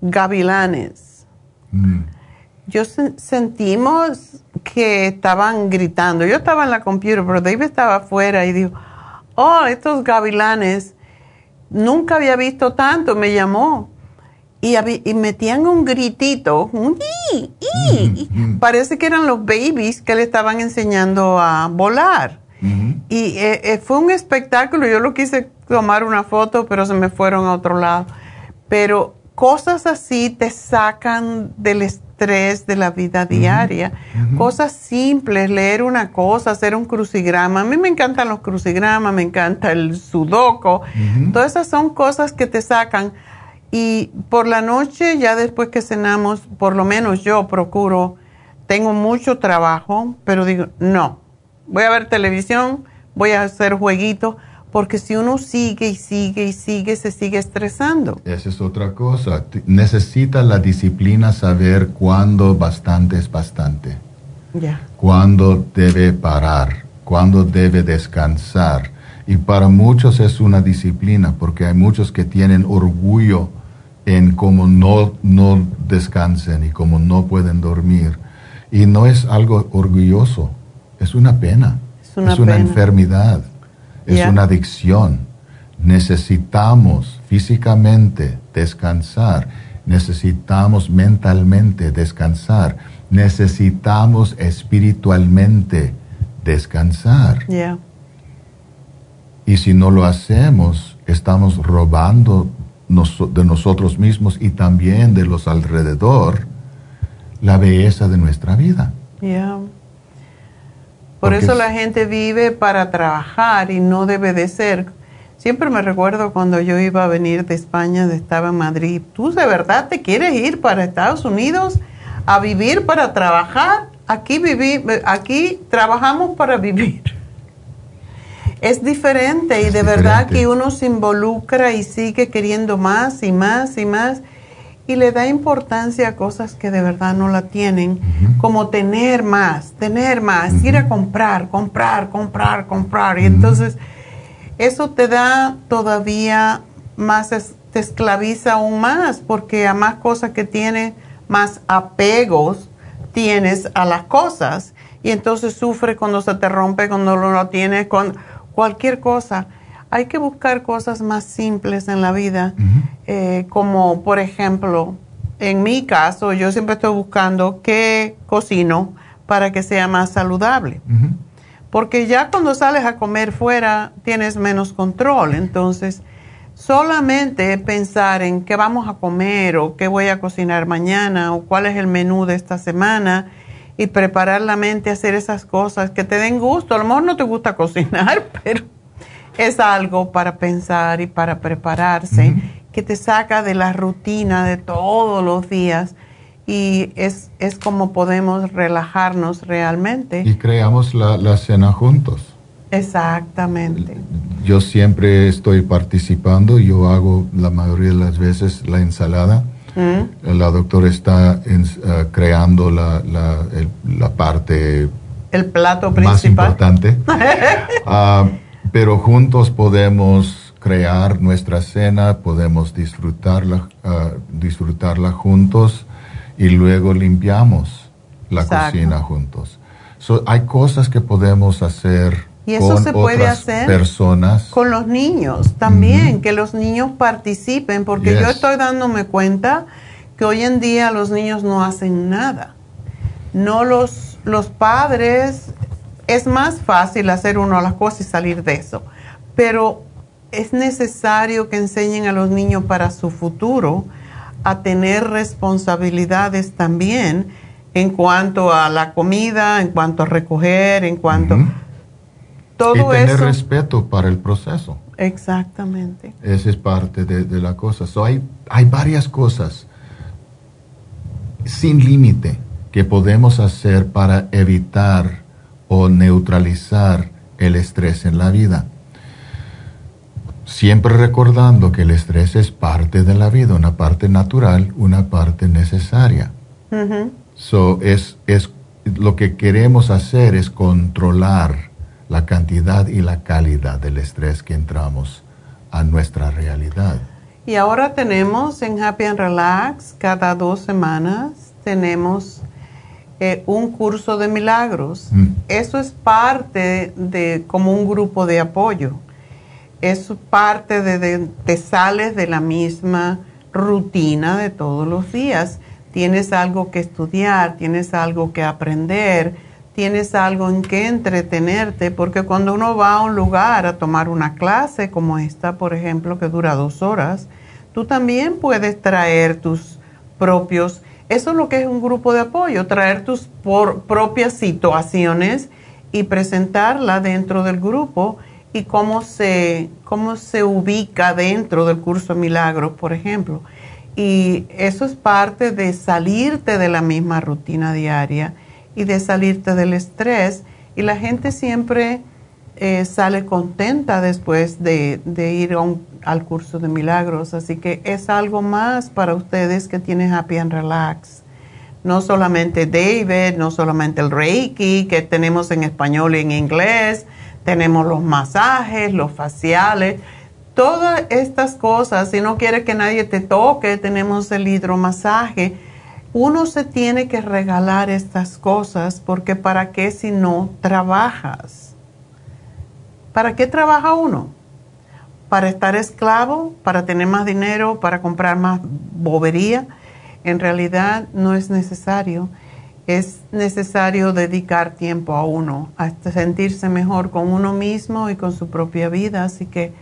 Speaker 1: gavilanes.
Speaker 10: Mm.
Speaker 1: Yo sen- sentimos que estaban gritando. Yo estaba en la computadora, pero David estaba afuera y dijo, oh, estos gavilanes, nunca había visto tanto, me llamó. Y, y metían un gritito, un "Ii, ii", y parece que eran los babies que le estaban enseñando a volar. Y eh, eh, fue un espectáculo, yo lo quise tomar una foto, pero se me fueron a otro lado. Pero cosas así te sacan del estrés de la vida diaria. Cosas simples, leer una cosa, hacer un crucigrama. A mí me encantan los crucigramas, me encanta el sudoku. Todas esas son cosas que te sacan. Y por la noche, ya después que cenamos, por lo menos yo procuro, tengo mucho trabajo, pero digo, no, voy a ver televisión, voy a hacer jueguitos, porque si uno sigue y sigue y sigue, se sigue estresando.
Speaker 10: Esa es otra cosa. Necesita la disciplina saber cuándo bastante es bastante,
Speaker 1: Ya.
Speaker 10: cuándo debe parar, cuándo debe descansar. Y para muchos es una disciplina, porque hay muchos que tienen orgullo en cómo no, no descansen y cómo no pueden dormir. Y no es algo orgulloso, es una pena,
Speaker 1: Es una pena.
Speaker 10: enfermedad, es una adicción. Necesitamos físicamente descansar, necesitamos mentalmente descansar, necesitamos espiritualmente descansar.
Speaker 1: Ya.
Speaker 10: Y si no lo hacemos, estamos robando de nosotros mismos y también de los alrededor la belleza de nuestra vida.
Speaker 1: Ya. Por eso
Speaker 10: es-
Speaker 1: la gente vive para trabajar y no debe de ser. Siempre me recuerdo cuando yo iba a venir de España, estaba en Madrid. ¿Tú de verdad te quieres ir para Estados Unidos a vivir para trabajar? Aquí viví, aquí trabajamos para vivir. Es diferente y de verdad
Speaker 10: diferente.
Speaker 1: que uno se involucra y sigue queriendo más y más y más y le da importancia a cosas que de verdad no la tienen, como tener más, tener más, ir a comprar, comprar, comprar, comprar. Y entonces eso te da todavía más, es- te esclaviza aún más, porque a más cosas que tienes, más apegos tienes a las cosas. Y entonces sufre cuando se te rompe, cuando no lo tienes, con cualquier cosa. Hay que buscar cosas más simples en la vida, eh, como por ejemplo, en mi caso, yo siempre estoy buscando qué cocino para que sea más saludable. Porque ya cuando sales a comer fuera tienes menos control. Entonces, solamente pensar en qué vamos a comer o qué voy a cocinar mañana o cuál es el menú de esta semana y preparar la mente a hacer esas cosas que te den gusto. A lo mejor no te gusta cocinar, pero es algo para pensar y para prepararse, que te saca de la rutina de todos los días y es, es como podemos relajarnos realmente.
Speaker 10: Y creamos la, la cena juntos.
Speaker 1: Exactamente.
Speaker 10: Yo siempre estoy participando, yo hago la mayoría de las veces la ensalada.
Speaker 1: ¿Mm?
Speaker 10: La doctora está en- eh, creando la, la, el- la parte
Speaker 1: El plato
Speaker 10: más
Speaker 1: principal.
Speaker 10: importante. Ah, pero juntos podemos crear nuestra cena, podemos disfrutarla, ah, disfrutarla juntos y luego limpiamos la
Speaker 1: Exacto.
Speaker 10: cocina juntos. So, hay cosas que podemos hacer
Speaker 1: Y eso
Speaker 10: con
Speaker 1: se puede
Speaker 10: otras
Speaker 1: hacer
Speaker 10: personas.
Speaker 1: Con los niños también, que los niños participen, porque yo estoy dándome cuenta que hoy en día los niños no hacen nada. No los, los padres, es más fácil hacer uno las cosas y salir de eso, pero es necesario que enseñen a los niños para su futuro a tener responsabilidades también en cuanto a la comida, en cuanto a recoger, en cuanto... Todo
Speaker 10: y tener
Speaker 1: eso.
Speaker 10: respeto para el proceso.
Speaker 1: Exactamente.
Speaker 10: Esa es parte de, de la cosa. So, hay, hay varias cosas sin límite que podemos hacer para evitar o neutralizar el estrés en la vida. Siempre recordando que el estrés es parte de la vida, una parte natural, una parte necesaria.
Speaker 1: Ujú.
Speaker 10: So, es, es, lo que queremos hacer es controlar la cantidad y la calidad del estrés que entramos a nuestra realidad.
Speaker 1: Y ahora tenemos en Happy and Relax, cada dos semanas, tenemos eh, un curso de milagros.
Speaker 10: Mm.
Speaker 1: Eso es parte de como un grupo de apoyo. Es parte de, de, te sales de la misma rutina de todos los días. Tienes algo que estudiar, tienes algo que aprender, tienes algo en que entretenerte, porque cuando uno va a un lugar a tomar una clase como esta, por ejemplo, que dura dos horas, tú también puedes traer tus propios, eso es lo que es un grupo de apoyo, traer tus por- propias situaciones y presentarla dentro del grupo y cómo se, cómo se ubica dentro del curso milagros, por ejemplo. Y eso es parte de salirte de la misma rutina diaria y de salirte del estrés. Y la gente siempre eh, sale contenta después de, ir al curso de milagros. Así que es algo más para ustedes que tienen Happy and Relax. No solamente David, no solamente el Reiki que tenemos en español y en inglés, tenemos los masajes, los faciales, todas estas cosas. Si no quieres que nadie te toque, tenemos el hidromasaje. Uno se tiene que regalar estas cosas porque ¿para qué si no trabajas? ¿Para qué trabaja uno? ¿Para estar esclavo? ¿Para tener más dinero? ¿Para comprar más bobería? En realidad no es necesario. Es necesario dedicar tiempo a uno, hasta sentirse mejor con uno mismo y con su propia vida. Así que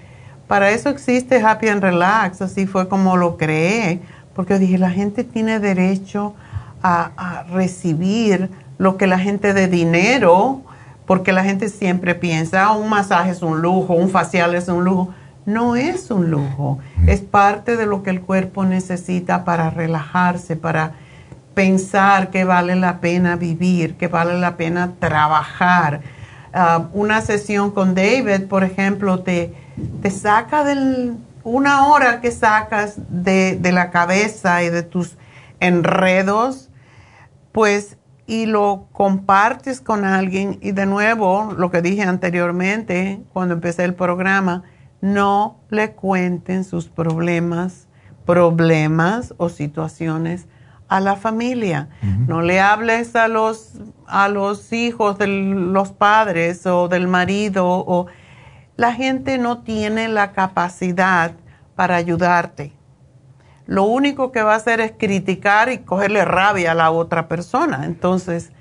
Speaker 1: para eso existe Happy and Relax, así fue como lo creé, porque dije, la gente tiene derecho a, a recibir lo que la gente de dinero, porque la gente siempre piensa, "Ah, un masaje es un lujo, un facial es un lujo. No es un lujo, es parte de lo que el cuerpo necesita para relajarse, para pensar que vale la pena vivir, que vale la pena trabajar. Ah, una sesión con David, por ejemplo, te, te saca del, una hora que sacas de, de la cabeza y de tus enredos, pues, y lo compartes con alguien. Y de nuevo, lo que dije anteriormente, cuando empecé el programa, no le cuenten sus problemas, problemas o situaciones a la familia. No le hables a los, a los hijos de los padres o del marido o la gente no tiene la capacidad para ayudarte. Lo único que va a hacer es criticar y cogerle rabia a la otra persona. Entonces,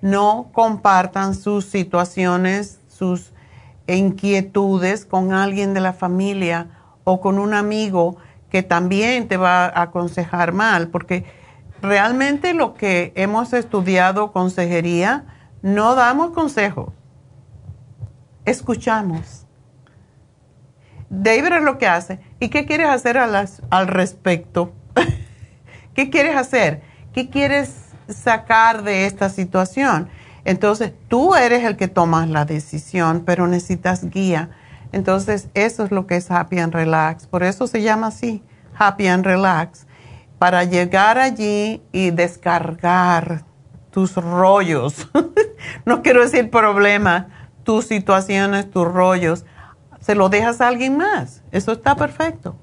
Speaker 1: no compartan sus situaciones, sus inquietudes con alguien de la familia o con un amigo que también te va a aconsejar mal, porque realmente lo que hemos estudiado consejería, no damos consejos, escuchamos. David es lo que hace. ¿Y qué quieres hacer al respecto? ¿Qué quieres hacer? ¿Qué quieres sacar de esta situación? Entonces, tú eres el que tomas la decisión, pero necesitas guía. Entonces, eso es lo que es Happy and Relax. Por eso se llama así, Happy and Relax. Para llegar allí y descargar tus rollos. no quiero decir problema, tus situaciones, tus rollos. Se lo dejas a alguien más. Eso está perfecto.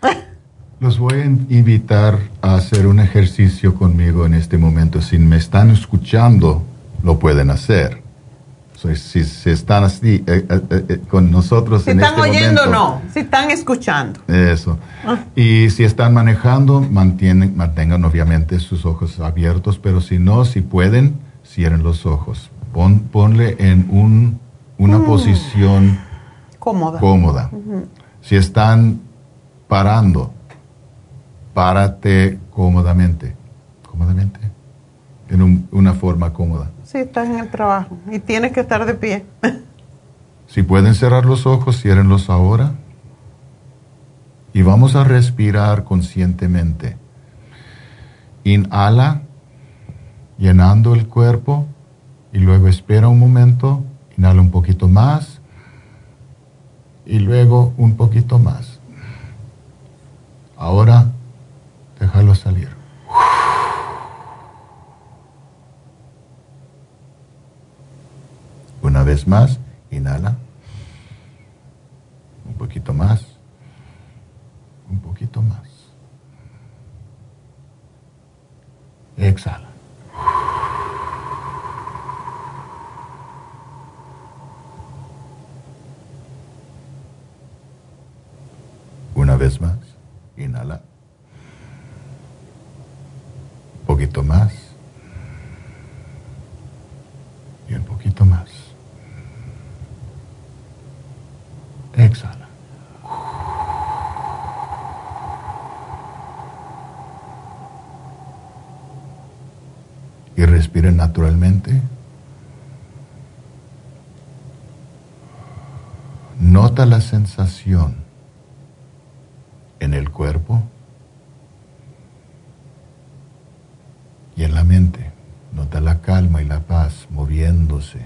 Speaker 10: Los voy a invitar a hacer un ejercicio conmigo en este momento. Si me están escuchando, lo pueden hacer. si, están así eh, eh, eh, con nosotros
Speaker 1: si están este oyendo, no. Si están escuchando.
Speaker 10: Eso. Ah. Y si están manejando, mantienen, mantengan obviamente sus ojos abiertos, pero si no, si pueden, cierren los ojos. Pon, ponle en un, una mm. posición
Speaker 1: cómoda.
Speaker 10: cómoda. Si están parando, párate cómodamente. Cómodamente. En una forma cómoda.
Speaker 1: Sí, estás en el trabajo y tienes que estar de pie.
Speaker 10: si pueden cerrar los ojos, ciérrenlos ahora. Y vamos a respirar conscientemente. Inhala, llenando el cuerpo, y luego espera un momento, inhala un poquito más, y luego un poquito más. Ahora Déjalo salir. Una vez más, inhala. Un poquito más. Un poquito más. Exhala. Una más, inhala poquito más. Y un poquito más. Exhala. Y respire naturalmente. Nota la sensación en el cuerpo. y en la mente. Nota la calma y la paz moviéndose.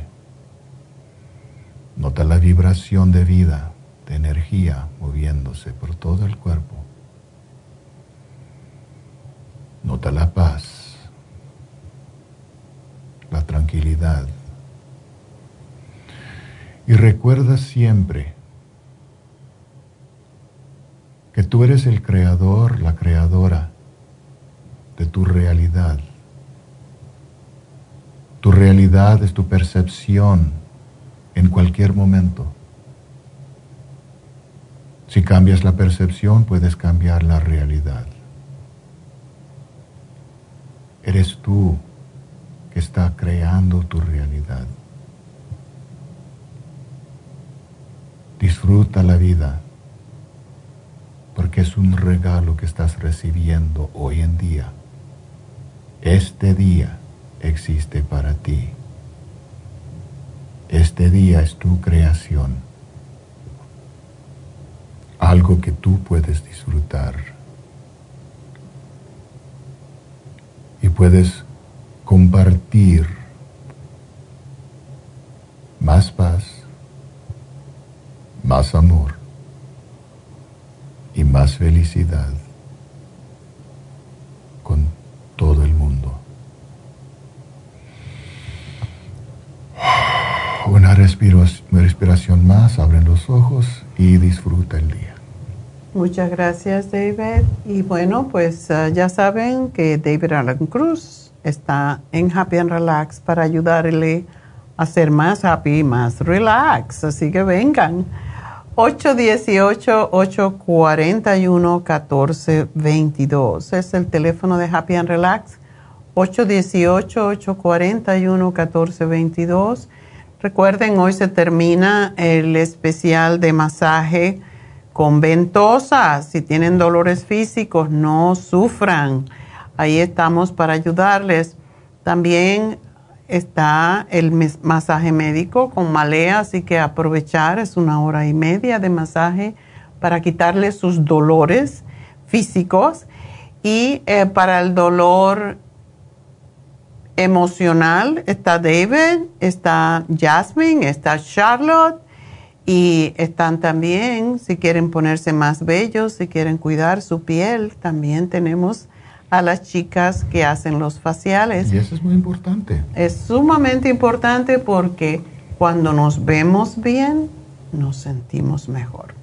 Speaker 10: Nota la vibración de vida, de energía moviéndose por todo el cuerpo. Nota la paz, la tranquilidad. Y recuerda siempre tú eres el creador, la creadora de tu realidad. Tu realidad es tu percepción en cualquier momento. Si cambias la percepción, puedes cambiar la realidad. Eres tú que está creando tu realidad. Disfruta la vida porque es un regalo que estás recibiendo hoy en día. Este día existe para ti. Este día es tu creación, algo que tú puedes disfrutar y puedes compartir más paz, más amor y más felicidad con todo el mundo. Una respiración más, abren los ojos y disfruta el día.
Speaker 1: Muchas gracias, David. Y bueno, pues ah, ya saben que David Alan Cruz está en Happy and Relax para ayudarle a ser más happy y más relax. Así que vengan. 818-841-1422 es el teléfono de Happy and Relax. 818-841-1422 Recuerden, hoy se termina el especial de masaje con ventosa. Si tienen dolores físicos, no sufran. Ahí estamos para ayudarles. También está el masaje médico con malea, así que aprovechar, es una hora y media de masaje para quitarles sus dolores físicos. Y eh, para el dolor emocional está David, está Jasmine, está Charlotte y están también, si quieren ponerse más bellos, si quieren cuidar su piel, también tenemos a las chicas que hacen los faciales.
Speaker 10: Y eso es muy importante.
Speaker 1: Es sumamente importante porque cuando nos vemos bien, nos sentimos mejor.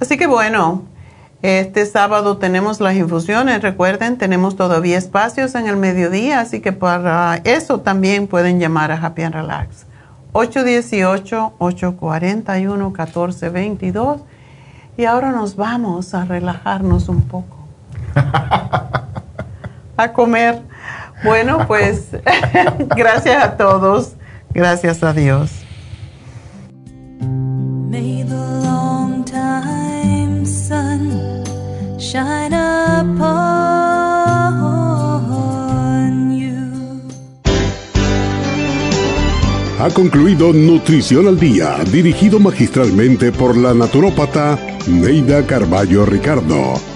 Speaker 1: Así que bueno, este sábado tenemos las infusiones, recuerden, tenemos todavía espacios en el mediodía, así que para eso también pueden llamar a Happy and Relax. 818-841-1422. Y ahora nos vamos a relajarnos un poco. a comer. Bueno, pues gracias a todos. Gracias a Dios. May the long time sun shine
Speaker 2: upon you. Ha concluido Nutrición al Día, dirigido magistralmente por la naturópata Neida Carballo Ricardo.